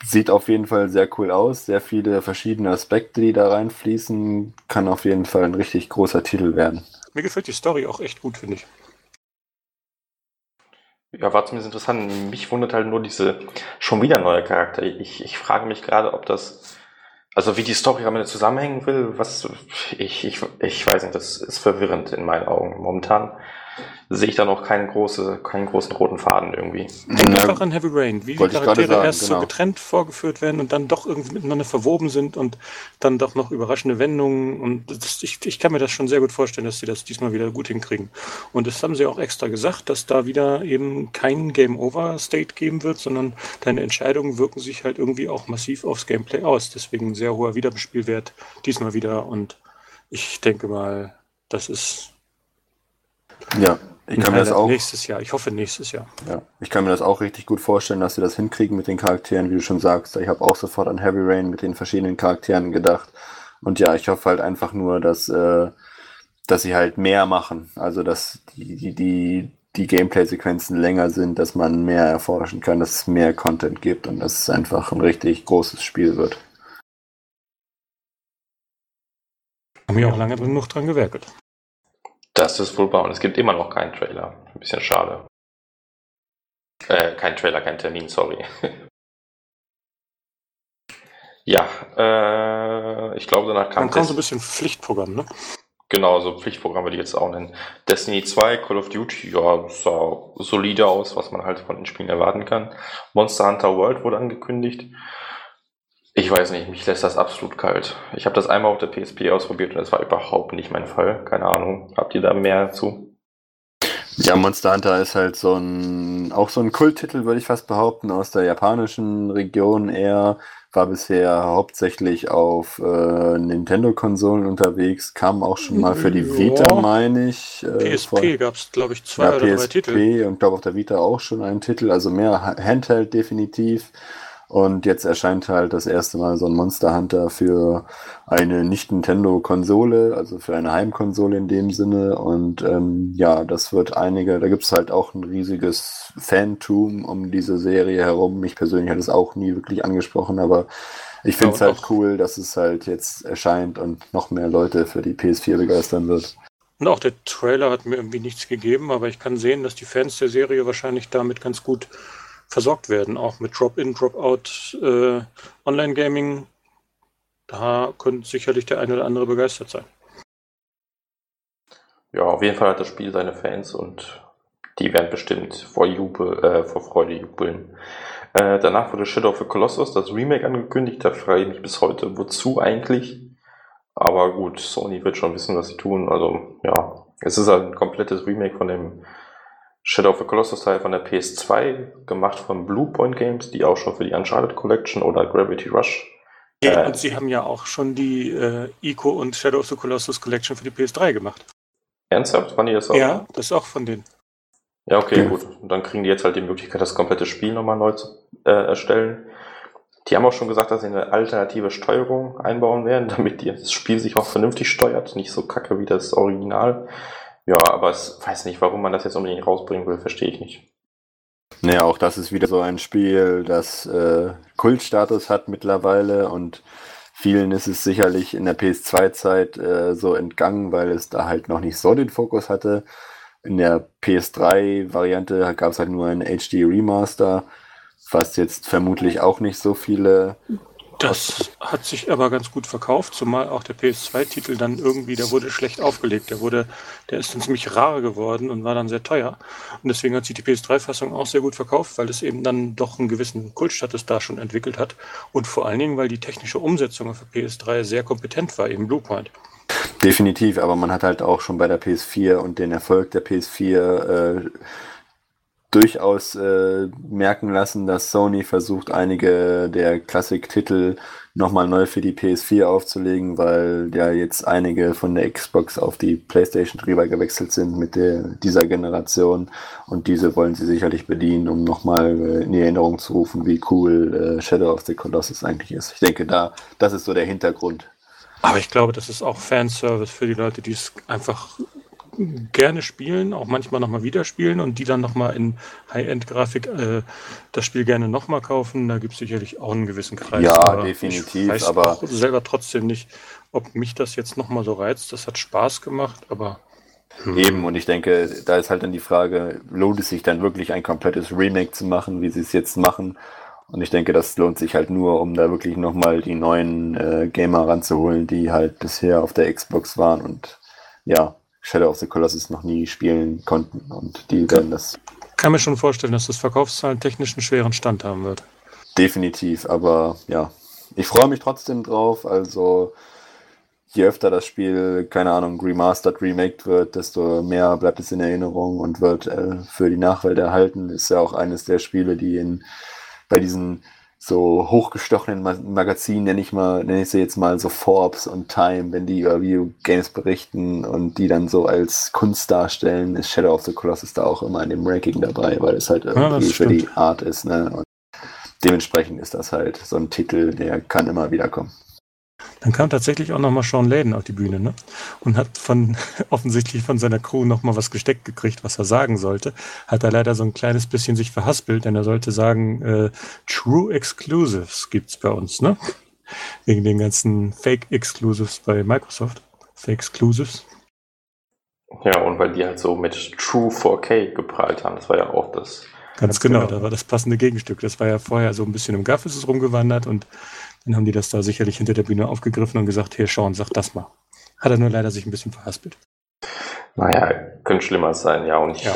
Sieht auf jeden Fall sehr cool aus, sehr viele verschiedene Aspekte, die da reinfließen. Kann auf jeden Fall ein richtig großer Titel werden. Mir gefällt die Story auch echt gut, finde ich. Ja, war zumindest interessant. Mich wundert halt nur diese schon wieder neue Charakter. Ich, ich frage mich gerade, ob das, also wie die Story am Ende zusammenhängen will, was, ich, ich, ich weiß nicht, das ist verwirrend in meinen Augen. Momentan sehe ich da noch keinen, große, keinen großen roten Faden irgendwie. Denk einfach an Heavy Rain, wie die Charaktere sagen, erst genau. so getrennt vorgeführt werden und dann doch irgendwie miteinander verwoben sind und dann doch noch überraschende Wendungen. Und das, ich, ich kann mir das schon sehr gut vorstellen, dass sie das diesmal wieder gut hinkriegen. Und das haben sie auch extra gesagt, dass da wieder eben kein Game-Over-State geben wird, sondern deine Entscheidungen wirken sich halt irgendwie auch massiv aufs Gameplay aus. Deswegen ein sehr hoher Wiederbespielwert diesmal wieder. Und ich denke mal, das ist ja, ich kann mir das auch. Nächstes Jahr, ich hoffe nächstes Jahr. Ja, ich kann mir das auch richtig gut vorstellen, dass sie das hinkriegen mit den Charakteren, wie du schon sagst. Ich habe auch sofort an Heavy Rain mit den verschiedenen Charakteren gedacht. Und ja, ich hoffe halt einfach nur, dass, äh, dass sie halt mehr machen. Also, dass die, die, die, die Gameplay-Sequenzen länger sind, dass man mehr erforschen kann, dass es mehr Content gibt und dass es einfach ein richtig großes Spiel wird. Haben wir auch lange genug dran gewerkelt. Das ist wohl wahr. Und es gibt immer noch keinen Trailer. Ein bisschen schade. Äh, kein Trailer, kein Termin, sorry. ja, äh, ich glaube, danach kam. Dann kam so ein bisschen Pflichtprogramm, ne? Genau, so Pflichtprogramm würde ich jetzt auch nennen. Destiny 2, Call of Duty, ja, sah solide aus, was man halt von den Spielen erwarten kann. Monster Hunter World wurde angekündigt. Ich weiß nicht, mich lässt das absolut kalt. Ich habe das einmal auf der PSP ausprobiert und das war überhaupt nicht mein Fall. Keine Ahnung. Habt ihr da mehr zu? Ja, Monster Hunter ist halt so ein, auch so ein Kulttitel, würde ich fast behaupten, aus der japanischen Region eher. War bisher hauptsächlich auf äh, Nintendo-Konsolen unterwegs, kam auch schon mal für die Vita, ja. meine ich. Äh, PSP gab es, glaube ich, zwei ja, oder PSP drei Titel. und glaube auf der Vita auch schon einen Titel, also mehr Handheld definitiv. Und jetzt erscheint halt das erste Mal so ein Monster Hunter für eine Nicht-Nintendo-Konsole, also für eine Heimkonsole in dem Sinne. Und ähm, ja, das wird einige, da gibt es halt auch ein riesiges Fantum um diese Serie herum. Mich persönlich hat es auch nie wirklich angesprochen, aber ich finde es ja, halt cool, dass es halt jetzt erscheint und noch mehr Leute für die PS4 begeistern wird. Und auch der Trailer hat mir irgendwie nichts gegeben, aber ich kann sehen, dass die Fans der Serie wahrscheinlich damit ganz gut versorgt werden, auch mit Drop-in, Drop-out äh, Online-Gaming. Da könnte sicherlich der eine oder andere begeistert sein. Ja, auf jeden Fall hat das Spiel seine Fans und die werden bestimmt vor, Jubel, äh, vor Freude jubeln. Äh, danach wurde Shadow of the Colossus, das Remake, angekündigt. Da frage ich mich bis heute, wozu eigentlich? Aber gut, Sony wird schon wissen, was sie tun. Also, ja, es ist halt ein komplettes Remake von dem Shadow of the Colossus Teil von der PS2, gemacht von Bluepoint Games, die auch schon für die Uncharted Collection oder Gravity Rush. Ja, äh, und sie haben ja auch schon die äh, Ico und Shadow of the Colossus Collection für die PS3 gemacht. Ernsthaft? Wann die das auch? Ja, das ist auch von denen. Ja, okay, ja. gut. Und dann kriegen die jetzt halt die Möglichkeit, das komplette Spiel nochmal neu zu äh, erstellen. Die haben auch schon gesagt, dass sie eine alternative Steuerung einbauen werden, damit das Spiel sich auch vernünftig steuert, nicht so kacke wie das Original. Ja, aber ich weiß nicht, warum man das jetzt unbedingt rausbringen will, verstehe ich nicht. Naja, auch das ist wieder so ein Spiel, das äh, Kultstatus hat mittlerweile und vielen ist es sicherlich in der PS2-Zeit äh, so entgangen, weil es da halt noch nicht so den Fokus hatte. In der PS3-Variante gab es halt nur ein HD Remaster, was jetzt vermutlich auch nicht so viele Das hat sich aber ganz gut verkauft, zumal auch der PS2-Titel dann irgendwie, der wurde schlecht aufgelegt. Der wurde, der ist dann ziemlich rar geworden und war dann sehr teuer. Und deswegen hat sich die PS3-Fassung auch sehr gut verkauft, weil es eben dann doch einen gewissen Kultstatus da schon entwickelt hat. Und vor allen Dingen, weil die technische Umsetzung für PS3 sehr kompetent war, eben Bluepoint. Definitiv, aber man hat halt auch schon bei der PS4 und den Erfolg der PS4 äh, durchaus äh, merken lassen, dass Sony versucht, einige der Klassik-Titel nochmal neu für die PS4 aufzulegen, weil ja jetzt einige von der Xbox auf die PlayStation drüber gewechselt sind mit der, dieser Generation und diese wollen sie sicherlich bedienen, um nochmal äh, in Erinnerung zu rufen, wie cool äh, Shadow of the Colossus eigentlich ist. Ich denke, da, das ist so der Hintergrund. Aber ich glaube, das ist auch Fanservice für die Leute, die es einfach gerne spielen, auch manchmal nochmal wieder spielen und die dann nochmal in High-End-Grafik äh, das Spiel gerne nochmal kaufen. Da gibt es sicherlich auch einen gewissen Kreis. Ja, aber definitiv. Ich weiß aber selber trotzdem nicht, ob mich das jetzt nochmal so reizt. Das hat Spaß gemacht, aber. Hm. Eben, und ich denke, da ist halt dann die Frage, lohnt es sich dann wirklich ein komplettes Remake zu machen, wie sie es jetzt machen? Und ich denke, das lohnt sich halt nur, um da wirklich nochmal die neuen äh, Gamer ranzuholen, die halt bisher auf der Xbox waren und ja, Shadow of the Colossus noch nie spielen konnten und die werden das. Kann mir schon vorstellen, dass das Verkaufszahlen technisch einen schweren Stand haben wird. Definitiv, aber ja, ich freue mich trotzdem drauf. Also je öfter das Spiel, keine Ahnung, remastered, remaked wird, desto mehr bleibt es in Erinnerung und wird äh, für die Nachwelt erhalten. Ist ja auch eines der Spiele, die in bei diesen so hochgestochenen Magazinen, nenne ich mal, nenne ich sie jetzt mal so Forbes und Time, wenn die über Videogames berichten und die dann so als Kunst darstellen, ist Shadow of the Colossus da auch immer in dem Ranking dabei, weil es halt irgendwie ja, für die Art ist, ne? Und dementsprechend ist das halt so ein Titel, der kann immer wieder kommen. Dann kam tatsächlich auch nochmal Sean Layden auf die Bühne ne? und hat von offensichtlich von seiner Crew nochmal was gesteckt gekriegt, was er sagen sollte. Hat er leider so ein kleines bisschen sich verhaspelt, denn er sollte sagen, äh, True Exclusives gibt's bei uns, ne? Wegen den ganzen Fake Exclusives bei Microsoft. Fake Exclusives. Ja, und weil die halt so mit True 4K geprallt haben, das war ja auch das. Ganz, Ganz genau, genau, da war das passende Gegenstück. Das war ja vorher so ein bisschen im Gaff ist es rumgewandert und dann haben die das da sicherlich hinter der Bühne aufgegriffen und gesagt, hier Sean, sag das mal. Hat er nur leider sich ein bisschen verhaspelt. Naja, könnte schlimmer sein, ja. Und ich, ja.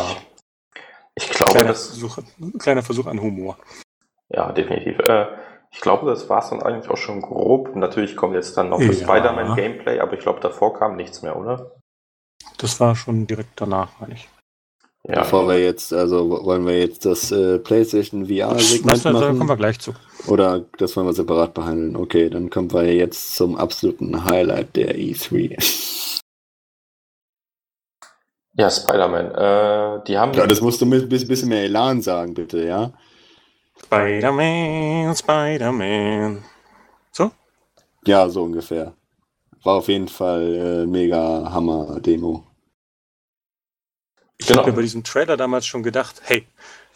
ich glaube, kleiner das. Versuch, kleiner Versuch an Humor. Ja, definitiv. Äh, ich glaube, das war es dann eigentlich auch schon grob. Natürlich kommt jetzt dann noch das ja. Spider-Man Gameplay, aber ich glaube, davor kam nichts mehr, oder? Das war schon direkt danach, meine ich. Ja. Bevor wir jetzt, also wollen wir jetzt das äh, PlayStation VR-Segment machen? Da kommen wir gleich zu. Oder das wollen wir separat behandeln? Okay, dann kommen wir jetzt zum absoluten Highlight der E3. Ja, Spider-Man. Äh, die haben. Ja, das musst du mit ein bisschen mehr Elan sagen, bitte, ja? Spider-Man, Spider-Man. So? Ja, so ungefähr. War auf jeden Fall äh, mega Hammer-Demo. Ich genau. habe mir bei diesem Trailer damals schon gedacht, hey,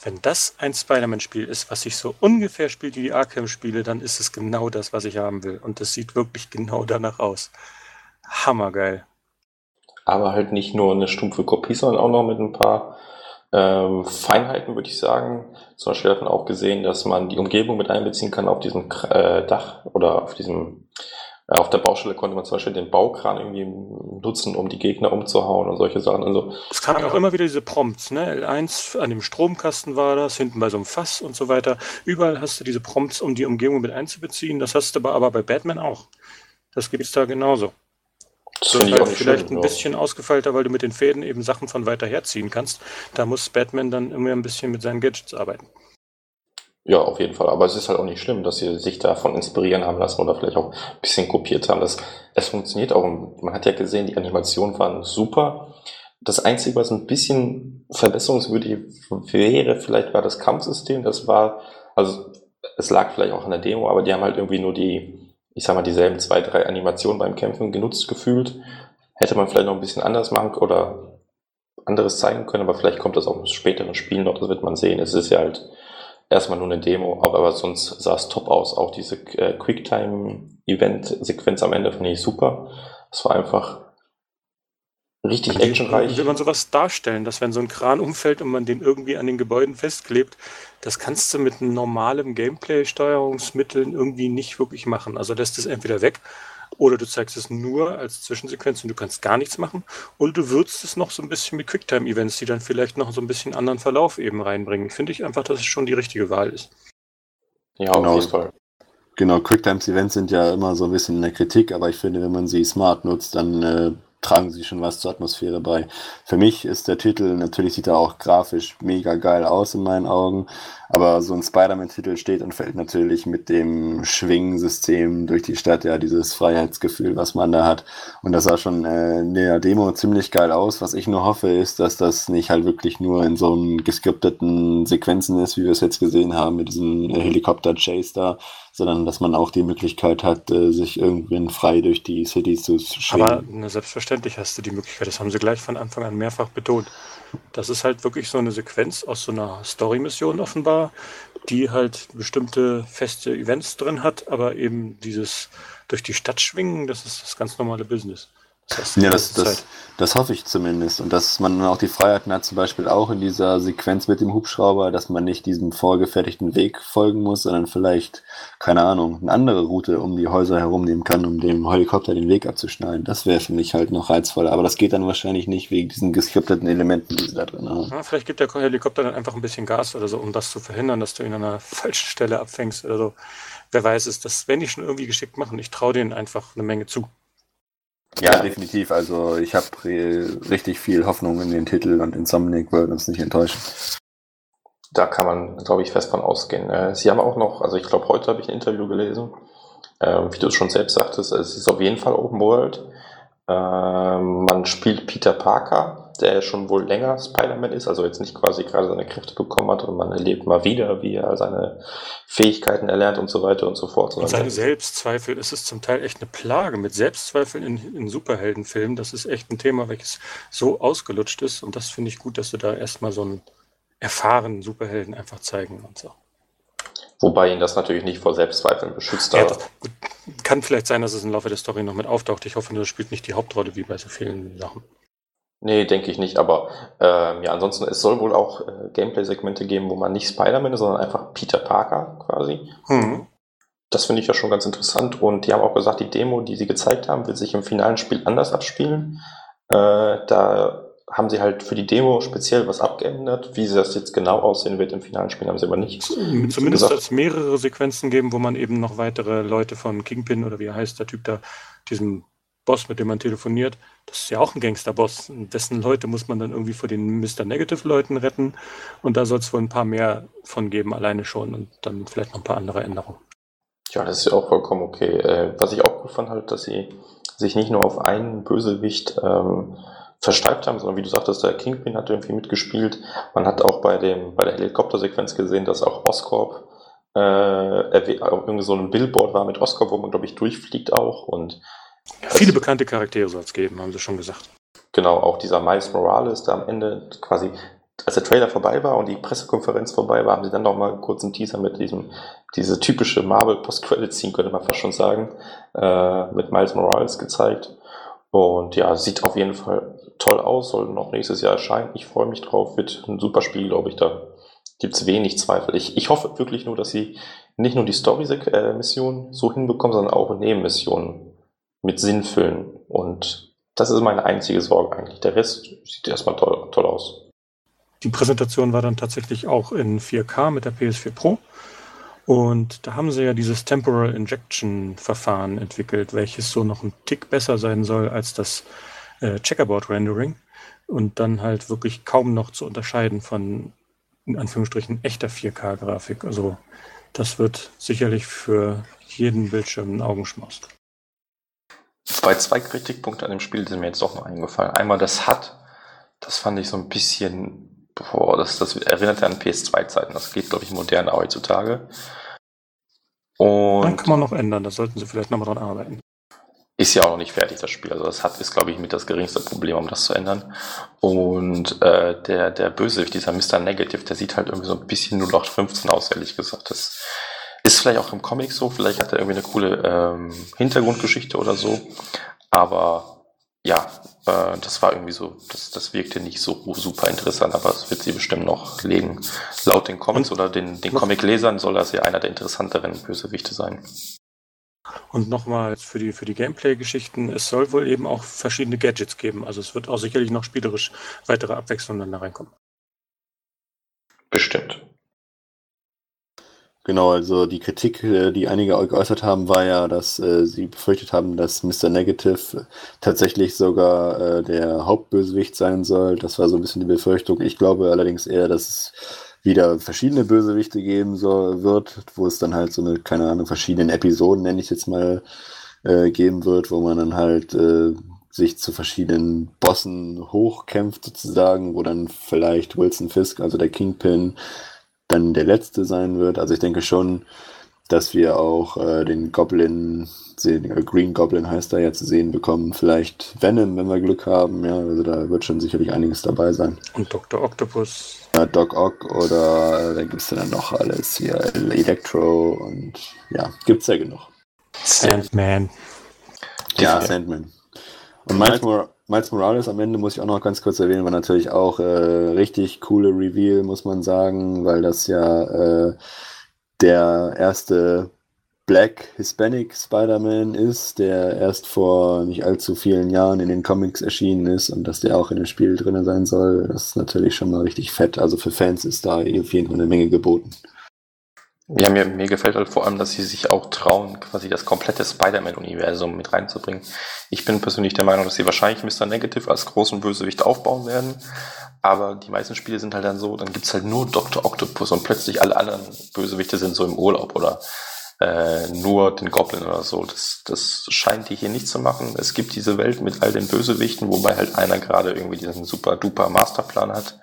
wenn das ein Spider-Man-Spiel ist, was sich so ungefähr spielt wie die Arkham-Spiele, dann ist es genau das, was ich haben will. Und das sieht wirklich genau danach aus. Hammergeil. Aber halt nicht nur eine stumpfe Kopie, sondern auch noch mit ein paar ähm, Feinheiten, würde ich sagen. Zum Beispiel hat man auch gesehen, dass man die Umgebung mit einbeziehen kann auf diesem äh, Dach oder auf diesem auf der Baustelle konnte man zum Beispiel den Baukran irgendwie nutzen, um die Gegner umzuhauen und solche Sachen. Also, es kamen auch immer wieder diese Prompts, ne? L1 an dem Stromkasten war das, hinten bei so einem Fass und so weiter. Überall hast du diese Prompts, um die Umgebung mit einzubeziehen. Das hast du aber, aber bei Batman auch. Das gibt es da genauso. Das, ist halt vielleicht schlimm, ein bisschen ausgefeilter, weil du mit den Fäden eben Sachen von weiter herziehen kannst. Da muss Batman dann immer ein bisschen mit seinen Gadgets arbeiten. Ja, auf jeden Fall. Aber es ist halt auch nicht schlimm, dass sie sich davon inspirieren haben lassen oder vielleicht auch ein bisschen kopiert haben. Das, es funktioniert auch. Man hat ja gesehen, die Animationen waren super. Das Einzige, was ein bisschen verbesserungswürdig wäre, vielleicht war das Kampfsystem. Das war, also es lag vielleicht auch an der Demo, aber die haben halt irgendwie nur die, ich sag mal, dieselben zwei, drei Animationen beim Kämpfen genutzt gefühlt. Hätte man vielleicht noch ein bisschen anders machen oder anderes zeigen können, aber vielleicht kommt das auch im späteren Spiel noch, das wird man sehen. Es ist ja halt erstmal nur eine Demo, aber sonst sah es top aus. Auch diese äh, Quicktime-Event-Sequenz am Ende fand ich super. Es war einfach richtig actionreich. Will man sowas darstellen, dass wenn so ein Kran umfällt und man den irgendwie an den Gebäuden festklebt, das kannst du mit normalem Gameplay-Steuerungsmitteln irgendwie nicht wirklich machen. Also lässt es entweder weg oder du zeigst es nur als Zwischensequenz und du kannst gar nichts machen. Oder du würzt es noch so ein bisschen mit Quicktime-Events, die dann vielleicht noch so ein bisschen anderen Verlauf eben reinbringen. Finde ich einfach, dass es schon die richtige Wahl ist. Ja, genau. auf jeden Fall. Genau, Quicktime-Events sind ja immer so ein bisschen in der Kritik, aber ich finde, wenn man sie smart nutzt, dann äh, tragen sie schon was zur Atmosphäre bei. Für mich ist der Titel, natürlich sieht er auch grafisch mega geil aus in meinen Augen, aber so ein Spider-Man-Titel steht und fällt natürlich mit dem Schwingensystem durch die Stadt, ja, dieses Freiheitsgefühl, was man da hat. Und das sah schon äh, in der Demo ziemlich geil aus. Was ich nur hoffe, ist, dass das nicht halt wirklich nur in so einem geskripteten Sequenzen ist, wie wir es jetzt gesehen haben, mit diesem Helikopter-Chase da, sondern dass man auch die Möglichkeit hat, äh, sich irgendwann frei durch die City zu schwingen. Aber ne, selbstverständlich hast du die Möglichkeit, das haben sie gleich von Anfang an mehrfach betont. Das ist halt wirklich so eine Sequenz aus so einer Story-Mission offenbar, die halt bestimmte feste Events drin hat, aber eben dieses durch die Stadt schwingen, das ist das ganz normale Business. Das heißt, ja, das, das, das, hoffe ich zumindest. Und dass man auch die Freiheiten hat, zum Beispiel auch in dieser Sequenz mit dem Hubschrauber, dass man nicht diesem vorgefertigten Weg folgen muss, sondern vielleicht, keine Ahnung, eine andere Route um die Häuser herum nehmen kann, um dem Helikopter den Weg abzuschneiden. Das wäre für mich halt noch reizvoller. Aber das geht dann wahrscheinlich nicht wegen diesen geskripteten Elementen, die sie da drin haben. Ja, vielleicht gibt der Helikopter dann einfach ein bisschen Gas oder so, um das zu verhindern, dass du ihn an einer falschen Stelle abfängst oder so. Wer weiß es, das wenn die schon irgendwie geschickt machen. Ich traue denen einfach eine Menge zu. Ja, definitiv. Also ich habe richtig viel Hoffnung in den Titel und Insomniac wird uns nicht enttäuschen. Da kann man, glaube ich, fest von ausgehen. Äh, Sie haben auch noch, also ich glaube, heute habe ich ein Interview gelesen, ähm, wie du es schon selbst sagtest, es ist auf jeden Fall Open World. Ähm, man spielt Peter Parker, der schon wohl länger Spider-Man ist, also jetzt nicht quasi gerade seine Kräfte bekommen hat und man erlebt mal wieder, wie er seine Fähigkeiten erlernt und so weiter und so fort. Und seine Selbstzweifel, es ist zum Teil echt eine Plage mit Selbstzweifeln in, in Superheldenfilmen. Das ist echt ein Thema, welches so ausgelutscht ist und das finde ich gut, dass du da erstmal so einen erfahrenen Superhelden einfach zeigen und so. Wobei ihn das natürlich nicht vor Selbstzweifeln beschützt. Ja, kann vielleicht sein, dass es im Laufe der Story noch mit auftaucht. Ich hoffe, das spielt nicht die Hauptrolle wie bei so vielen Sachen. Nee, denke ich nicht, aber ähm, ja, ansonsten, es soll wohl auch äh, Gameplay-Segmente geben, wo man nicht Spider-Man ist, sondern einfach Peter Parker quasi. Mhm. Das finde ich ja schon ganz interessant und die haben auch gesagt, die Demo, die sie gezeigt haben, wird sich im finalen Spiel anders abspielen. Äh, da haben sie halt für die Demo speziell was abgeändert. Wie sie das jetzt genau aussehen wird im finalen Spiel, haben sie aber nicht. Zumindest es mehrere Sequenzen geben, wo man eben noch weitere Leute von Kingpin oder wie heißt, der Typ da, diesem Boss, mit dem man telefoniert, das ist ja auch ein Gangsterboss. Dessen Leute muss man dann irgendwie vor den Mr. Negative-Leuten retten. Und da soll es wohl ein paar mehr von geben, alleine schon. Und dann vielleicht noch ein paar andere Änderungen. Ja, das ist ja auch vollkommen okay. Äh, was ich auch gut fand, halt, dass sie sich nicht nur auf einen Bösewicht ähm, versteift haben, sondern wie du sagtest, der Kingpin hat irgendwie mitgespielt. Man hat auch bei dem bei der Helikoptersequenz gesehen, dass auch Oscorp äh, irgendwie so ein Billboard war mit Oscorp, wo man glaube ich durchfliegt auch und Viele bekannte Charaktere soll es geben, haben sie schon gesagt. Genau, auch dieser Miles Morales, der am Ende quasi, als der Trailer vorbei war und die Pressekonferenz vorbei war, haben sie dann noch mal kurz einen Teaser mit diesem, diese typische Marvel Post-Credit-Scene, könnte man fast schon sagen, äh, mit Miles Morales gezeigt. Und ja, sieht auf jeden Fall toll aus, soll noch nächstes Jahr erscheinen. Ich freue mich drauf, wird ein super Spiel, glaube ich, da gibt es wenig Zweifel. Ich, ich hoffe wirklich nur, dass sie nicht nur die Story-Mission so hinbekommen, sondern auch Nebenmissionen mit Sinn füllen. Und das ist meine einzige Sorge eigentlich. Der Rest sieht erstmal toll, toll aus. Die Präsentation war dann tatsächlich auch in 4K mit der PS4 Pro. Und da haben sie ja dieses Temporal Injection Verfahren entwickelt, welches so noch ein Tick besser sein soll als das äh, Checkerboard Rendering und dann halt wirklich kaum noch zu unterscheiden von in Anführungsstrichen echter 4K Grafik. Also das wird sicherlich für jeden Bildschirm ein Augenschmaus. Bei zwei Kritikpunkte an dem Spiel sind mir jetzt doch noch eingefallen. Einmal das hat, das fand ich so ein bisschen, boah, das, das erinnert ja an PS2-Zeiten. Das geht, glaube ich, moderner heutzutage. Und Dann kann man noch ändern, da sollten sie vielleicht nochmal dran arbeiten. Ist ja auch noch nicht fertig, das Spiel. Also das hat ist, glaube ich, mit das geringste Problem, um das zu ändern. Und äh, der, der Bösewicht, dieser Mr. Negative, der sieht halt irgendwie so ein bisschen 0815 aus, ehrlich gesagt. Das ist vielleicht auch im Comic so, vielleicht hat er irgendwie eine coole ähm, Hintergrundgeschichte oder so. Aber ja, äh, das war irgendwie so, das, das wirkte nicht so super interessant, aber es wird sie bestimmt noch legen. Laut den Comics oder den, den Comic-Lesern soll das ja einer der interessanteren Bösewichte sein. Und nochmal für die, für die Gameplay-Geschichten, es soll wohl eben auch verschiedene Gadgets geben. Also es wird auch sicherlich noch spielerisch weitere Abwechslungen da reinkommen. Bestimmt. Genau, also die Kritik, äh, die einige geäußert haben, war ja, dass äh, sie befürchtet haben, dass Mr. Negative tatsächlich sogar äh, der Hauptbösewicht sein soll. Das war so ein bisschen die Befürchtung. Ich glaube allerdings eher, dass es wieder verschiedene Bösewichte geben soll, wird, wo es dann halt so eine, keine Ahnung, verschiedenen Episoden, nenne ich jetzt mal, äh, geben wird, wo man dann halt äh, sich zu verschiedenen Bossen hochkämpft sozusagen, wo dann vielleicht Wilson Fisk, also der Kingpin, dann der letzte sein wird. Also ich denke schon, dass wir auch äh, den Goblin, sehen, äh, Green Goblin heißt er ja zu sehen bekommen. Vielleicht Venom, wenn wir Glück haben. Ja, also da wird schon sicherlich einiges dabei sein. Und Dr. Octopus. Ja, Doc Ock oder äh, dann gibt es dann noch alles hier, Electro und ja, gibt es ja genug. Sandman. Ja, Sandman. Und Miles, Mor Miles, Morales am Ende muss ich auch noch ganz kurz erwähnen, war natürlich auch äh, richtig coole Reveal, muss man sagen, weil das ja äh, der erste Black Hispanic Spider-Man ist, der erst vor nicht allzu vielen Jahren in den Comics erschienen ist und dass der auch in dem Spiel drin sein soll, das ist natürlich schon mal richtig fett. Also für Fans ist da auf jeden Fall eine Menge geboten. Ja, mir, mir gefällt halt vor allem, dass sie sich auch trauen, quasi das komplette Spider-Man-Universum mit reinzubringen. Ich bin persönlich der Meinung, dass sie wahrscheinlich Mr. Negative als großen Bösewicht aufbauen werden. Aber die meisten Spiele sind halt dann so, dann gibt's halt nur Dr. Octopus und plötzlich alle anderen Bösewichte sind so im Urlaub oder äh, nur den Goblin oder so. Das, das scheint die hier nicht zu machen. Es gibt diese Welt mit all den Bösewichten, wobei halt einer gerade irgendwie diesen super duper Masterplan hat.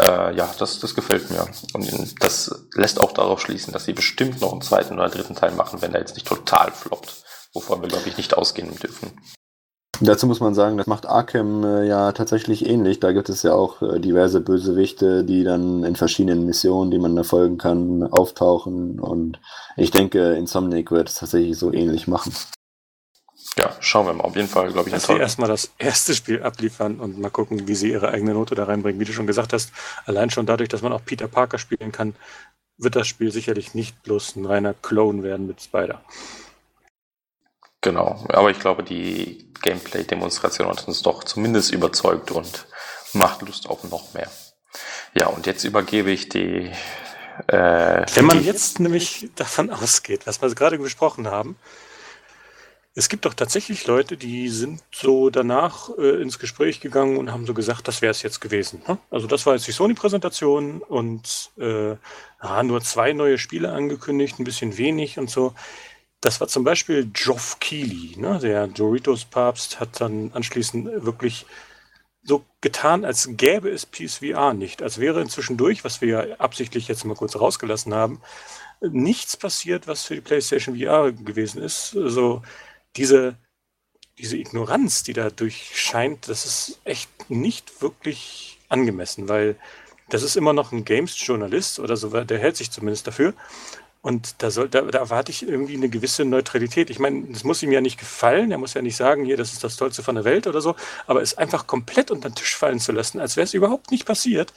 Äh, ja, das, das gefällt mir. Und das lässt auch darauf schließen, dass sie bestimmt noch einen zweiten oder dritten Teil machen, wenn der jetzt nicht total floppt. Wovon wir, glaube ich, nicht ausgehen dürfen. Dazu muss man sagen, das macht Arkham äh, ja tatsächlich ähnlich. Da gibt es ja auch äh, diverse Bösewichte, die dann in verschiedenen Missionen, die man da folgen kann, auftauchen. Und ich denke, Insomniac wird es tatsächlich so ähnlich machen. Ja, schauen wir mal. Auf jeden Fall, glaube ich, Dass sie erstmal das erste Spiel abliefern und mal gucken, wie sie ihre eigene Note da reinbringen. Wie du schon gesagt hast, allein schon dadurch, dass man auch Peter Parker spielen kann, wird das Spiel sicherlich nicht bloß ein reiner Clone werden mit Spider. Genau, aber ich glaube, die Gameplay-Demonstration hat uns doch zumindest überzeugt und macht Lust auf noch mehr. Ja, und jetzt übergebe ich die. Äh, Wenn man jetzt nämlich davon ausgeht, was wir gerade besprochen haben, es gibt doch tatsächlich Leute, die sind so danach äh, ins Gespräch gegangen und haben so gesagt, das wäre es jetzt gewesen. Ne? Also das war jetzt die Sony-Präsentation und äh, ah, nur zwei neue Spiele angekündigt, ein bisschen wenig und so. Das war zum Beispiel Geoff Keighley, ne? der Doritos-Papst, hat dann anschließend wirklich so getan, als gäbe es PSVR nicht, als wäre inzwischen durch, was wir ja absichtlich jetzt mal kurz rausgelassen haben, nichts passiert, was für die PlayStation VR gewesen ist. Also diese, diese Ignoranz, die da durchscheint, das ist echt nicht wirklich angemessen, weil das ist immer noch ein Games-Journalist oder so, der hält sich zumindest dafür. Und da, soll, da, da erwarte ich irgendwie eine gewisse Neutralität. Ich meine, das muss ihm ja nicht gefallen. Er muss ja nicht sagen, hier, das ist das Tollste von der Welt oder so. Aber es einfach komplett unter den Tisch fallen zu lassen, als wäre es überhaupt nicht passiert,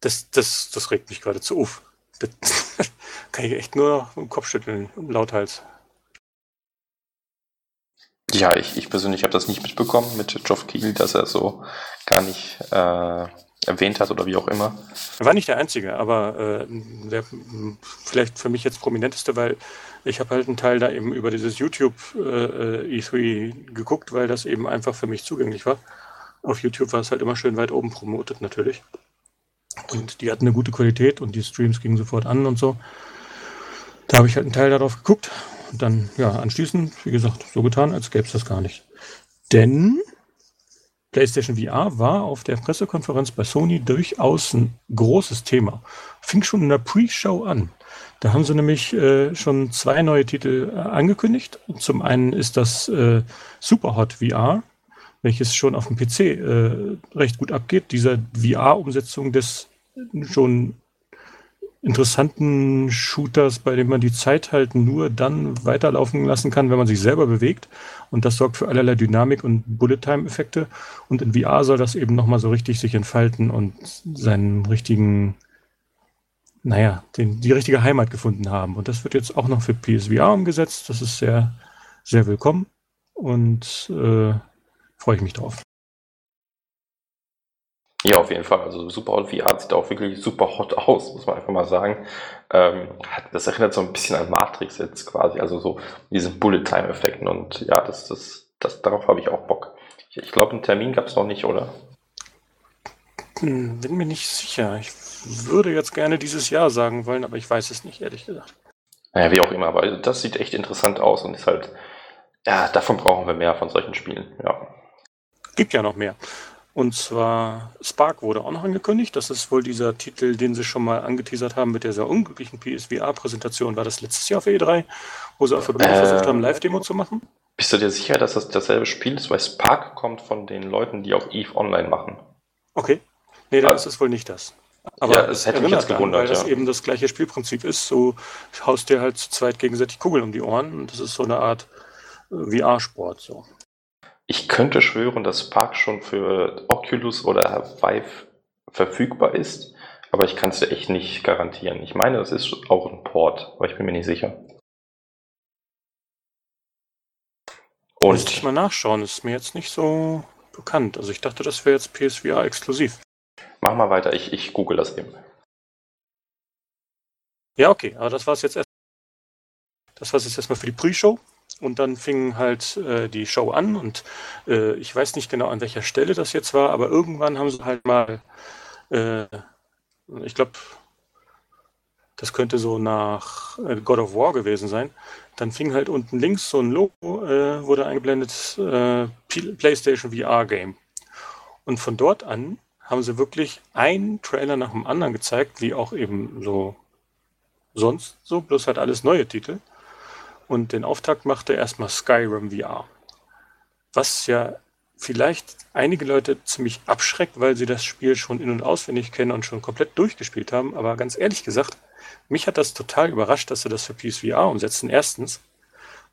das, das, das regt mich geradezu auf. Das kann ich echt nur noch im Kopf schütteln, lauthals. Ja, ich, ich persönlich habe das nicht mitbekommen mit Geoff Kiel, dass er so gar nicht äh, erwähnt hat oder wie auch immer. Er war nicht der Einzige, aber äh, der vielleicht für mich jetzt prominenteste, weil ich habe halt einen Teil da eben über dieses YouTube äh, E3 geguckt, weil das eben einfach für mich zugänglich war. Auf YouTube war es halt immer schön weit oben promotet natürlich. Und die hatten eine gute Qualität und die Streams gingen sofort an und so. Da habe ich halt einen Teil darauf geguckt und dann, ja, anschließend, wie gesagt, so getan, als gäbe es das gar nicht. Denn PlayStation VR war auf der Pressekonferenz bei Sony durchaus ein großes Thema. Fing schon in der Pre-Show an. Da haben sie nämlich äh, schon zwei neue Titel äh, angekündigt. Zum einen ist das äh, Superhot VR, welches schon auf dem PC äh, recht gut abgeht. Diese VR-Umsetzung des schon interessanten Shooters, bei denen man die Zeit halt nur dann weiterlaufen lassen kann, wenn man sich selber bewegt. Und das sorgt für allerlei Dynamik und Bullet-Time-Effekte. Und in VR soll das eben nochmal so richtig sich entfalten und seinen richtigen, naja, den, die richtige Heimat gefunden haben. Und das wird jetzt auch noch für PSVR umgesetzt. Das ist sehr, sehr willkommen und äh, freue ich mich drauf. Ja, auf jeden Fall. Also super Hot VR sieht auch wirklich super hot aus, muss man einfach mal sagen. Ähm, das erinnert so ein bisschen an Matrix jetzt quasi, also so diesen Bullet-Time-Effekten und ja, das, das, das, darauf habe ich auch Bock. Ich, ich glaube, einen Termin gab es noch nicht, oder? Hm, bin mir nicht sicher. Ich würde jetzt gerne dieses Jahr sagen wollen, aber ich weiß es nicht, ehrlich gesagt. Naja, wie auch immer, aber das sieht echt interessant aus und ist halt, ja, davon brauchen wir mehr von solchen Spielen, ja. Gibt ja noch mehr. Und zwar Spark wurde auch noch angekündigt. Das ist wohl dieser Titel, den sie schon mal angeteasert haben mit der sehr unglücklichen PSVR-Präsentation. War das letztes Jahr auf E3, wo sie auf der äh, versucht haben, Live-Demo zu machen? Bist du dir sicher, dass das dasselbe Spiel ist? Weil Spark kommt von den Leuten, die auch EVE Online machen. Okay. Nee, dann also, ist es wohl nicht das. Aber ja, es hätte mich jetzt gewundert, weil ja. das eben das gleiche Spielprinzip ist. So haust dir halt zu zweit gegenseitig Kugeln um die Ohren und das ist so eine Art äh, VR-Sport. So. Ich könnte schwören, dass Spark schon für Oculus oder Vive verfügbar ist, aber ich kann es dir echt nicht garantieren. Ich meine, das ist auch ein Port, aber ich bin mir nicht sicher. Und Müsste ich mal nachschauen, ist mir jetzt nicht so bekannt. Also ich dachte, das wäre jetzt PSVR exklusiv. Mach mal weiter, ich, ich google das eben. Ja, okay, aber das war es jetzt erst. Das war es jetzt erstmal für die Pre-Show. Und dann fing halt äh, die Show an und äh, ich weiß nicht genau, an welcher Stelle das jetzt war, aber irgendwann haben sie halt mal, äh, ich glaube, das könnte so nach äh, God of War gewesen sein. Dann fing halt unten links so ein Logo, äh, wurde eingeblendet, äh, PlayStation VR Game. Und von dort an haben sie wirklich einen Trailer nach dem anderen gezeigt, wie auch eben so sonst so, bloß halt alles neue Titel. Und den Auftakt machte erstmal Skyrim VR. Was ja vielleicht einige Leute ziemlich abschreckt, weil sie das Spiel schon in- und auswendig kennen und schon komplett durchgespielt haben. Aber ganz ehrlich gesagt, mich hat das total überrascht, dass sie das für PSVR umsetzen. Erstens,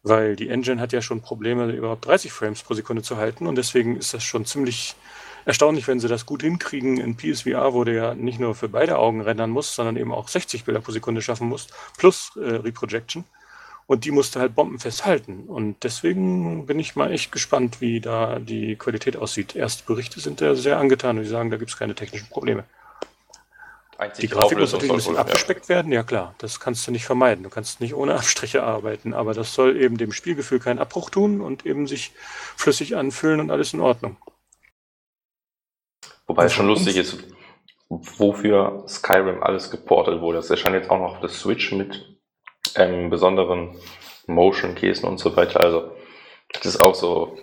weil die Engine hat ja schon Probleme, überhaupt 30 Frames pro Sekunde zu halten. Und deswegen ist das schon ziemlich erstaunlich, wenn sie das gut hinkriegen. In PSVR, wo du ja nicht nur für beide Augen rendern musst, sondern eben auch 60 Bilder pro Sekunde schaffen musst, plus äh, Reprojection. Und die musste halt bombenfest halten. Und deswegen bin ich mal echt gespannt, wie da die Qualität aussieht. Erste Berichte sind da sehr angetan und die sagen, da gibt es keine technischen Probleme. Einzig die Grafik muss natürlich ein bisschen abgespeckt ja. werden, ja klar, das kannst du nicht vermeiden. Du kannst nicht ohne Abstriche arbeiten, aber das soll eben dem Spielgefühl keinen Abbruch tun und eben sich flüssig anfühlen und alles in Ordnung. Wobei es schon lustig ist, wofür Skyrim alles geportet wurde. Das erscheint jetzt auch noch auf der Switch mit ähm, besonderen Motion-Käsen und so weiter. Also das ist auch so,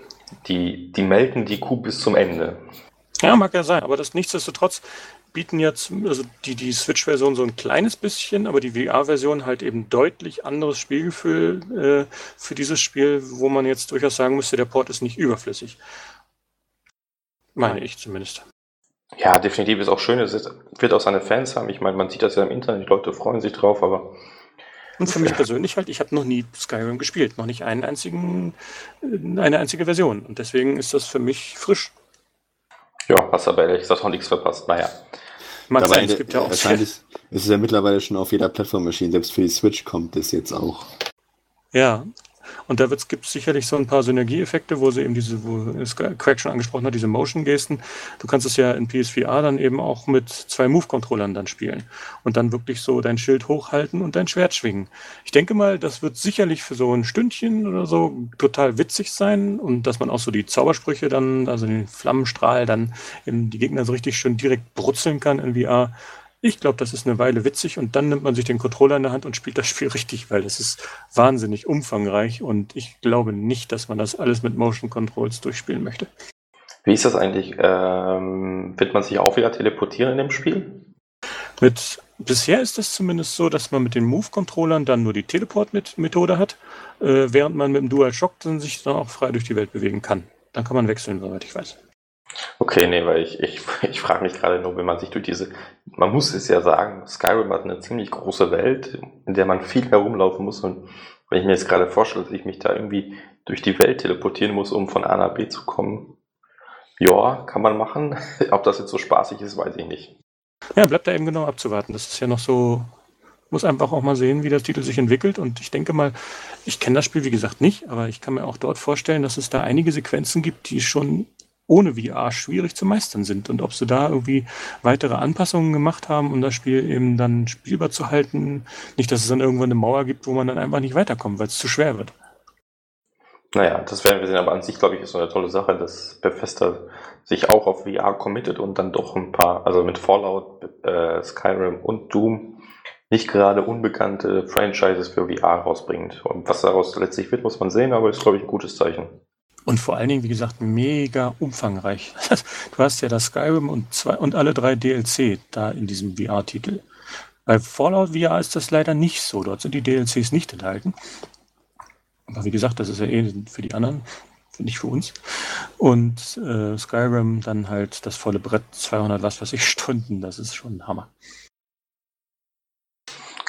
die, die melken die Kuh bis zum Ende. Ja, mag ja sein, aber das nichtsdestotrotz bieten jetzt also die, die Switch-Version so ein kleines bisschen, aber die VR-Version halt eben deutlich anderes Spielgefühl äh, für dieses Spiel, wo man jetzt durchaus sagen müsste, der Port ist nicht überflüssig. Meine ich zumindest. Ja, definitiv ist auch schön, es wird auch seine Fans haben. Ich meine, man sieht das ja im Internet, die Leute freuen sich drauf, aber und für mich persönlich halt, ich habe noch nie Skyrim gespielt, noch nicht einen einzigen, äh, eine einzige Version. Und deswegen ist das für mich frisch. Ja, hast aber ehrlich gesagt auch nichts verpasst. Naja. Mag sein, es gibt ja auch. Wahrscheinlich ist es ja mittlerweile schon auf jeder Plattform erschienen. Selbst für die Switch kommt es jetzt auch. Ja, und da gibt es sicherlich so ein paar Synergieeffekte, wo sie eben diese, wo Craig schon angesprochen hat, diese Motion-Gesten. Du kannst es ja in PSVR dann eben auch mit zwei Move-Controllern dann spielen und dann wirklich so dein Schild hochhalten und dein Schwert schwingen. Ich denke mal, das wird sicherlich für so ein Stündchen oder so total witzig sein und dass man auch so die Zaubersprüche dann, also den Flammenstrahl dann in die Gegner so richtig schön direkt brutzeln kann in VR. Ich glaube, das ist eine Weile witzig und dann nimmt man sich den Controller in der Hand und spielt das Spiel richtig, weil es ist wahnsinnig umfangreich und ich glaube nicht, dass man das alles mit Motion Controls durchspielen möchte. Wie ist das eigentlich? Ähm, wird man sich auch wieder teleportieren in dem Spiel? Mit, bisher ist es zumindest so, dass man mit den Move-Controllern dann nur die Teleport-Methode hat, äh, während man mit dem DualShock dann sich dann auch frei durch die Welt bewegen kann. Dann kann man wechseln, soweit ich weiß. Okay, nee, weil ich, ich, ich frage mich gerade nur, wenn man sich durch diese, man muss es ja sagen, Skyrim hat eine ziemlich große Welt, in der man viel herumlaufen muss und wenn ich mir jetzt gerade vorstelle, dass ich mich da irgendwie durch die Welt teleportieren muss, um von A nach B zu kommen, ja, kann man machen. Ob das jetzt so spaßig ist, weiß ich nicht. Ja, bleibt da eben genau abzuwarten. Das ist ja noch so, muss einfach auch mal sehen, wie der Titel sich entwickelt. Und ich denke mal, ich kenne das Spiel wie gesagt nicht, aber ich kann mir auch dort vorstellen, dass es da einige Sequenzen gibt, die schon ohne VR schwierig zu meistern sind. Und ob sie da irgendwie weitere Anpassungen gemacht haben, um das Spiel eben dann spielbar zu halten. Nicht, dass es dann irgendwann eine Mauer gibt, wo man dann einfach nicht weiterkommt, weil es zu schwer wird. Naja, das werden wir sehen, aber an sich, glaube ich, ist so eine tolle Sache, dass Bethesda sich auch auf VR committet und dann doch ein paar, also mit Fallout, äh, Skyrim und Doom nicht gerade unbekannte Franchises für VR rausbringt. Und was daraus letztlich wird, muss man sehen, aber ist, glaube ich, ein gutes Zeichen. Und vor allen Dingen, wie gesagt, mega umfangreich. Du hast ja das Skyrim und, zwei, und alle drei DLC da in diesem VR-Titel. Bei Fallout VR ist das leider nicht so. Dort sind die DLCs nicht enthalten. Aber wie gesagt, das ist ja eh für die anderen, nicht für uns. Und äh, Skyrim dann halt das volle Brett, 200 was weiß ich Stunden, das ist schon ein Hammer.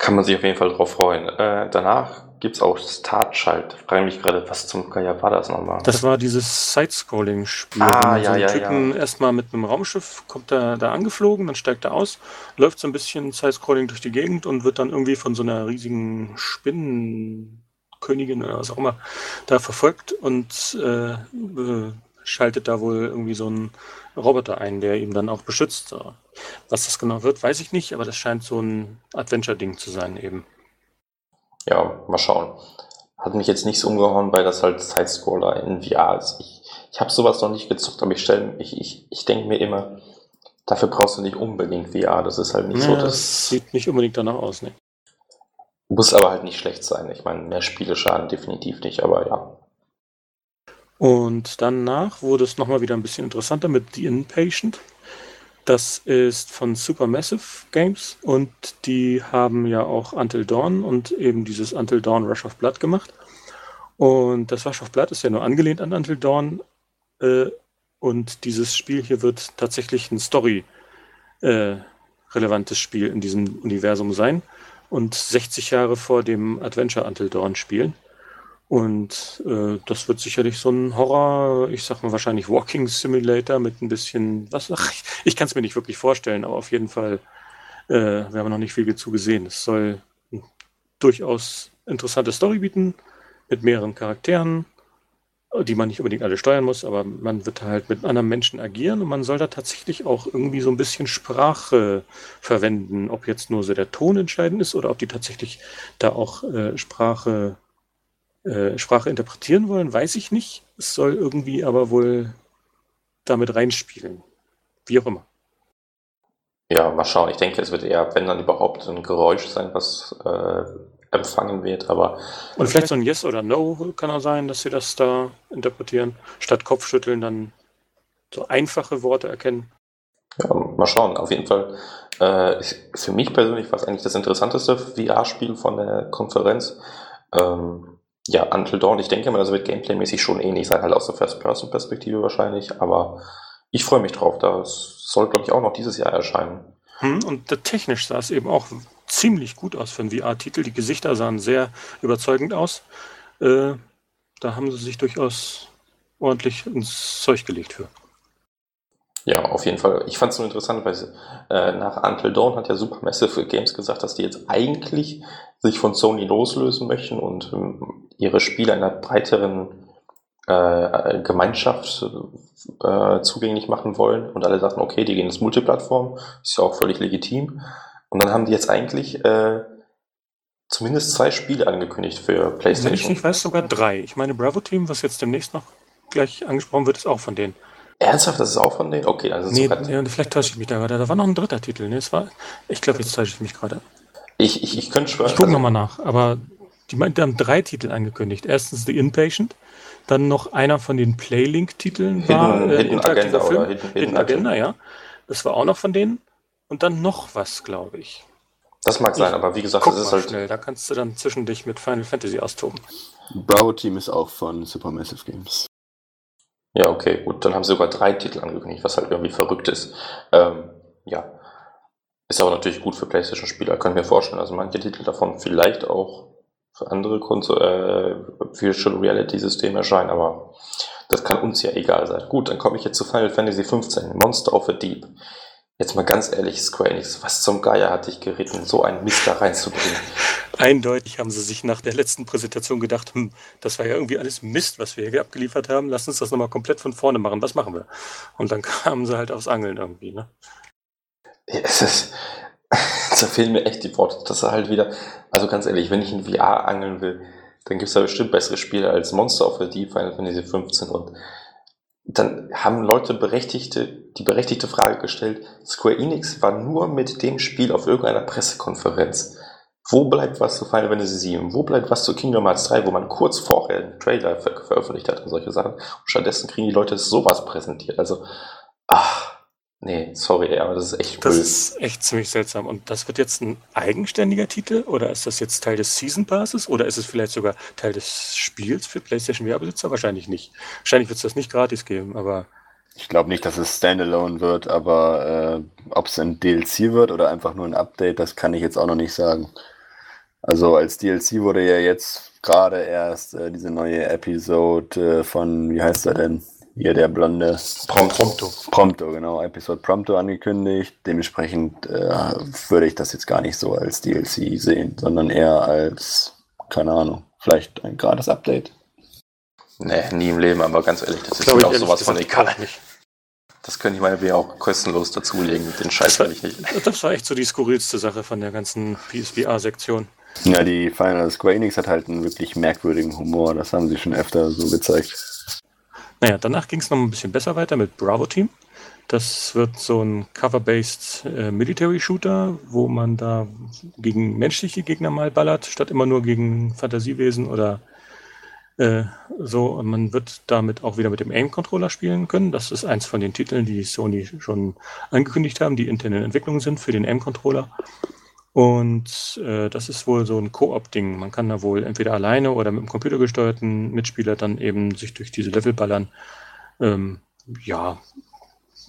Kann man sich auf jeden Fall drauf freuen. Äh, danach gibt es auch. Ich frage mich gerade, was zum Geier war das nochmal? Das war dieses Side-Scrolling-Spiel. Ah, ja, so ja, Typen ja. erstmal mit einem Raumschiff kommt er da angeflogen, dann steigt er aus, läuft so ein bisschen Side-Scrolling durch die Gegend und wird dann irgendwie von so einer riesigen Spinnenkönigin oder was auch immer da verfolgt und äh, schaltet da wohl irgendwie so einen Roboter ein, der ihm dann auch beschützt. So. Was das genau wird, weiß ich nicht, aber das scheint so ein Adventure-Ding zu sein eben. Ja, mal schauen. Hat mich jetzt nicht so umgehauen, weil das halt Sidescroller in VR ist. Ich, ich habe sowas noch nicht gezockt, aber ich ich, ich, ich denke mir immer, dafür brauchst du nicht unbedingt VR. Das ist halt nicht Ja, so. das Das sieht nicht unbedingt danach aus, ne? muss aber halt nicht schlecht sein. Ich meine, mehr Spiele schaden definitiv nicht, aber ja. Und danach wurde es nochmal wieder ein bisschen interessanter mit The Inpatient. Das ist von Supermassive Games und die haben ja auch Until Dawn und eben dieses Until Dawn Rush of Blood gemacht. Und das Rush of Blood ist ja nur angelehnt an Until Dawn äh, und dieses Spiel hier wird tatsächlich ein Story-relevantes Spiel in diesem Universum sein und 60 Jahre vor dem Adventure Until Dawn spielen. Und äh, das wird sicherlich so ein Horror, ich sag mal wahrscheinlich Walking Simulator mit ein bisschen, was, ach, ich, ich kann es mir nicht wirklich vorstellen, aber auf jeden Fall, äh, wir haben noch nicht viel dazu gesehen. Es soll eine durchaus interessante Story bieten, mit mehreren Charakteren, die man nicht unbedingt alle steuern muss, aber man wird halt mit anderen Menschen agieren und man soll da tatsächlich auch irgendwie so ein bisschen Sprache verwenden, ob jetzt nur so der Ton entscheidend ist oder ob die tatsächlich da auch äh, Sprache äh, Sprache interpretieren wollen, weiß ich nicht. Es soll irgendwie aber wohl damit reinspielen. Wie auch immer. Ja, mal schauen. Ich denke, es wird eher, wenn dann überhaupt, ein Geräusch sein, was äh, empfangen wird, aber Und vielleicht so ein Yes oder No kann auch sein, dass sie das da interpretieren. Statt Kopfschütteln dann so einfache Worte erkennen. Ja, mal schauen. Auf jeden Fall, äh, für mich persönlich war es eigentlich das interessanteste VR-Spiel von der Konferenz. Ähm, ja, Until Dawn, ich denke mal, das wird gameplaymäßig schon ähnlich sein, halt aus der First-Person-Perspektive wahrscheinlich, aber ich freue mich drauf. Das soll, glaube ich, auch noch dieses Jahr erscheinen. Hm, und technisch sah es eben auch ziemlich gut aus für einen VR-Titel. Die Gesichter sahen sehr überzeugend aus. Äh, da haben sie sich durchaus ordentlich ins Zeug gelegt für. Ja, auf jeden Fall. Ich fand es so interessant, weil äh, nach Until Dawn hat ja Supermassive Games gesagt, dass die jetzt eigentlich sich von Sony loslösen möchten und ähm, ihre Spiele einer breiteren äh, Gemeinschaft äh, zugänglich machen wollen. Und alle sagten, okay, die gehen ins Multiplattform, ist ja auch völlig legitim. Und dann haben die jetzt eigentlich äh, zumindest zwei Spiele angekündigt für Wenn ich PlayStation. nicht weiß, sogar drei. Ich meine, Bravo Team, was jetzt demnächst noch gleich angesprochen wird, ist auch von denen. Ernsthaft, das ist auch von denen? Okay, dann sind es Nee, vielleicht täusche ich mich da gerade. Da war noch ein dritter Titel. Nee, es war, ich glaube, jetzt täusche ich mich gerade. Ich, ich, ich könnte schwören. Ich gucke also- nochmal nach. Aber die, die haben drei Titel angekündigt. Erstens The Inpatient, dann noch einer von den Playlink-Titeln war Hidden- äh, Hidden interaktiver Agenda Film. oder Hidden- Hidden, Hidden Agenda, ja. Das war auch noch von denen. Und dann noch was, glaube ich. Das mag sein, Ich aber wie gesagt, Guck das ist mal halt. schnell, da kannst du dann zwischen dich mit Final Fantasy austoben. Bravo Team ist auch von Supermassive Games. Ja, okay, gut, dann haben sie sogar drei Titel angekündigt, was halt irgendwie verrückt ist. Ähm, ja. Ist aber natürlich gut für PlayStation-Spieler, kann ich mir vorstellen. Also manche Titel davon vielleicht auch für andere Konso äh, Virtual Reality-Systeme erscheinen, aber das kann uns ja egal sein. Gut, dann komme ich jetzt zu Final Fantasy XV, Monster of the Deep. Jetzt mal ganz ehrlich, Square Enix, was zum Geier hat dich geritten, so einen Mist da reinzubringen? Eindeutig haben sie sich nach der letzten Präsentation gedacht, hm, das war ja irgendwie alles Mist, was wir hier abgeliefert haben. Lass uns das nochmal komplett von vorne machen. Was machen wir? Und dann kamen sie halt aufs Angeln irgendwie, ne? Ja, es ist, da fehlen mir echt die Worte. Das ist halt wieder, also ganz ehrlich, wenn ich in VR angeln will, dann gibt es da bestimmt bessere Spiele als Monster of the Deep, Final Fantasy 15 und dann haben Leute berechtigte, die berechtigte Frage gestellt, Square Enix war nur mit dem Spiel auf irgendeiner Pressekonferenz. Wo bleibt was zu Final Fantasy 7? Wo bleibt was zu Kingdom Hearts 3, wo man kurz vorher einen Trailer ver veröffentlicht hat und solche Sachen? Und stattdessen kriegen die Leute sowas präsentiert. Also, ach, nee, sorry, aber das ist echt Das ist echt ziemlich seltsam. Und das wird jetzt ein eigenständiger Titel? Oder ist das jetzt Teil des Season Passes? Oder ist es vielleicht sogar Teil des Spiels für PlayStation VR-Besitzer? Wahrscheinlich nicht. Wahrscheinlich wird es das nicht gratis geben, aber Ich glaube nicht, dass es Standalone wird, aber äh, ob es ein DLC wird oder einfach nur ein Update, das kann ich jetzt auch noch nicht sagen. Also als DLC wurde ja jetzt gerade erst äh, diese neue Episode äh, von, wie heißt er denn? Hier der blonde Prompto. Prompto, genau, Episode Prompto angekündigt. Dementsprechend äh, würde ich das jetzt gar nicht so als DLC sehen, sondern eher als, keine Ahnung, vielleicht ein gratis Update. Nee, nie im Leben, aber ganz ehrlich, das ist Glaube mir ich auch sowas von egal. Das könnte ich meinetwegen auch kostenlos dazulegen, den Scheiß will ich nicht. Das war echt so die skurrilste Sache von der ganzen PSVR-Sektion. Ja, die Final Square Enix hat halt einen wirklich merkwürdigen Humor. Das haben sie schon öfter so gezeigt. Naja, danach ging es noch ein bisschen besser weiter mit Bravo Team. Das wird so ein Cover-based äh, Military Shooter, wo man da gegen menschliche Gegner mal ballert, statt immer nur gegen Fantasiewesen oder äh, so. Man wird damit auch wieder mit dem Aim-Controller spielen können. Das ist eins von den Titeln, die Sony schon angekündigt haben, die intern in Entwicklung sind für den Aim-Controller. Und äh, das ist wohl so ein Koop-Ding. Man kann da wohl entweder alleine oder mit einem computergesteuerten Mitspieler dann eben sich durch diese Level ballern. Ähm, ja,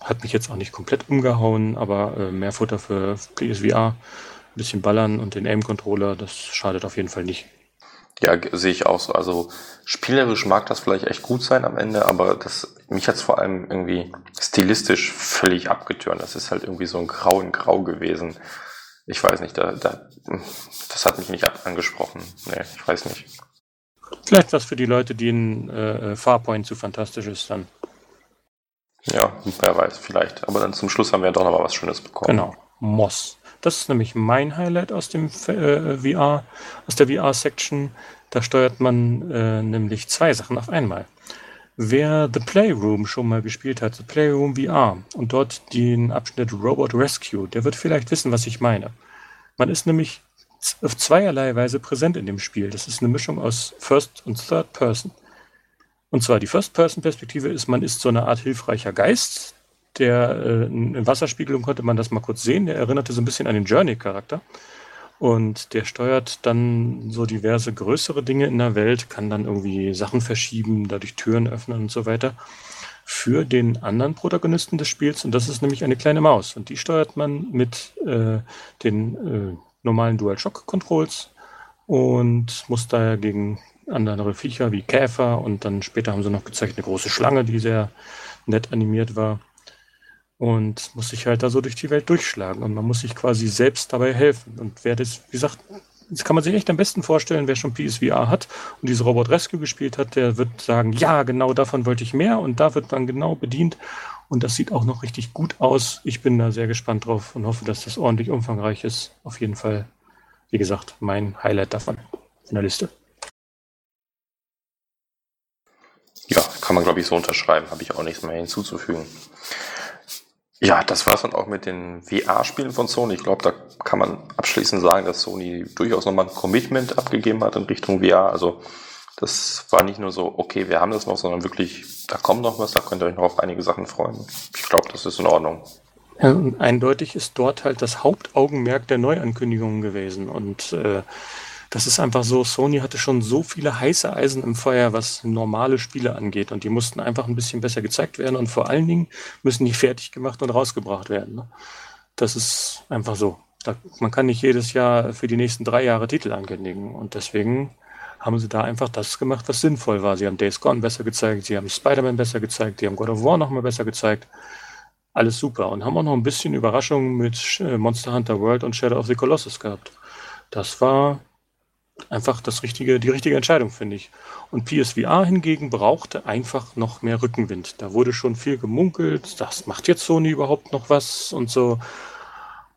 hat mich jetzt auch nicht komplett umgehauen, aber äh, mehr Futter für PSVR. Ein bisschen ballern und den Aim-Controller, das schadet auf jeden Fall nicht. Ja, sehe ich auch so. Also spielerisch mag das vielleicht echt gut sein am Ende, aber das, mich hat es vor allem irgendwie stilistisch völlig abgetürnt. Das ist halt irgendwie so ein Grau in Grau gewesen. Ich weiß nicht, da, da, das hat mich nicht angesprochen. Nee, ich weiß nicht. Vielleicht was für die Leute, denen äh, Farpoint zu fantastisch ist, dann. Ja, wer weiß, vielleicht. Aber dann zum Schluss haben wir ja doch noch mal was Schönes bekommen. Genau. Moss. Das ist nämlich mein Highlight aus dem äh, VR, aus der VR-Section. Da steuert man äh, nämlich zwei Sachen auf einmal. Wer The Playroom schon mal gespielt hat, The Playroom VR und dort den Abschnitt Robot Rescue, der wird vielleicht wissen, was ich meine. Man ist nämlich auf zweierlei Weise präsent in dem Spiel. Das ist eine Mischung aus First und Third Person. Und zwar die First-Person-Perspektive ist, man ist so eine Art hilfreicher Geist, der äh, in Wasserspiegelung konnte man das mal kurz sehen. Der erinnerte so ein bisschen an den Journey-Charakter. Und der steuert dann so diverse größere Dinge in der Welt, kann dann irgendwie Sachen verschieben, dadurch Türen öffnen und so weiter. Für den anderen Protagonisten des Spiels. Und das ist nämlich eine kleine Maus. Und die steuert man mit äh, den äh, normalen DualShock-Controls und muss daher gegen andere Viecher wie Käfer und dann später haben sie noch gezeigt eine große Schlange, die sehr nett animiert war und muss sich halt da so durch die Welt durchschlagen und man muss sich quasi selbst dabei helfen. Und wer das, wie gesagt, das kann man sich echt am besten vorstellen, wer schon PSVR hat und diese Robot Rescue gespielt hat, der wird sagen, ja, genau davon wollte ich mehr und da wird man genau bedient und das sieht auch noch richtig gut aus. Ich bin da sehr gespannt drauf und hoffe, dass das ordentlich umfangreich ist. Auf jeden Fall, wie gesagt, mein Highlight davon in der Liste. Ja, kann man glaube ich so unterschreiben. Habe ich auch nichts mehr hinzuzufügen. Ja, das war es dann auch mit den VR-Spielen von Sony. Ich glaube, da kann man abschließend sagen, dass Sony durchaus nochmal ein Commitment abgegeben hat in Richtung VR. Also das war nicht nur so, okay, wir haben das noch, sondern wirklich, da kommt noch was, da könnt ihr euch noch auf einige Sachen freuen. Ich glaube, das ist in Ordnung. Ja, und eindeutig ist dort halt das Hauptaugenmerk der Neuankündigungen gewesen. Und äh, das ist einfach so, Sony hatte schon so viele heiße Eisen im Feuer, was normale Spiele angeht. Und die mussten einfach ein bisschen besser gezeigt werden. Und vor allen Dingen müssen die fertig gemacht und rausgebracht werden. Ne? Das ist einfach so. Da, man kann nicht jedes Jahr für die nächsten drei Jahre Titel ankündigen. Und deswegen haben sie da einfach das gemacht, was sinnvoll war. Sie haben Days Gone besser gezeigt, sie haben Spider-Man besser gezeigt, sie haben God of War nochmal besser gezeigt. Alles super. Und haben auch noch ein bisschen Überraschungen mit äh, Monster Hunter World und Shadow of the Colossus gehabt. Das war einfach das richtige, die richtige Entscheidung, finde ich. Und PSVR hingegen brauchte einfach noch mehr Rückenwind. Da wurde schon viel gemunkelt, das macht jetzt Sony überhaupt noch was und so.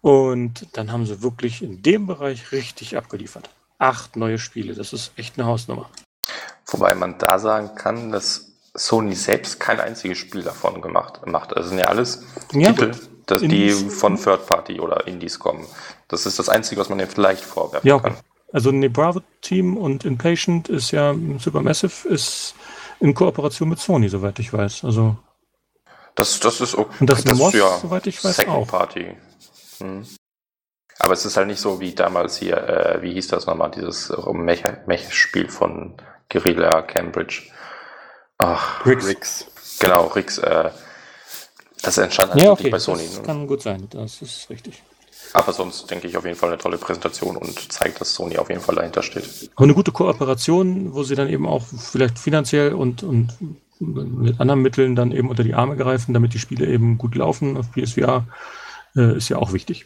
Und dann haben sie wirklich in dem Bereich richtig abgeliefert. Acht neue Spiele, das ist echt eine Hausnummer. Wobei man da sagen kann, dass Sony selbst kein einziges Spiel davon gemacht macht. Also sind ja alles ja, Titel, dass die von Third Party oder Indies kommen. Das ist das Einzige, was man dem vielleicht vorwerfen ja, okay. kann. Also ne Bravo Team und Impatient ist ja Supermassive ist in Kooperation mit Sony, soweit ich weiß. Also das, das ist okay. Und das, das Moss, ja soweit ich weiß, Second auch. Party. Hm. Aber es ist halt nicht so wie damals hier, äh, wie hieß das nochmal, dieses Mech-Spiel von Guerilla Cambridge. Ach, Rix. Rix. Genau, Rix. Äh, das entstand halt ja, okay, bei Sony. Das ne? kann gut sein, das ist richtig. Aber sonst denke ich auf jeden Fall eine tolle Präsentation und zeigt, dass Sony auf jeden Fall dahinter steht. Und eine gute Kooperation, wo sie dann eben auch vielleicht finanziell und, und mit anderen Mitteln dann eben unter die Arme greifen, damit die Spiele eben gut laufen auf PSVR, äh, ist ja auch wichtig.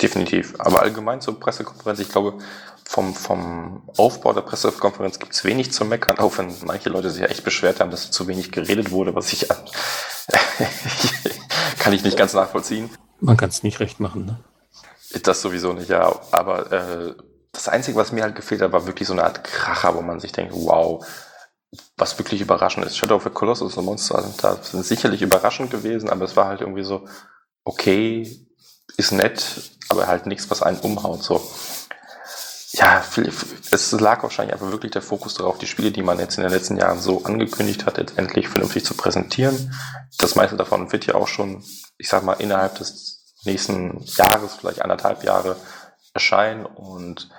Definitiv. Aber allgemein zur Pressekonferenz, ich glaube, vom, vom Aufbau der Pressekonferenz gibt es wenig zu meckern, auch wenn manche Leute sich ja echt beschwert haben, dass zu wenig geredet wurde, was ich kann ich nicht ganz nachvollziehen. Man kann es nicht recht machen, ne? Das sowieso nicht, ja. Aber äh, das Einzige, was mir halt gefehlt hat, war wirklich so eine Art Kracher, wo man sich denkt, wow, was wirklich überraschend ist. Shadow of the Colossus und Monster Hunter sind sicherlich überraschend gewesen, aber es war halt irgendwie so, okay, ist nett, aber halt nichts, was einen umhaut. So. Ja, es lag wahrscheinlich einfach wirklich der Fokus darauf, die Spiele, die man jetzt in den letzten Jahren so angekündigt hat, jetzt endlich vernünftig zu präsentieren. Das meiste davon wird ja auch schon, ich sag mal, innerhalb des nächsten Jahres, vielleicht anderthalb Jahre erscheinen und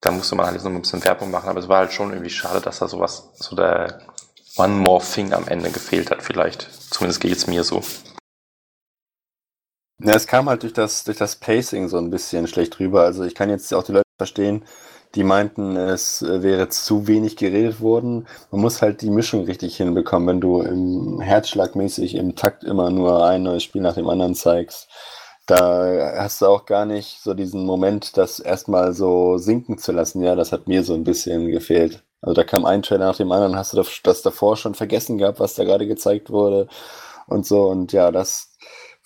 da musste man halt jetzt noch ein bisschen Werbung machen, aber es war halt schon irgendwie schade, dass da sowas, so der One More Thing am Ende gefehlt hat, vielleicht. Zumindest geht es mir so. Ja, es kam halt durch das, durch das Pacing so ein bisschen schlecht rüber. Also ich kann jetzt auch die Leute verstehen, die meinten, es wäre zu wenig geredet worden. Man muss halt die Mischung richtig hinbekommen, wenn du im Herzschlagmäßig im Takt immer nur ein neues Spiel nach dem anderen zeigst da hast du auch gar nicht so diesen Moment, das erstmal so sinken zu lassen. Ja, das hat mir so ein bisschen gefehlt. Also da kam ein Trailer nach dem anderen, hast du das davor schon vergessen gehabt, was da gerade gezeigt wurde und so. Und ja, das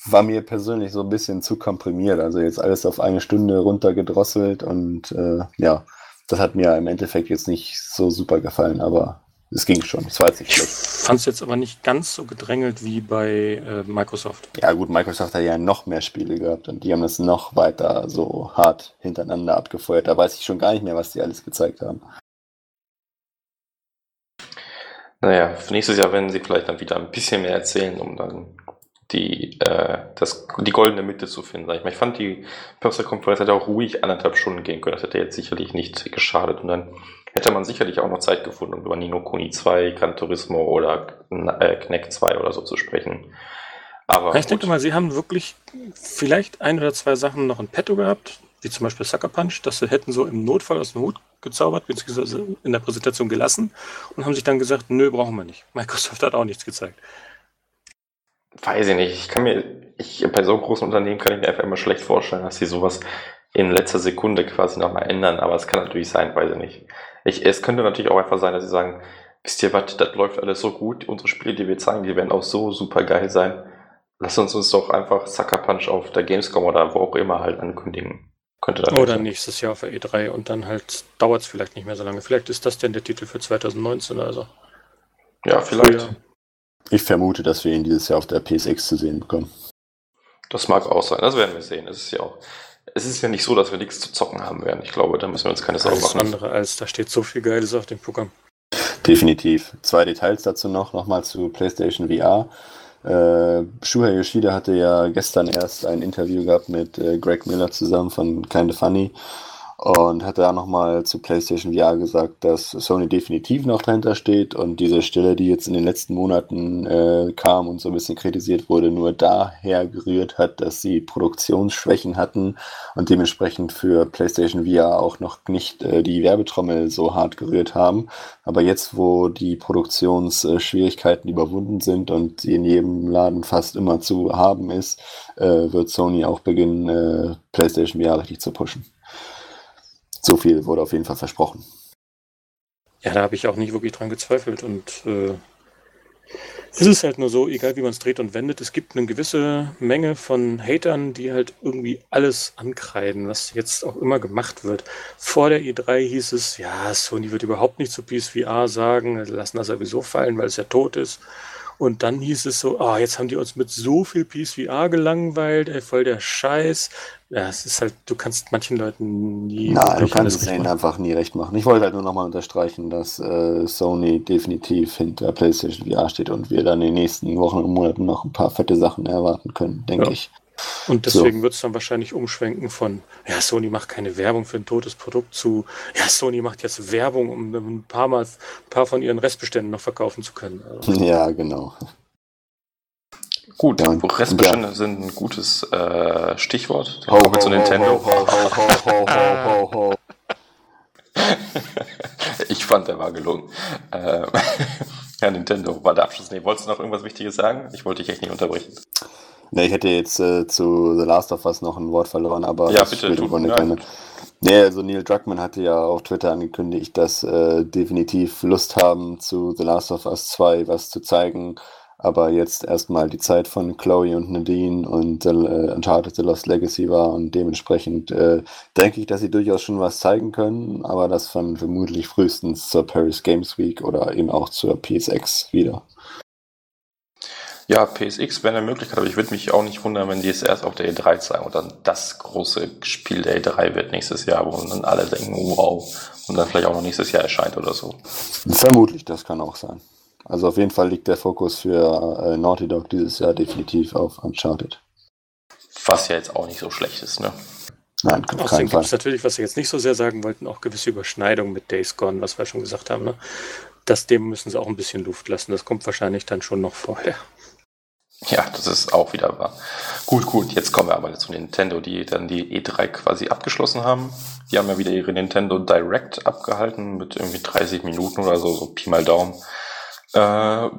war mir persönlich so ein bisschen zu komprimiert. Also jetzt alles auf eine Stunde runtergedrosselt und äh, ja, das hat mir im Endeffekt jetzt nicht so super gefallen, aber es ging schon, es war jetzt nicht schlecht. Ich fand es jetzt aber nicht ganz so gedrängelt wie bei äh, Microsoft. Ja gut, Microsoft hat ja noch mehr Spiele gehabt und die haben das noch weiter so hart hintereinander abgefeuert. Da weiß ich schon gar nicht mehr, was die alles gezeigt haben. Naja, für nächstes Jahr werden sie vielleicht dann wieder ein bisschen mehr erzählen, um dann die, äh, das, die goldene Mitte zu finden. Ich, mal. ich fand die Pressekonferenz hätte auch ruhig anderthalb Stunden gehen können. Das hätte jetzt sicherlich nicht geschadet. Und dann hätte man sicherlich auch noch Zeit gefunden, um über Nino Kuni 2, Gran Turismo oder äh, Knack 2 oder so zu sprechen. Aber ich gut. denke mal, sie haben wirklich vielleicht ein oder zwei Sachen noch in petto gehabt, wie zum Beispiel Sucker Punch, dass sie hätten so im Notfall aus dem Hut gezaubert, beziehungsweise in der Präsentation gelassen und haben sich dann gesagt, nö, brauchen wir nicht. Microsoft hat auch nichts gezeigt. Weiß ich nicht. Ich kann mir, ich, bei so großen Unternehmen kann ich mir einfach immer schlecht vorstellen, dass sie sowas in letzter Sekunde quasi nochmal ändern, aber es kann natürlich sein, weiß ich nicht. Ich, es könnte natürlich auch einfach sein, dass sie sagen, wisst ihr was, das läuft alles so gut, unsere Spiele, die wir zeigen, die werden auch so super geil sein. Lass uns uns doch einfach Sucker Punch auf der Gamescom oder wo auch immer halt ankündigen. Könnte das Oder nächstes Jahr für E3 und dann halt dauert es vielleicht nicht mehr so lange. Vielleicht ist das denn der Titel für 2019 oder so. Ja, vielleicht. Früher. Ich vermute, dass wir ihn dieses Jahr auf der PSX zu sehen bekommen. Das mag auch sein, das werden wir sehen. Es ist ja auch, es ist ja nicht so, dass wir nichts zu zocken haben werden. Ich glaube, da müssen wir uns keine Sorgen machen. Alles andere als, da steht so viel Geiles auf dem Programm. Definitiv. Zwei Details dazu noch, nochmal zu PlayStation VR. Äh, Shuhei Yoshida hatte ja gestern erst ein Interview gehabt mit äh, Greg Miller zusammen von Kinda Funny. Und hat da nochmal zu PlayStation VR gesagt, dass Sony definitiv noch dahinter steht und diese Stille, die jetzt in den letzten Monaten äh, kam und so ein bisschen kritisiert wurde, nur daher gerührt hat, dass sie Produktionsschwächen hatten und dementsprechend für PlayStation VR auch noch nicht äh, die Werbetrommel so hart gerührt haben. Aber jetzt, wo die Produktionsschwierigkeiten überwunden sind und sie in jedem Laden fast immer zu haben ist, äh, wird Sony auch beginnen, äh, PlayStation VR richtig zu pushen. So viel wurde auf jeden Fall versprochen. Ja, da habe ich auch nicht wirklich dran gezweifelt und äh, es ist halt nur so, egal wie man es dreht und wendet, es gibt eine gewisse Menge von Hatern, die halt irgendwie alles ankreiden, was jetzt auch immer gemacht wird. Vor der E3 hieß es, ja, Sony wird überhaupt nicht zu PSVR sagen, lassen das sowieso fallen, weil es ja tot ist. Und dann hieß es so, ah, jetzt haben die uns mit so viel PSVR gelangweilt, ey, voll der Scheiß. Ja, es ist halt, du kannst manchen Leuten nie. Nein, du kannst es ihnen einfach nie recht machen. Ich wollte halt nur nochmal unterstreichen, dass äh, Sony definitiv hinter PlayStation VR steht und wir dann in den nächsten Wochen und Monaten noch ein paar fette Sachen erwarten können, denke ja. ich. Und deswegen so. wird es dann wahrscheinlich umschwenken von, ja, Sony macht keine Werbung für ein totes Produkt zu, ja, Sony macht jetzt Werbung, um ein paar, Mal, ein paar von ihren Restbeständen noch verkaufen zu können. Also. Ja, genau. Gut, ja, Restbestände ja. sind ein gutes äh, Stichwort. Ho, kommen wir zu Nintendo. Ho, ich fand, der war gelungen. Äh, ja, Nintendo war der Abschluss. Nee, wolltest du noch irgendwas Wichtiges sagen? Ich wollte dich echt nicht unterbrechen. Ne, ich hätte jetzt äh, zu The Last of Us noch ein Wort verloren, aber ja, bitte, du, gerne. Nee, also Neil Druckmann hatte ja auf Twitter angekündigt, dass äh, definitiv Lust haben, zu The Last of Us 2 was zu zeigen. Aber jetzt erstmal die Zeit von Chloe und Nadine und äh, Uncharted The Lost Legacy war und dementsprechend äh, denke ich, dass sie durchaus schon was zeigen können, aber das dann vermutlich frühestens zur Paris Games Week oder eben auch zur PSX wieder. Ja, PSX wäre eine Möglichkeit, aber ich würde mich auch nicht wundern, wenn die es erst auf der E3 zeigen und dann das große Spiel der E3 wird nächstes Jahr, wo dann alle denken, wow, und dann vielleicht auch noch nächstes Jahr erscheint oder so. Vermutlich, das kann auch sein. Also auf jeden Fall liegt der Fokus für äh, Naughty Dog dieses Jahr definitiv auf Uncharted. Was ja jetzt auch nicht so schlecht ist, ne? Nein, auf Außerdem gibt es natürlich, was wir jetzt nicht so sehr sagen wollten, auch gewisse Überschneidungen mit Days Gone, was wir schon gesagt haben. Ne? Das dem müssen sie auch ein bisschen Luft lassen. Das kommt wahrscheinlich dann schon noch vorher. Ja, das ist auch wieder wahr. Gut, gut, jetzt kommen wir aber zu Nintendo, die dann die E3 quasi abgeschlossen haben. Die haben ja wieder ihre Nintendo Direct abgehalten mit irgendwie 30 Minuten oder so, so Pi mal Daumen. Äh,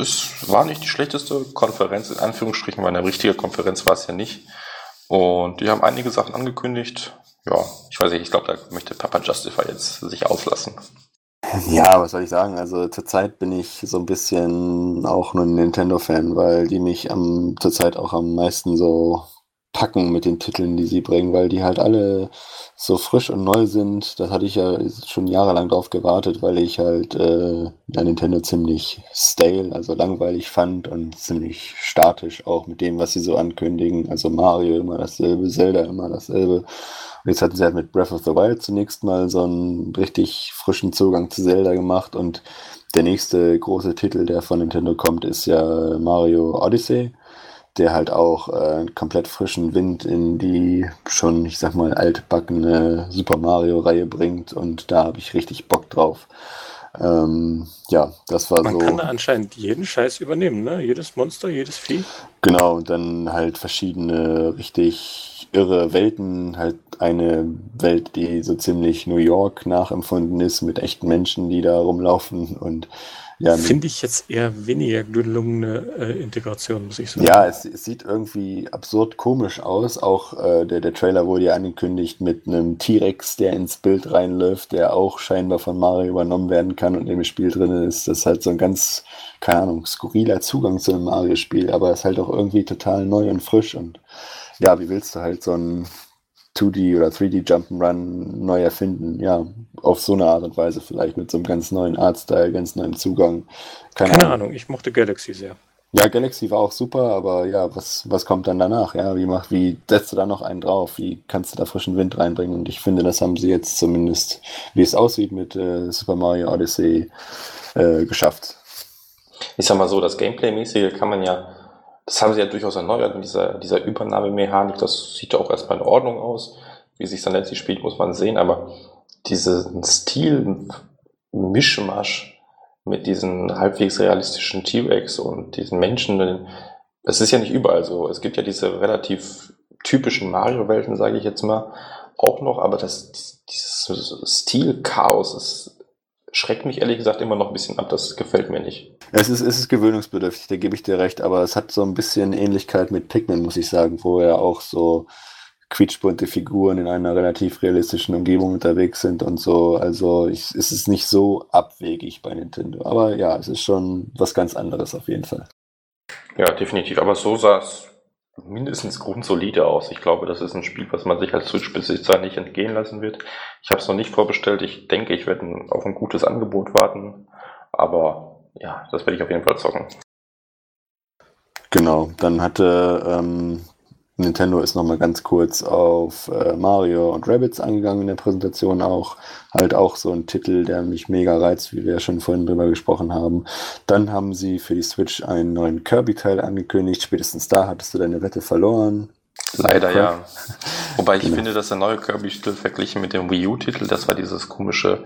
es war nicht die schlechteste Konferenz, in Anführungsstrichen, weil eine richtige Konferenz war es ja nicht. Und die haben einige Sachen angekündigt. Ja, ich weiß nicht, ich glaube, da möchte Papa Justify jetzt sich auslassen. Ja, was soll ich sagen? Also zurzeit bin ich so ein bisschen auch nur ein Nintendo-Fan, weil die mich am, zurzeit auch am meisten so packen mit den Titeln, die sie bringen, weil die halt alle so frisch und neu sind. Das hatte ich ja schon jahrelang drauf gewartet, weil ich halt äh, ja, Nintendo ziemlich stale, also langweilig fand und ziemlich statisch auch mit dem, was sie so ankündigen. Also Mario immer dasselbe, Zelda immer dasselbe. Und jetzt hatten sie halt mit Breath of the Wild zunächst mal so einen richtig frischen Zugang zu Zelda gemacht und der nächste große Titel, der von Nintendo kommt, ist ja Mario Odyssey, der halt auch äh, komplett frischen Wind in die schon, ich sag mal, altbackene Super Mario-Reihe bringt und da habe ich richtig Bock drauf. Ähm, ja, das war Man so. Man kann da anscheinend jeden Scheiß übernehmen, ne? Jedes Monster, jedes Vieh. Genau, und dann halt verschiedene richtig irre Welten. Halt eine Welt, die so ziemlich New York nachempfunden ist, mit echten Menschen, die da rumlaufen und ja, Finde ich jetzt eher weniger gelungene äh, Integration, muss ich sagen. Ja, es, es, sieht irgendwie absurd komisch aus. Auch äh, der, der Trailer wurde ja angekündigt mit einem T-Rex, der ins Bild reinläuft, der auch scheinbar von Mario übernommen werden kann und im Spiel drin ist. Das ist halt so ein ganz, keine Ahnung, skurriler Zugang zu einem Mario-Spiel, aber es ist halt auch irgendwie total neu und frisch und ja, wie willst du halt so ein 2D oder 3D Jump'n'Run neu erfinden. Ja, auf so eine Art und Weise vielleicht mit so einem ganz neuen Artstyle, ganz neuen Zugang. Keine, Keine Ahnung. Ahnung. ich mochte Galaxy sehr. Ja, Galaxy war auch super, aber ja, was, was kommt dann danach? Ja, wie mach, wie setzt du da noch einen drauf? Wie kannst du da frischen Wind reinbringen? Und ich finde, das haben sie jetzt zumindest, wie es aussieht, mit äh, Super Mario Odyssey äh, geschafft. Ich sag mal so, das Gameplay-mäßige kann man ja das haben sie ja durchaus erneuert mit dieser, dieser Übernahmemechanik. Das sieht ja auch erstmal in Ordnung aus. wie sich dann letztlich spielt, muss man sehen, aber diesen Stil, Mischmasch mit diesen halbwegs realistischen T-Rex und diesen Menschen, es ist ja nicht überall so. Es gibt ja diese relativ typischen Mario-Welten, sage ich jetzt mal, auch noch, aber das, dieses Stil-Chaos ist schreckt mich ehrlich gesagt immer noch ein bisschen ab. Das gefällt mir nicht. Es ist, es ist gewöhnungsbedürftig, da gebe ich dir recht, aber es hat so ein bisschen Ähnlichkeit mit Pikmin, muss ich sagen, wo er auch so quietschbunte Figuren in einer relativ realistischen Umgebung unterwegs sind und so. Also ich, es ist nicht so abwegig bei Nintendo. Aber ja, es ist schon was ganz anderes auf jeden Fall. Ja, definitiv. Aber so sah es mindestens grundsolide aus. Ich glaube, das ist ein Spiel, was man sich als Switch-Besitzer nicht entgehen lassen wird. Ich habe es noch nicht vorbestellt. Ich denke, ich werde auf ein gutes Angebot warten. Aber ja, das werde ich auf jeden Fall zocken. Genau, dann hatte ähm, Nintendo ist nochmal ganz kurz auf äh, Mario und Rabbits angegangen in der Präsentation auch. Halt auch so ein Titel, der mich mega reizt, wie wir ja schon vorhin drüber gesprochen haben. Dann haben sie für die Switch einen neuen Kirby-Teil angekündigt. Spätestens da hattest du deine Wette verloren. Leider ja. Wobei ich genau. finde, dass der neue Kirby-Titel verglichen mit dem Wii U-Titel, das war dieses komische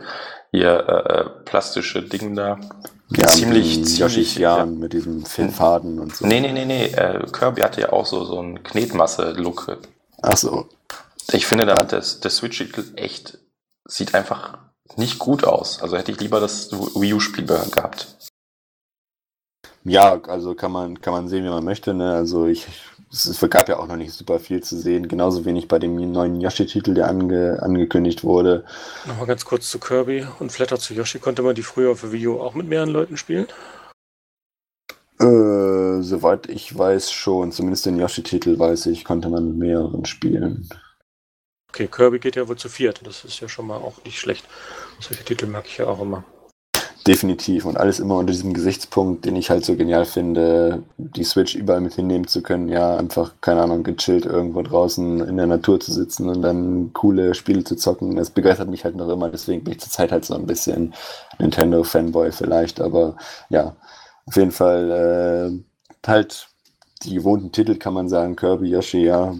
hier äh, äh plastische Ding da, ja, ziemlich, ziemlich ja. mit diesem Faden und so. Nee, nee, nee, nee. Äh, Kirby hatte ja auch so, so einen Knetmasse-Look. Ach so. Ich finde, da hat der, der Switch echt, sieht einfach nicht gut aus. Also hätte ich lieber das Wii U-Spiel gehabt. Ja, also kann man, kann man sehen, wie man möchte. Ne? Also ich es gab ja auch noch nicht super viel zu sehen. Genauso wenig bei dem neuen Yoshi-Titel, der ange, angekündigt wurde. Nochmal ganz kurz zu Kirby und Flatter zu Yoshi. Konnte man die früher auf Wii U auch mit mehreren Leuten spielen? Äh, soweit ich weiß schon. Zumindest den Yoshi-Titel weiß ich, konnte man mit mehreren spielen. Okay, Kirby geht ja wohl zu viert. Das ist ja schon mal auch nicht schlecht. Solche Titel mag ich ja auch immer. Definitiv und alles immer unter diesem Gesichtspunkt, den ich halt so genial finde, die Switch überall mit hinnehmen zu können. Ja, einfach, keine Ahnung, gechillt irgendwo draußen in der Natur zu sitzen und dann coole Spiele zu zocken. Das begeistert mich halt noch immer, deswegen bin ich zurzeit halt so ein bisschen Nintendo-Fanboy vielleicht, aber ja, auf jeden Fall äh, halt die gewohnten Titel kann man sagen, Kirby, Yoshi, ja,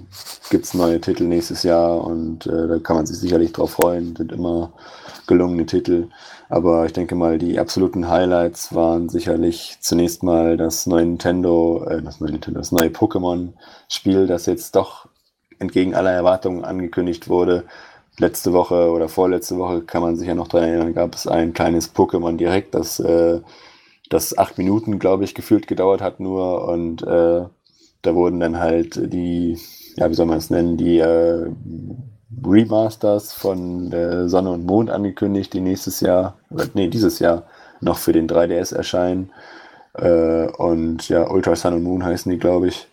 gibt es neue Titel nächstes Jahr und äh, da kann man sich sicherlich drauf freuen, sind immer gelungene Titel. Aber ich denke mal, die absoluten Highlights waren sicherlich zunächst mal das neue Nintendo, äh, das neue Nintendo, das neue Pokémon-Spiel, das jetzt doch entgegen aller Erwartungen angekündigt wurde. Letzte Woche oder vorletzte Woche kann man sich ja noch daran erinnern, gab es ein kleines Pokémon direkt, das, äh, das acht Minuten, glaube ich, gefühlt gedauert hat nur und äh, da wurden dann halt die, ja, wie soll man es nennen, die äh, Remasters von äh, Sonne und Mond angekündigt, die nächstes Jahr, oder nee, dieses Jahr noch für den 3DS erscheinen. Äh, und ja, Ultra Sun und Moon heißen die, glaube ich.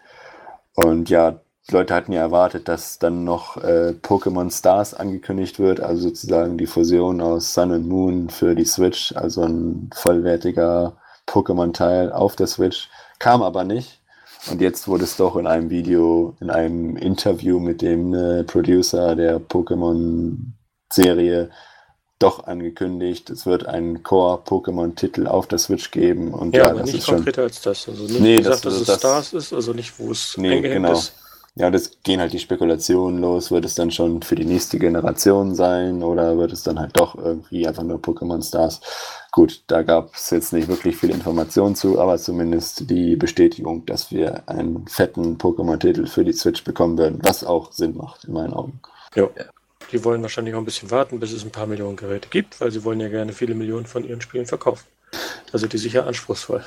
Und ja, Leute hatten ja erwartet, dass dann noch äh, Pokémon Stars angekündigt wird, also sozusagen die Fusion aus Sun und Moon für die Switch, also ein vollwertiger Pokémon-Teil auf der Switch. Kam aber nicht. Und jetzt wurde es doch in einem Video, in einem Interview mit dem äh, Producer der Pokémon-Serie doch angekündigt, es wird einen Core-Pokémon-Titel auf der Switch geben. Und ja, ja aber nicht konkreter schon, als das. Also nicht nee, gesagt, das, dass es das, Stars ist, also nicht, wo es nee, genau. ist. Ja, das gehen halt die Spekulationen los. Wird es dann schon für die nächste Generation sein oder wird es dann halt doch irgendwie einfach nur Pokémon Stars? Gut, da gab es jetzt nicht wirklich viel Informationen zu, aber zumindest die Bestätigung, dass wir einen fetten Pokémon-Titel für die Switch bekommen werden, was auch Sinn macht in meinen Augen. Ja. Die wollen wahrscheinlich auch ein bisschen warten, bis es ein paar Millionen Geräte gibt, weil sie wollen ja gerne viele Millionen von ihren Spielen verkaufen. Da sind die sicher anspruchsvoll.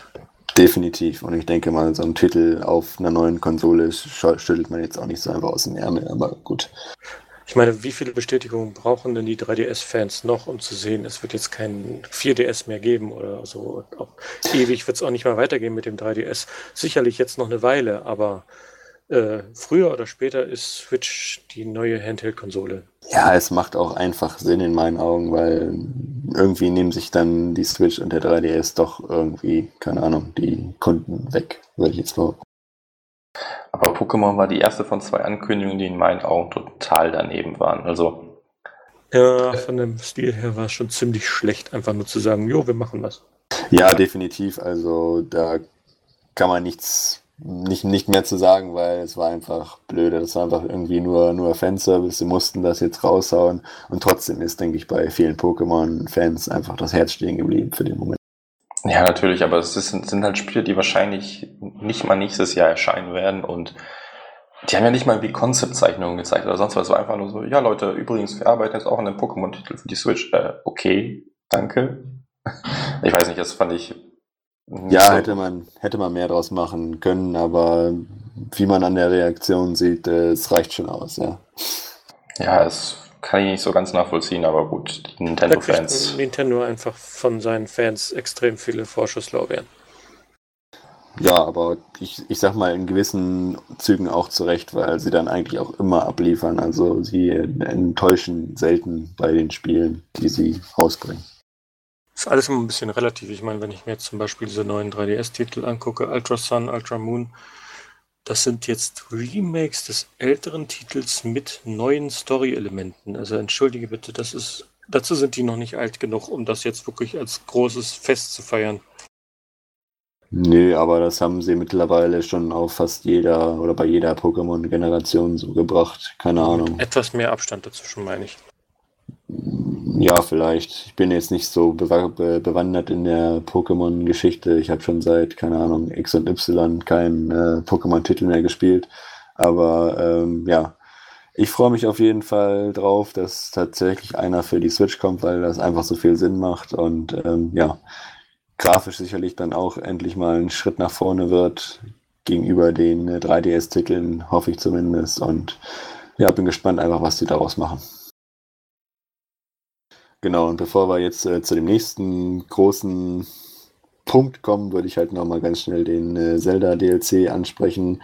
Definitiv. Und ich denke mal, so ein Titel auf einer neuen Konsole schüttelt man jetzt auch nicht so einfach aus dem Ärmel, aber gut. Ich meine, wie viele Bestätigungen brauchen denn die 3DS-Fans noch, um zu sehen, es wird jetzt kein 4DS mehr geben oder so. Auch ewig wird es auch nicht mehr weitergehen mit dem 3DS. Sicherlich jetzt noch eine Weile, aber äh, früher oder später ist Switch die neue Handheld-Konsole. Ja, es macht auch einfach Sinn in meinen Augen, weil irgendwie nehmen sich dann die Switch und der 3DS doch irgendwie, keine Ahnung, die Kunden weg, würde ich jetzt behaupten. Aber Pokémon war die erste von zwei Ankündigungen, die in meinen Augen total daneben waren. Also. Ja, von dem Stil her war es schon ziemlich schlecht, einfach nur zu sagen, jo, wir machen was. Ja, definitiv. Also da kann man nichts nicht, nicht mehr zu sagen, weil es war einfach blöde. Das war einfach irgendwie nur, nur Fanservice. Sie mussten das jetzt raushauen. Und trotzdem ist, denke ich, bei vielen Pokémon-Fans einfach das Herz stehen geblieben für den Moment. Ja, natürlich, aber es sind, sind halt Spiele, die wahrscheinlich nicht mal nächstes Jahr erscheinen werden und die haben ja nicht mal wie Konzeptzeichnungen gezeigt oder sonst was. Es war einfach nur so, ja Leute, übrigens, wir arbeiten jetzt auch an einem Pokémon-Titel für die Switch. Äh, okay, danke. Ich weiß nicht, das fand ich. Ja, so. hätte man, hätte man mehr draus machen können, aber wie man an der Reaktion sieht, äh, es reicht schon aus, ja. Ja, es kann ich nicht so ganz nachvollziehen, aber gut, die Nintendo-Fans. Nintendo einfach von seinen Fans extrem viele Vorschusslorbeeren. Ja, aber ich, ich sag mal in gewissen Zügen auch zurecht, weil sie dann eigentlich auch immer abliefern. Also sie enttäuschen selten bei den Spielen, die sie rausbringen. Ist alles immer ein bisschen relativ. Ich meine, wenn ich mir jetzt zum Beispiel diese neuen 3DS-Titel angucke, Ultra Sun, Ultra Moon, das sind jetzt Remakes des älteren Titels mit neuen Story-Elementen. Also entschuldige bitte, das ist, dazu sind die noch nicht alt genug, um das jetzt wirklich als großes Fest zu feiern. Nö, aber das haben sie mittlerweile schon auf fast jeder oder bei jeder Pokémon-Generation so gebracht. Keine Ahnung. Etwas mehr Abstand dazwischen, meine ich. Ja, vielleicht. Ich bin jetzt nicht so bewandert in der Pokémon-Geschichte. Ich habe schon seit, keine Ahnung, X und Y keinen äh, Pokémon-Titel mehr gespielt. Aber ähm, ja, ich freue mich auf jeden Fall drauf, dass tatsächlich einer für die Switch kommt, weil das einfach so viel Sinn macht. Und ähm, ja, grafisch sicherlich dann auch endlich mal ein Schritt nach vorne wird gegenüber den 3DS-Titeln, äh, hoffe ich zumindest. Und ja, bin gespannt einfach, was die daraus machen. Genau, und bevor wir jetzt äh, zu dem nächsten großen Punkt kommen, würde ich halt nochmal ganz schnell den äh, Zelda-DLC ansprechen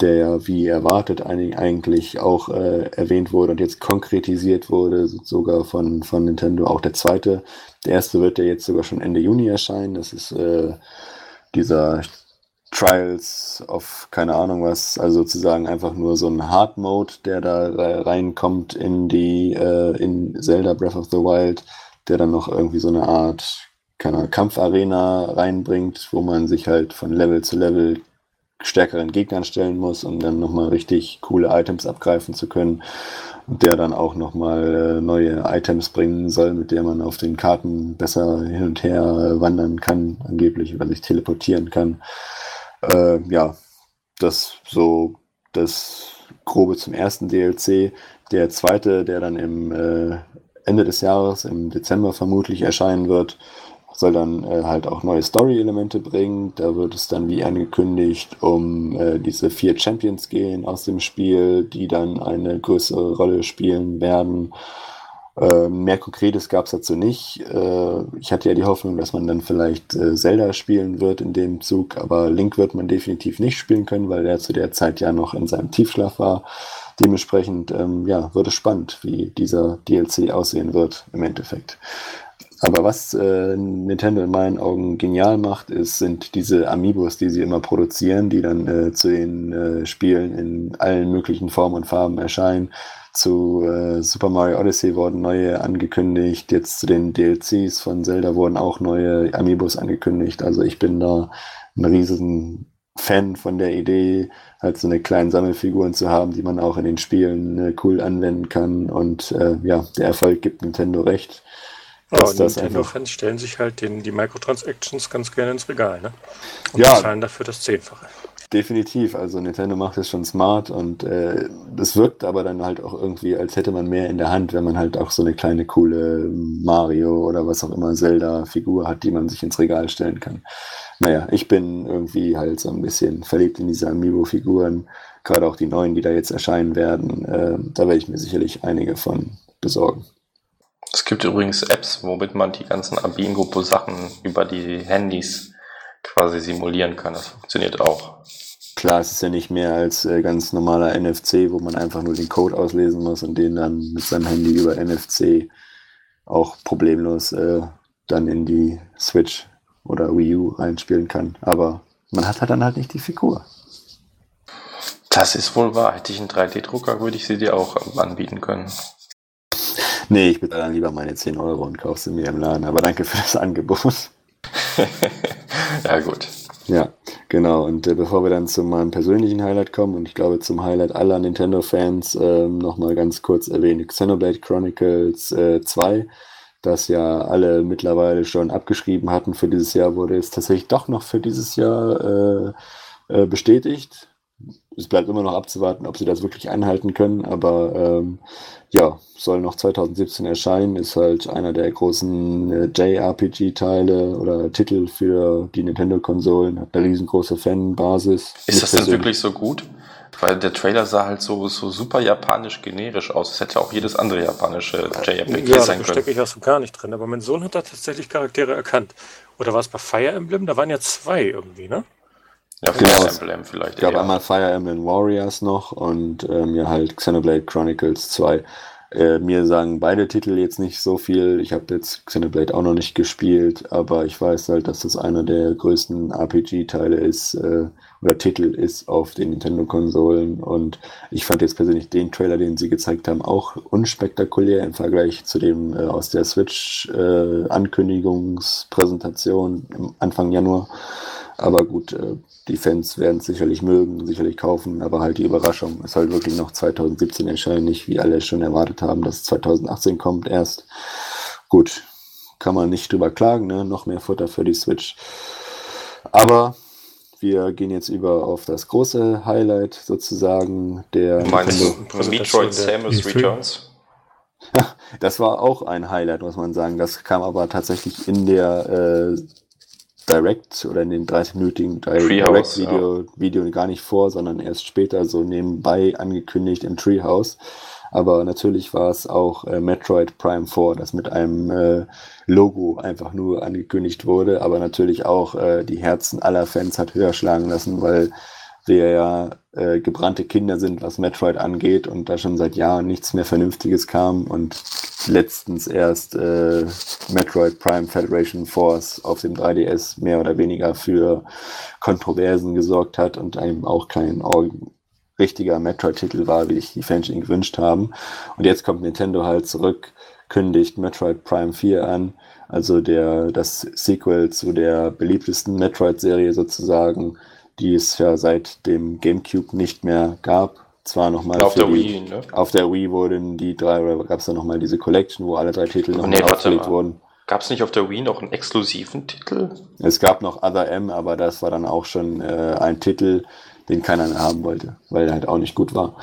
der wie erwartet eigentlich auch äh, erwähnt wurde und jetzt konkretisiert wurde, sogar von, von Nintendo. Auch der zweite. Der erste wird ja jetzt sogar schon Ende Juni erscheinen. Das ist äh, dieser Trials of keine Ahnung was, also sozusagen einfach nur so ein Hard Mode, der da reinkommt in die äh, in Zelda Breath of the Wild, der dann noch irgendwie so eine Art keine Kampfarena reinbringt, wo man sich halt von Level zu Level stärkeren Gegnern stellen muss, um dann nochmal richtig coole Items abgreifen zu können. Der dann auch nochmal äh, neue Items bringen soll, mit der man auf den Karten besser hin und her wandern kann, angeblich, oder sich teleportieren kann. Äh, ja, das so das Grobe zum ersten DLC. Der zweite, der dann im äh, Ende des Jahres, im Dezember vermutlich erscheinen wird, soll dann äh, halt auch neue Story-Elemente bringen. Da wird es dann wie angekündigt um äh, diese vier Champions gehen aus dem Spiel, die dann eine größere Rolle spielen werden. Äh, mehr Konkretes gab es dazu nicht. Äh, ich hatte ja die Hoffnung, dass man dann vielleicht äh, Zelda spielen wird in dem Zug, aber Link wird man definitiv nicht spielen können, weil er zu der Zeit ja noch in seinem Tiefschlaf war. Dementsprechend ähm, ja, wird es spannend, wie dieser DLC aussehen wird im Endeffekt. Aber was äh, Nintendo in meinen Augen genial macht, ist, sind diese Amiibos, die sie immer produzieren, die dann äh, zu den äh, Spielen in allen möglichen Formen und Farben erscheinen. Zu äh, Super Mario Odyssey wurden neue angekündigt. Jetzt zu den DLCs von Zelda wurden auch neue Amiibos angekündigt. Also ich bin da ein riesen Fan von der Idee, halt so eine kleine Sammelfiguren zu haben, die man auch in den Spielen äh, cool anwenden kann. Und äh, ja, der Erfolg gibt Nintendo recht. Ja, Nintendo-Fans stellen sich halt den, die Microtransactions ganz gerne ins Regal, ne? Und ja, bezahlen dafür das Zehnfache. Definitiv, also Nintendo macht es schon smart und äh, das wirkt aber dann halt auch irgendwie, als hätte man mehr in der Hand, wenn man halt auch so eine kleine coole Mario oder was auch immer Zelda-Figur hat, die man sich ins Regal stellen kann. Naja, ich bin irgendwie halt so ein bisschen verliebt in diese Amiibo-Figuren, gerade auch die neuen, die da jetzt erscheinen werden. Äh, da werde ich mir sicherlich einige von besorgen. Es gibt übrigens Apps, womit man die ganzen Abingo-Sachen über die Handys quasi simulieren kann. Das funktioniert auch. Klar, es ist ja nicht mehr als äh, ganz normaler NFC, wo man einfach nur den Code auslesen muss und den dann mit seinem Handy über NFC auch problemlos äh, dann in die Switch oder Wii U reinspielen kann. Aber man hat halt dann halt nicht die Figur. Das ist wohl wahr. Hätte ich einen 3D-Drucker, würde ich sie dir auch anbieten können. Nee, ich bezahle dann lieber meine 10 Euro und kaufe sie mir im Laden. Aber danke für das Angebot. ja, gut. Ja, Genau, und äh, bevor wir dann zu meinem persönlichen Highlight kommen, und ich glaube zum Highlight aller Nintendo-Fans, ähm, nochmal ganz kurz erwähne Xenoblade Chronicles äh, 2, das ja alle mittlerweile schon abgeschrieben hatten für dieses Jahr, wurde jetzt tatsächlich doch noch für dieses Jahr äh, äh, bestätigt. Es bleibt immer noch abzuwarten, ob sie das wirklich einhalten können, aber ähm, ja, soll noch 2017 erscheinen, ist halt einer der großen äh, JRPG-Teile oder Titel für die Nintendo-Konsolen, hat eine riesengroße Fanbasis. Ist das denn wirklich so gut? Weil der Trailer sah halt so, so super japanisch generisch aus. Es hätte auch jedes andere japanische JRPG ja, sein da können. stecke ich erst so gar nicht drin. Aber mein Sohn hat da tatsächlich Charaktere erkannt. Oder war es bei Fire Emblem? Da waren ja zwei irgendwie, ne? Ja, Genau, Emblem vielleicht. Es gab eher. einmal Fire Emblem Warriors noch und ähm, ja halt Xenoblade Chronicles 2. Äh, mir sagen beide Titel jetzt nicht so viel. Ich habe jetzt Xenoblade auch noch nicht gespielt, aber ich weiß halt, dass das einer der größten RPG-Teile ist äh, oder Titel ist auf den Nintendo-Konsolen. Und ich fand jetzt persönlich den Trailer, den sie gezeigt haben, auch unspektakulär im Vergleich zu dem äh, aus der Switch-Ankündigungspräsentation im Anfang Januar. Aber gut, äh, die Fans werden es sicherlich mögen, sicherlich kaufen, aber halt die Überraschung ist halt wirklich noch 2017 erscheinen, nicht wie alle schon erwartet haben, dass es 2018 kommt erst. Gut, kann man nicht drüber klagen, ne? noch mehr Futter für die Switch. Aber wir gehen jetzt über auf das große Highlight sozusagen der Du meinst Metroid der Samus E3? Returns? Das war auch ein Highlight, muss man sagen. Das kam aber tatsächlich in der äh, Direct oder in den 30-minütigen Treehouse, Direct-Video Video gar nicht vor, sondern erst später so nebenbei angekündigt im Treehouse. Aber natürlich war es auch äh, Metroid Prime 4, das mit einem äh, Logo einfach nur angekündigt wurde, aber natürlich auch äh, die Herzen aller Fans hat höher schlagen lassen, weil wir ja äh, gebrannte Kinder sind, was Metroid angeht und da schon seit Jahren nichts mehr Vernünftiges kam und letztens erst äh, Metroid Prime Federation Force auf dem 3DS mehr oder weniger für Kontroversen gesorgt hat und einem auch kein richtiger Metroid-Titel war, wie sich die Fans ihn gewünscht haben. Und jetzt kommt Nintendo halt zurück, kündigt Metroid Prime 4 an, also der, das Sequel zu der beliebtesten Metroid-Serie sozusagen, die es ja seit dem GameCube nicht mehr gab. Zwar nochmal Auf der die, Wii, ne? auf der Wii wurden die drei, oder gab es da nochmal diese Collection, wo alle drei Titel Oh, nochmal nee, warte aufgelegt wurden. Gab es nicht auf der Wii noch einen exklusiven Titel? Es gab noch Other M, aber das war dann auch schon äh, ein Titel, den keiner mehr haben wollte, weil er halt auch nicht gut war.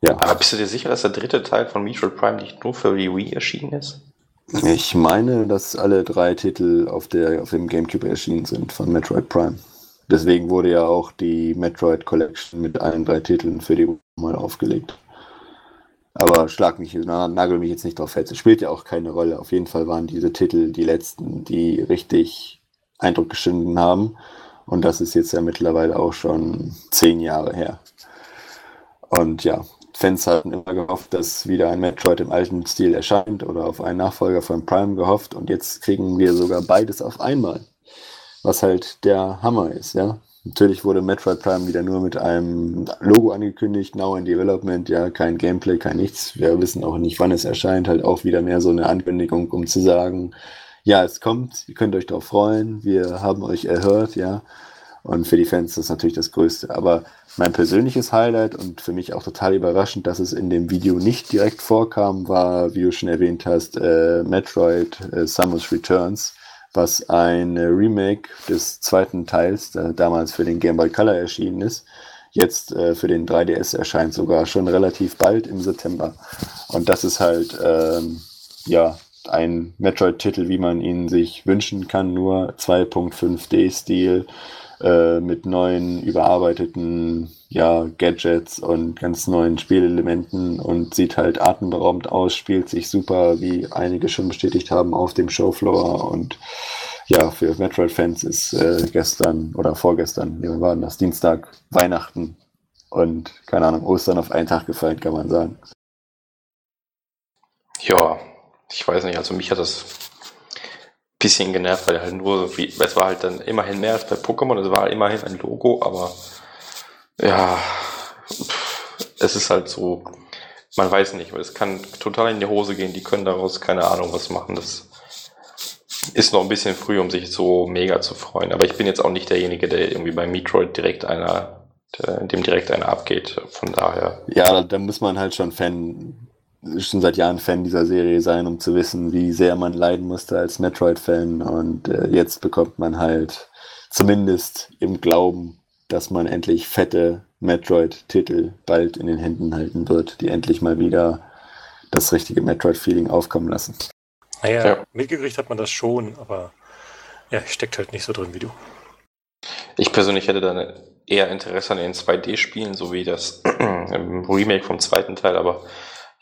Ja, Aber bist du dir sicher, dass der dritte Teil von Metroid Prime nicht nur für die Wii erschienen ist? ich meine, dass alle drei Titel auf, der, auf dem GameCube erschienen sind von Metroid Prime. Deswegen wurde ja auch die Metroid Collection mit allen drei Titeln für die mal aufgelegt. Aber schlag mich, na, nagel mich jetzt nicht drauf fest. Es spielt ja auch keine Rolle. Auf jeden Fall waren diese Titel die letzten, die richtig Eindruck geschinden haben. Und das ist jetzt ja mittlerweile auch schon zehn Jahre her. Und ja, Fans hatten immer gehofft, dass wieder ein Metroid im alten Stil erscheint oder auf einen Nachfolger von Prime gehofft. Und jetzt kriegen wir sogar beides auf einmal. Was halt der Hammer ist, ja. Natürlich wurde Metroid Prime wieder nur mit einem Logo angekündigt, now in development, ja, kein Gameplay, kein nichts. Wir wissen auch nicht, wann es erscheint, halt auch wieder mehr so eine Ankündigung, um zu sagen, ja, es kommt, ihr könnt euch darauf freuen, wir haben euch erhört, ja. Und für die Fans ist das natürlich das Größte. Aber mein persönliches Highlight und für mich auch total überraschend, dass es in dem Video nicht direkt vorkam, war, wie du schon erwähnt hast, äh, Metroid äh, Samus Returns, was ein Remake des zweiten Teils, der damals für den Game Boy Color erschienen ist, jetzt äh, für den 3DS erscheint, sogar schon relativ bald im September. Und das ist halt, ähm, ja, ein Metroid-Titel, wie man ihn sich wünschen kann, nur 2.5D-Stil äh, mit neuen überarbeiteten ja, Gadgets und ganz neuen Spielelementen und sieht halt atemberaubend aus, spielt sich super, wie einige schon bestätigt haben, auf dem Showfloor und ja, für Metroid-Fans ist äh, gestern oder vorgestern, wie war denn das, Dienstag, Weihnachten und keine Ahnung, Ostern auf einen Tag gefallen, kann man sagen. Ja, ich weiß nicht, also mich hat das ein bisschen genervt, weil halt nur, wie, es war halt dann immerhin mehr als bei Pokémon, es war immerhin ein Logo, aber ja, es ist halt so, man weiß nicht, es kann total in die Hose gehen, die können daraus keine Ahnung was machen, das ist noch ein bisschen früh, um sich so mega zu freuen. Aber ich bin jetzt auch nicht derjenige, der irgendwie bei Metroid direkt einer, dem direkt einer abgeht. Von daher. Ja, da, da muss man halt schon Fan, schon seit Jahren Fan dieser Serie sein, um zu wissen, wie sehr man leiden musste als Metroid-Fan. Und äh, jetzt bekommt man halt zumindest im Glauben, dass man endlich fette Metroid-Titel bald in den Händen halten wird, die endlich mal wieder das richtige Metroid-Feeling aufkommen lassen. Naja, ja. mitgekriegt hat man das schon, aber ja, steckt halt nicht so drin wie du. Ich persönlich hätte dann eher Interesse an den 2D-Spielen, so wie das Remake vom zweiten Teil, aber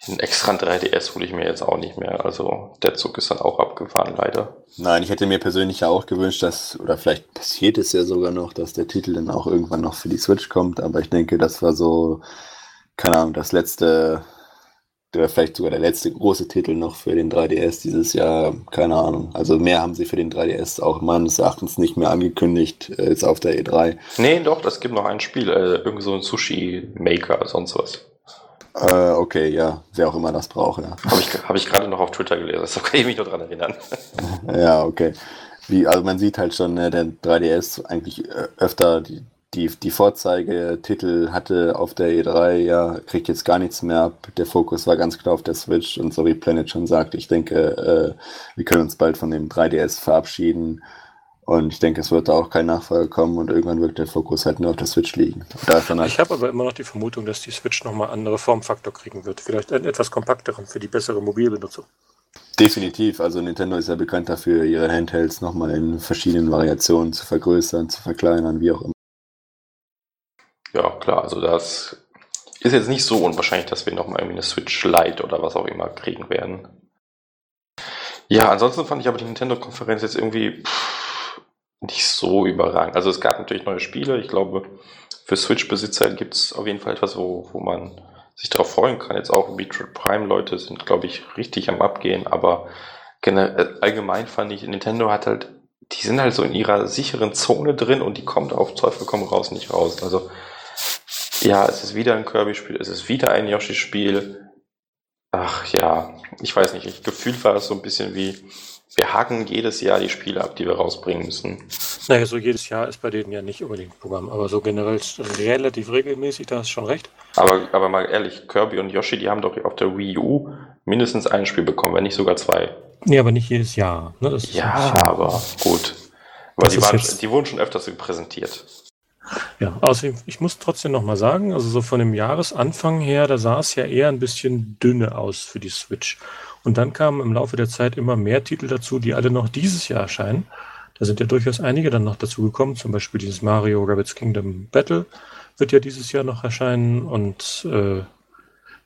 einen extra 3DS hole ich mir jetzt auch nicht mehr. Also der Zug ist dann auch abgefahren, leider. Nein, ich hätte mir persönlich ja auch gewünscht, dass, oder vielleicht passiert es ja sogar noch, dass der Titel dann auch irgendwann noch für die Switch kommt, aber ich denke, das war so, keine Ahnung, das letzte der vielleicht sogar der letzte große Titel noch für den 3DS dieses Jahr, keine Ahnung. Also mehr haben sie für den 3DS auch meines Erachtens nicht mehr angekündigt, äh, jetzt auf der E3. Nee, doch, das gibt noch ein Spiel, äh, irgend so ein Sushi-Maker, sonst was. Äh, okay, ja, wer auch immer das braucht, ja. Habe ich, hab ich gerade noch auf Twitter gelesen, das kann ich mich nur dran erinnern. ja, okay. Wie, also man sieht halt schon, ne, der 3DS eigentlich äh, öfter die, die, die Vorzeigetitel hatte auf der E3, ja, kriegt jetzt gar nichts mehr ab. Der Fokus war ganz klar auf der Switch und so wie Planet schon sagt, ich denke, äh, wir können uns bald von dem 3DS verabschieden. Und ich denke, es wird da auch kein Nachfolger kommen und irgendwann wird der Fokus halt nur auf der Switch liegen. Halt ich habe aber immer noch die Vermutung, dass die Switch nochmal andere Formfaktor kriegen wird. Vielleicht einen etwas kompakteren für die bessere Mobilbenutzung. Definitiv. Also Nintendo ist ja bekannt dafür, ihre Handhelds nochmal in verschiedenen Variationen zu vergrößern, zu verkleinern, wie auch immer. Ja, klar, also das ist jetzt nicht so unwahrscheinlich, dass wir nochmal irgendwie eine Switch Lite oder was auch immer kriegen werden. Ja, ansonsten fand ich aber die Nintendo-Konferenz jetzt irgendwie pff, nicht so überragend. Also es gab natürlich neue Spiele. Ich glaube, für Switch-Besitzer gibt es auf jeden Fall etwas, wo, wo man sich darauf freuen kann. Jetzt auch Metroid Prime-Leute sind, glaube ich, richtig am Abgehen, aber generell, allgemein fand ich, Nintendo hat halt, die sind halt so in ihrer sicheren Zone drin und die kommt auf Teufel komm raus nicht raus. Also ja, es ist wieder ein Kirby-Spiel, es ist wieder ein Yoshi-Spiel. Ach ja, ich weiß nicht, ich, gefühlt war es so ein bisschen wie, wir haken jedes Jahr die Spiele ab, die wir rausbringen müssen. Naja, so jedes Jahr ist bei denen ja nicht unbedingt Programm, aber so generell relativ regelmäßig, da hast du schon recht. Aber, aber mal ehrlich, Kirby und Yoshi, die haben doch auf der Wii U mindestens ein Spiel bekommen, wenn nicht sogar zwei. Nee, aber nicht jedes Jahr. Ne? ja, aber gut. Aber die, waren, die wurden schon öfters präsentiert. Ja, außerdem, ich muss trotzdem noch mal sagen, also so von dem Jahresanfang her, da sah es ja eher ein bisschen dünne aus für die Switch. Und dann kamen im Laufe der Zeit immer mehr Titel dazu, die alle noch dieses Jahr erscheinen. Da sind ja durchaus einige dann noch dazu gekommen, zum Beispiel dieses Mario Rabbits Kingdom Battle wird ja dieses Jahr noch erscheinen und äh,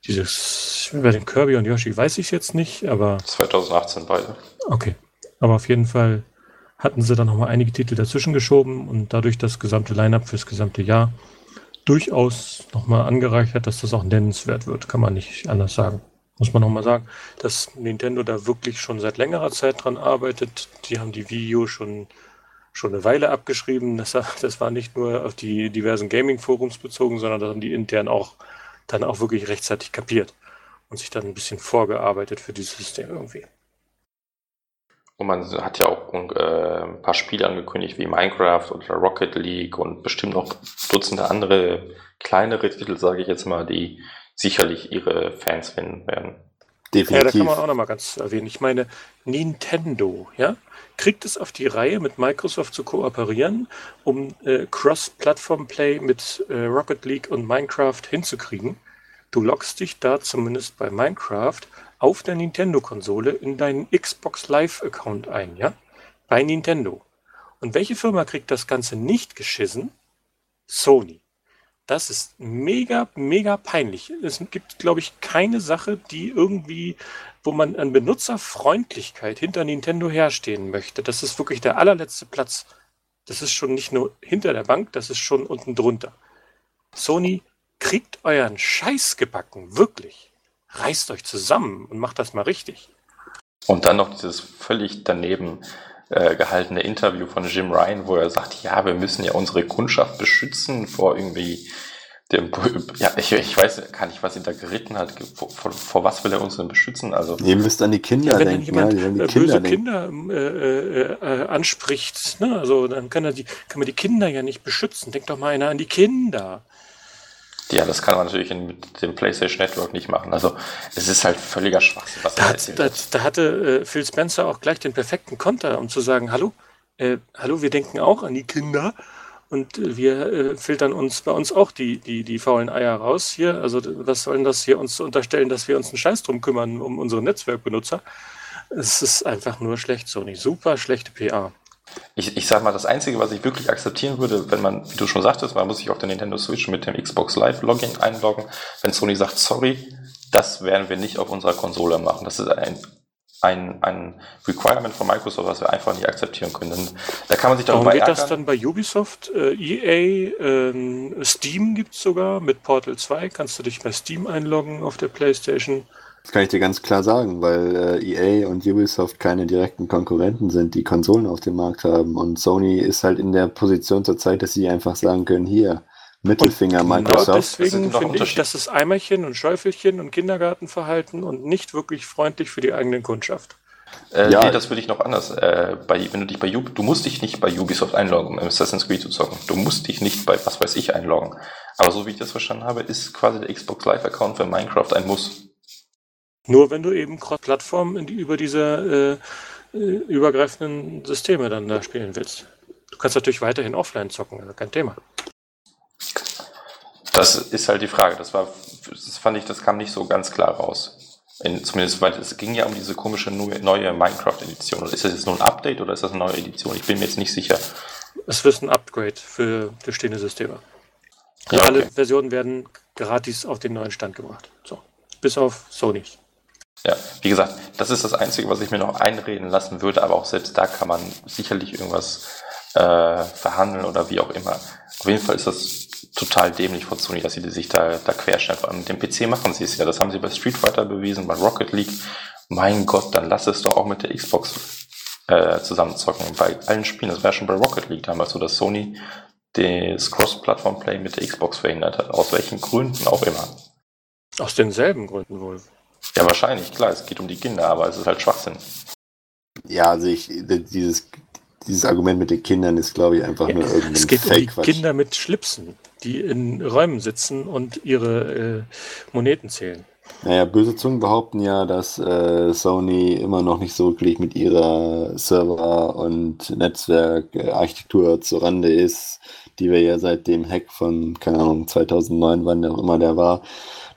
dieses, bei den Kirby und Yoshi weiß ich jetzt nicht, aber. 2018 beide. Okay. Aber auf jeden Fall hatten sie dann nochmal einige Titel dazwischen geschoben und dadurch das gesamte Line-up fürs gesamte Jahr durchaus nochmal angereichert, dass das auch nennenswert wird, kann man nicht anders sagen. Muss man nochmal sagen, dass Nintendo da wirklich schon seit längerer Zeit dran arbeitet. Die haben die U schon, schon eine Weile abgeschrieben. Das, das war nicht nur auf die diversen Gaming-Forums bezogen, sondern das haben die intern auch dann auch wirklich rechtzeitig kapiert und sich dann ein bisschen vorgearbeitet für dieses System irgendwie. Und man hat ja auch äh, ein paar Spiele angekündigt wie Minecraft oder Rocket League und bestimmt noch Dutzende andere kleinere Titel, sage ich jetzt mal, die sicherlich ihre Fans finden werden. Definitiv. Ja, da kann man auch nochmal ganz erwähnen. Ich meine, Nintendo, ja, kriegt es auf die Reihe, mit Microsoft zu kooperieren, um äh, Cross-Platform-Play mit äh, Rocket League und Minecraft hinzukriegen. Du loggst dich da zumindest bei Minecraft auf der Nintendo-Konsole in deinen Xbox Live-Account ein, ja? Bei Nintendo. Und welche Firma kriegt das Ganze nicht geschissen? Sony. Das ist mega, mega peinlich. Es gibt, glaube ich, keine Sache, die irgendwie, wo man an Benutzerfreundlichkeit hinter Nintendo herstehen möchte. Das ist wirklich der allerletzte Platz. Das ist schon nicht nur hinter der Bank, das ist schon unten drunter. Sony, kriegt euren Scheiß gebacken, wirklich reißt euch zusammen und macht das mal richtig. Und dann noch dieses völlig daneben äh, gehaltene Interview von Jim Ryan, wo er sagt, ja, wir müssen ja unsere Kundschaft beschützen vor irgendwie dem, ja, ich, ich weiß gar nicht, was ihn da geritten hat. Vor, vor, vor was will er uns denn beschützen? Also, Ihr müsst an die Kinder Ja, wenn denken. jemand ja, wenn die äh, Kinder böse denken. Kinder äh, äh, äh, anspricht, ne? also dann kann, er die, kann man die Kinder ja nicht beschützen. Denkt doch mal einer an die Kinder. Ja, das kann man natürlich mit dem PlayStation Network nicht machen. Also, es ist halt völliger Schwachsinn, was Da, hat, da, da hatte äh, Phil Spencer auch gleich den perfekten Konter, um zu sagen, hallo, äh, hallo, wir denken auch an die Kinder und äh, wir äh, filtern uns bei uns auch die, die, die faulen Eier raus hier. Also was soll denn das hier uns zu unterstellen, dass wir uns einen Scheiß drum kümmern um unsere Netzwerkbenutzer? Es ist einfach nur schlecht, Sony. Super schlechte PA. Ich, ich sag mal, das Einzige, was ich wirklich akzeptieren würde, wenn man, wie du schon sagtest, man muss sich auf der Nintendo Switch mit dem Xbox Live Login einloggen, wenn Sony sagt, sorry, das werden wir nicht auf unserer Konsole machen. Das ist ein, ein, ein Requirement von Microsoft, was wir einfach nicht akzeptieren können. Dann, da kann man sich Warum darüber geht das ärgern. dann bei Ubisoft? Äh, EA, ähm, Steam gibt es sogar mit Portal 2. Kannst du dich bei Steam einloggen auf der PlayStation? Das kann ich dir ganz klar sagen, weil äh, EA und Ubisoft keine direkten Konkurrenten sind, die Konsolen auf dem Markt haben. Und Sony ist halt in der Position zurzeit, dass sie einfach sagen können, hier, Mittelfinger Genau Microsoft. Das ist deswegen finde ich, dass es Eimerchen und Schäufelchen und Kindergartenverhalten und nicht wirklich freundlich für die eigene Kundschaft. Äh, Ja. Nee, das würde ich noch anders. Äh, bei, wenn du dich bei Ub du musst dich nicht bei Ubisoft einloggen, um Assassin's Creed zu zocken. Du musst dich nicht bei was weiß ich einloggen. Aber so wie ich das verstanden habe, ist quasi der Xbox Live Account für Minecraft ein Muss. Nur wenn du eben Cross-Plattform die, über diese äh, äh, übergreifenden Systeme dann da spielen willst. Du kannst natürlich weiterhin offline zocken, also kein Thema. Das ist halt die Frage. Das war, das fand ich, das kam nicht so ganz klar raus. In, zumindest, weil es ging ja um diese komische neue, Minecraft-Edition. Ist das jetzt nur ein Update oder ist das eine neue Edition? Ich bin mir jetzt nicht sicher. Es wird ein Upgrade für bestehende Systeme. Ja, Alle okay. Versionen werden gratis auf den neuen Stand gebracht. So. Bis auf Sony. Ja, wie gesagt, das ist das Einzige, was ich mir noch einreden lassen würde, aber auch selbst da kann man sicherlich irgendwas äh, verhandeln oder wie auch immer. Auf jeden Fall ist das total dämlich von Sony, dass sie sich da, da allem mit dem PC machen sie es ja. Das haben sie bei Street Fighter bewiesen, bei Rocket League. Mein Gott, dann lass es doch auch mit der Xbox äh, zusammenzocken. Bei allen Spielen, das ja schon bei Rocket League damals so, dass Sony das Cross-Plattform-Play mit der Xbox verhindert hat. Aus welchen Gründen auch immer. Aus denselben Gründen wohl. Ja, wahrscheinlich, klar, es geht um die Kinder, aber es ist halt Schwachsinn. Ja, also ich, dieses, dieses Argument mit den Kindern ist, glaube ich, einfach nur irgendein Es geht um die. Kinder mit Schlipsen, die in Räumen sitzen und ihre äh, Moneten zählen. Naja, böse Zungen behaupten ja, dass äh, Sony immer noch nicht so wirklich mit ihrer Server- und Netzwerkarchitektur zur Rande ist, die wir ja seit dem Hack von, keine Ahnung, 2009, wann auch immer der war,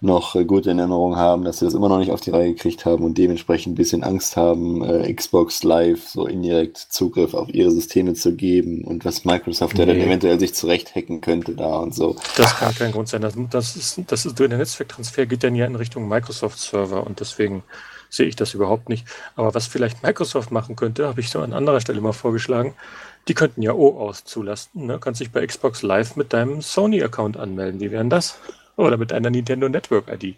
noch äh, gut in Erinnerung haben, dass sie das immer noch nicht auf die Reihe gekriegt haben und dementsprechend ein bisschen Angst haben, äh, Xbox Live so indirekt Zugriff auf ihre Systeme zu geben und was Microsoft ja dann Nee. eventuell sich zurecht hacken könnte da und so. Das kann kein Grund sein. Das, das ist, das ist, der Netzwerktransfer geht dann ja in Richtung Microsoft-Server und deswegen sehe ich das überhaupt nicht. Aber was vielleicht Microsoft machen könnte, habe ich so an anderer Stelle mal vorgeschlagen, die könnten ja OAuth zulasten. Ne? Kannst dich bei Xbox Live mit deinem Sony-Account anmelden. Wie wären das? Oder mit einer Nintendo Network-ID.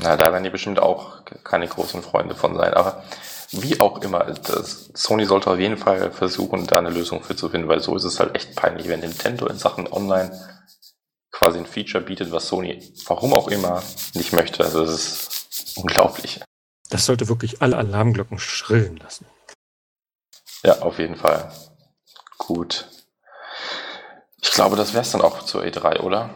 Na, da werden die bestimmt auch keine großen Freunde von sein. Aber wie auch immer, das, Sony sollte auf jeden Fall versuchen, da eine Lösung für zu finden, weil so ist es halt echt peinlich, wenn Nintendo in Sachen Online quasi ein Feature bietet, was Sony, warum auch immer, nicht möchte. Also das ist unglaublich. Das sollte wirklich alle Alarmglocken schrillen lassen. Ja, auf jeden Fall. Gut. Ich glaube, das wäre es dann auch zur E3, oder?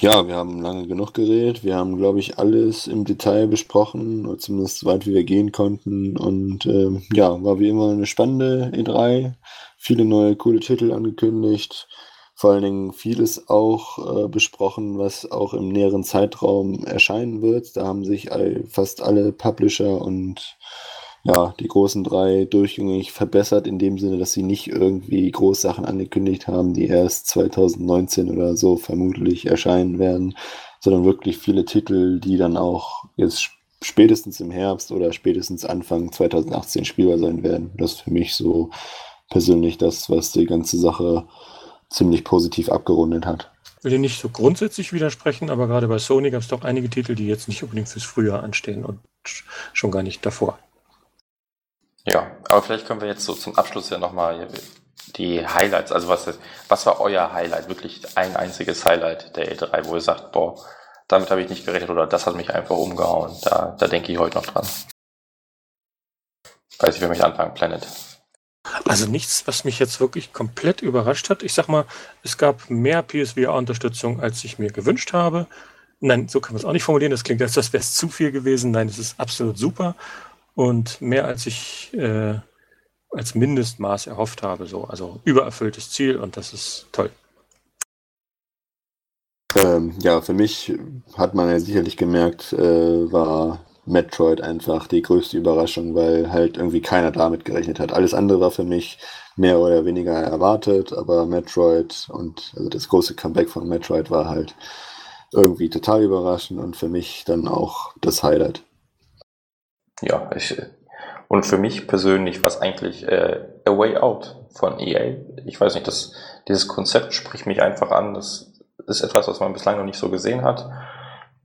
Ja, wir haben lange genug geredet. Wir haben, glaube ich, alles im Detail besprochen, oder zumindest so weit wie wir gehen konnten. Und ähm, ja, war wie immer eine spannende E3. Viele neue coole Titel angekündigt. Vor allen Dingen vieles auch äh, besprochen, was auch im näheren Zeitraum erscheinen wird. Da haben sich all, fast alle Publisher und ja, die großen drei durchgängig verbessert, in dem Sinne, dass sie nicht irgendwie Großsachen angekündigt haben, die erst 2019 oder so vermutlich erscheinen werden, sondern wirklich viele Titel, die dann auch jetzt sp- spätestens im Herbst oder spätestens Anfang 2018 spielbar sein werden. Das ist für mich so persönlich das, was die ganze Sache ziemlich positiv abgerundet hat. Ich will dir nicht so grundsätzlich widersprechen, aber gerade bei Sony gab es doch einige Titel, die jetzt nicht unbedingt fürs Frühjahr anstehen und sch- schon gar nicht davor. Ja, aber vielleicht können wir jetzt so zum Abschluss ja nochmal die Highlights, also was, was war euer Highlight? Wirklich ein einziges Highlight der E3, wo ihr sagt, boah, damit habe ich nicht gerechnet oder das hat mich einfach umgehauen. Da, da denke ich heute noch dran. Weiß ich, wer mich anfangen, Planet. Also nichts, was mich jetzt wirklich komplett überrascht hat. Ich sag mal, es gab mehr PSVR-Unterstützung, als ich mir gewünscht habe. Nein, so kann man es auch nicht formulieren. Das klingt, als wäre es zu viel gewesen. Nein, es ist absolut super und mehr als ich äh, als Mindestmaß erhofft habe. So. Also übererfülltes Ziel und das ist toll. Ähm, ja, für mich hat man ja sicherlich gemerkt, äh, war Metroid einfach die größte Überraschung, weil halt irgendwie keiner damit gerechnet hat. Alles andere war für mich mehr oder weniger erwartet, aber Metroid und also das große Comeback von Metroid war halt irgendwie total überraschend und für mich dann auch das Highlight. Ja, ich, und für mich persönlich war es eigentlich äh, A Way Out von EA. Ich weiß nicht, das, dieses Konzept spricht mich einfach an. Das ist etwas, was man bislang noch nicht so gesehen hat.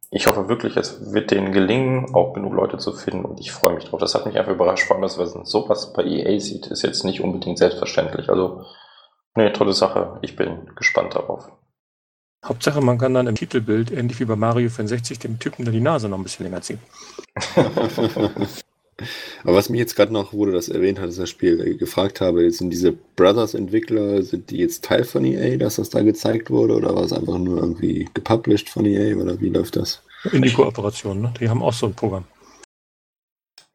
Ich hoffe wirklich, es wird denen gelingen, auch genug Leute zu finden und ich freue mich drauf. Das hat mich einfach überrascht, vor allem, dass man sowas bei EA sieht, ist jetzt nicht unbedingt selbstverständlich. Also, eine tolle Sache. Ich bin gespannt darauf. Hauptsache, man kann dann im Titelbild, ähnlich wie bei Mario 64, dem Typen dann die Nase noch ein bisschen länger ziehen. Aber was mich jetzt gerade noch, wo du das erwähnt hast, das Spiel äh, gefragt habe, sind diese Brothers-Entwickler, sind die jetzt Teil von EA, dass das da gezeigt wurde, oder war es einfach nur irgendwie gepublished von EA, oder wie läuft das? In die Kooperation, ne? Die haben auch so ein Programm.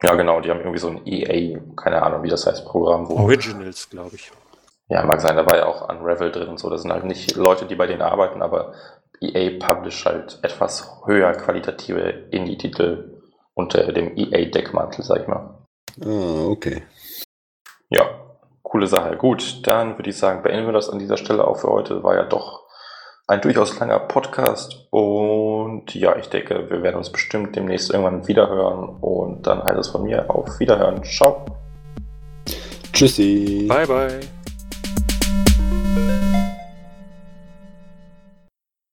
Ja, genau, die haben irgendwie so ein EA, keine Ahnung, wie das heißt, Programm. Wo Originals, glaube ich. Ja, mag sein, da war ja auch Unravel drin und so. Das sind halt nicht Leute, die bei denen arbeiten, aber EA published halt etwas höher qualitative Indie-Titel unter dem EA-Deckmantel, sag ich mal. Ah, okay. Ja, coole Sache. Gut, dann würde ich sagen, beenden wir das an dieser Stelle auch für heute. War ja doch ein durchaus langer Podcast und ja, ich denke, wir werden uns bestimmt demnächst irgendwann wiederhören und dann heißt es von mir auf Wiederhören. Ciao. Tschüssi. Bye, bye.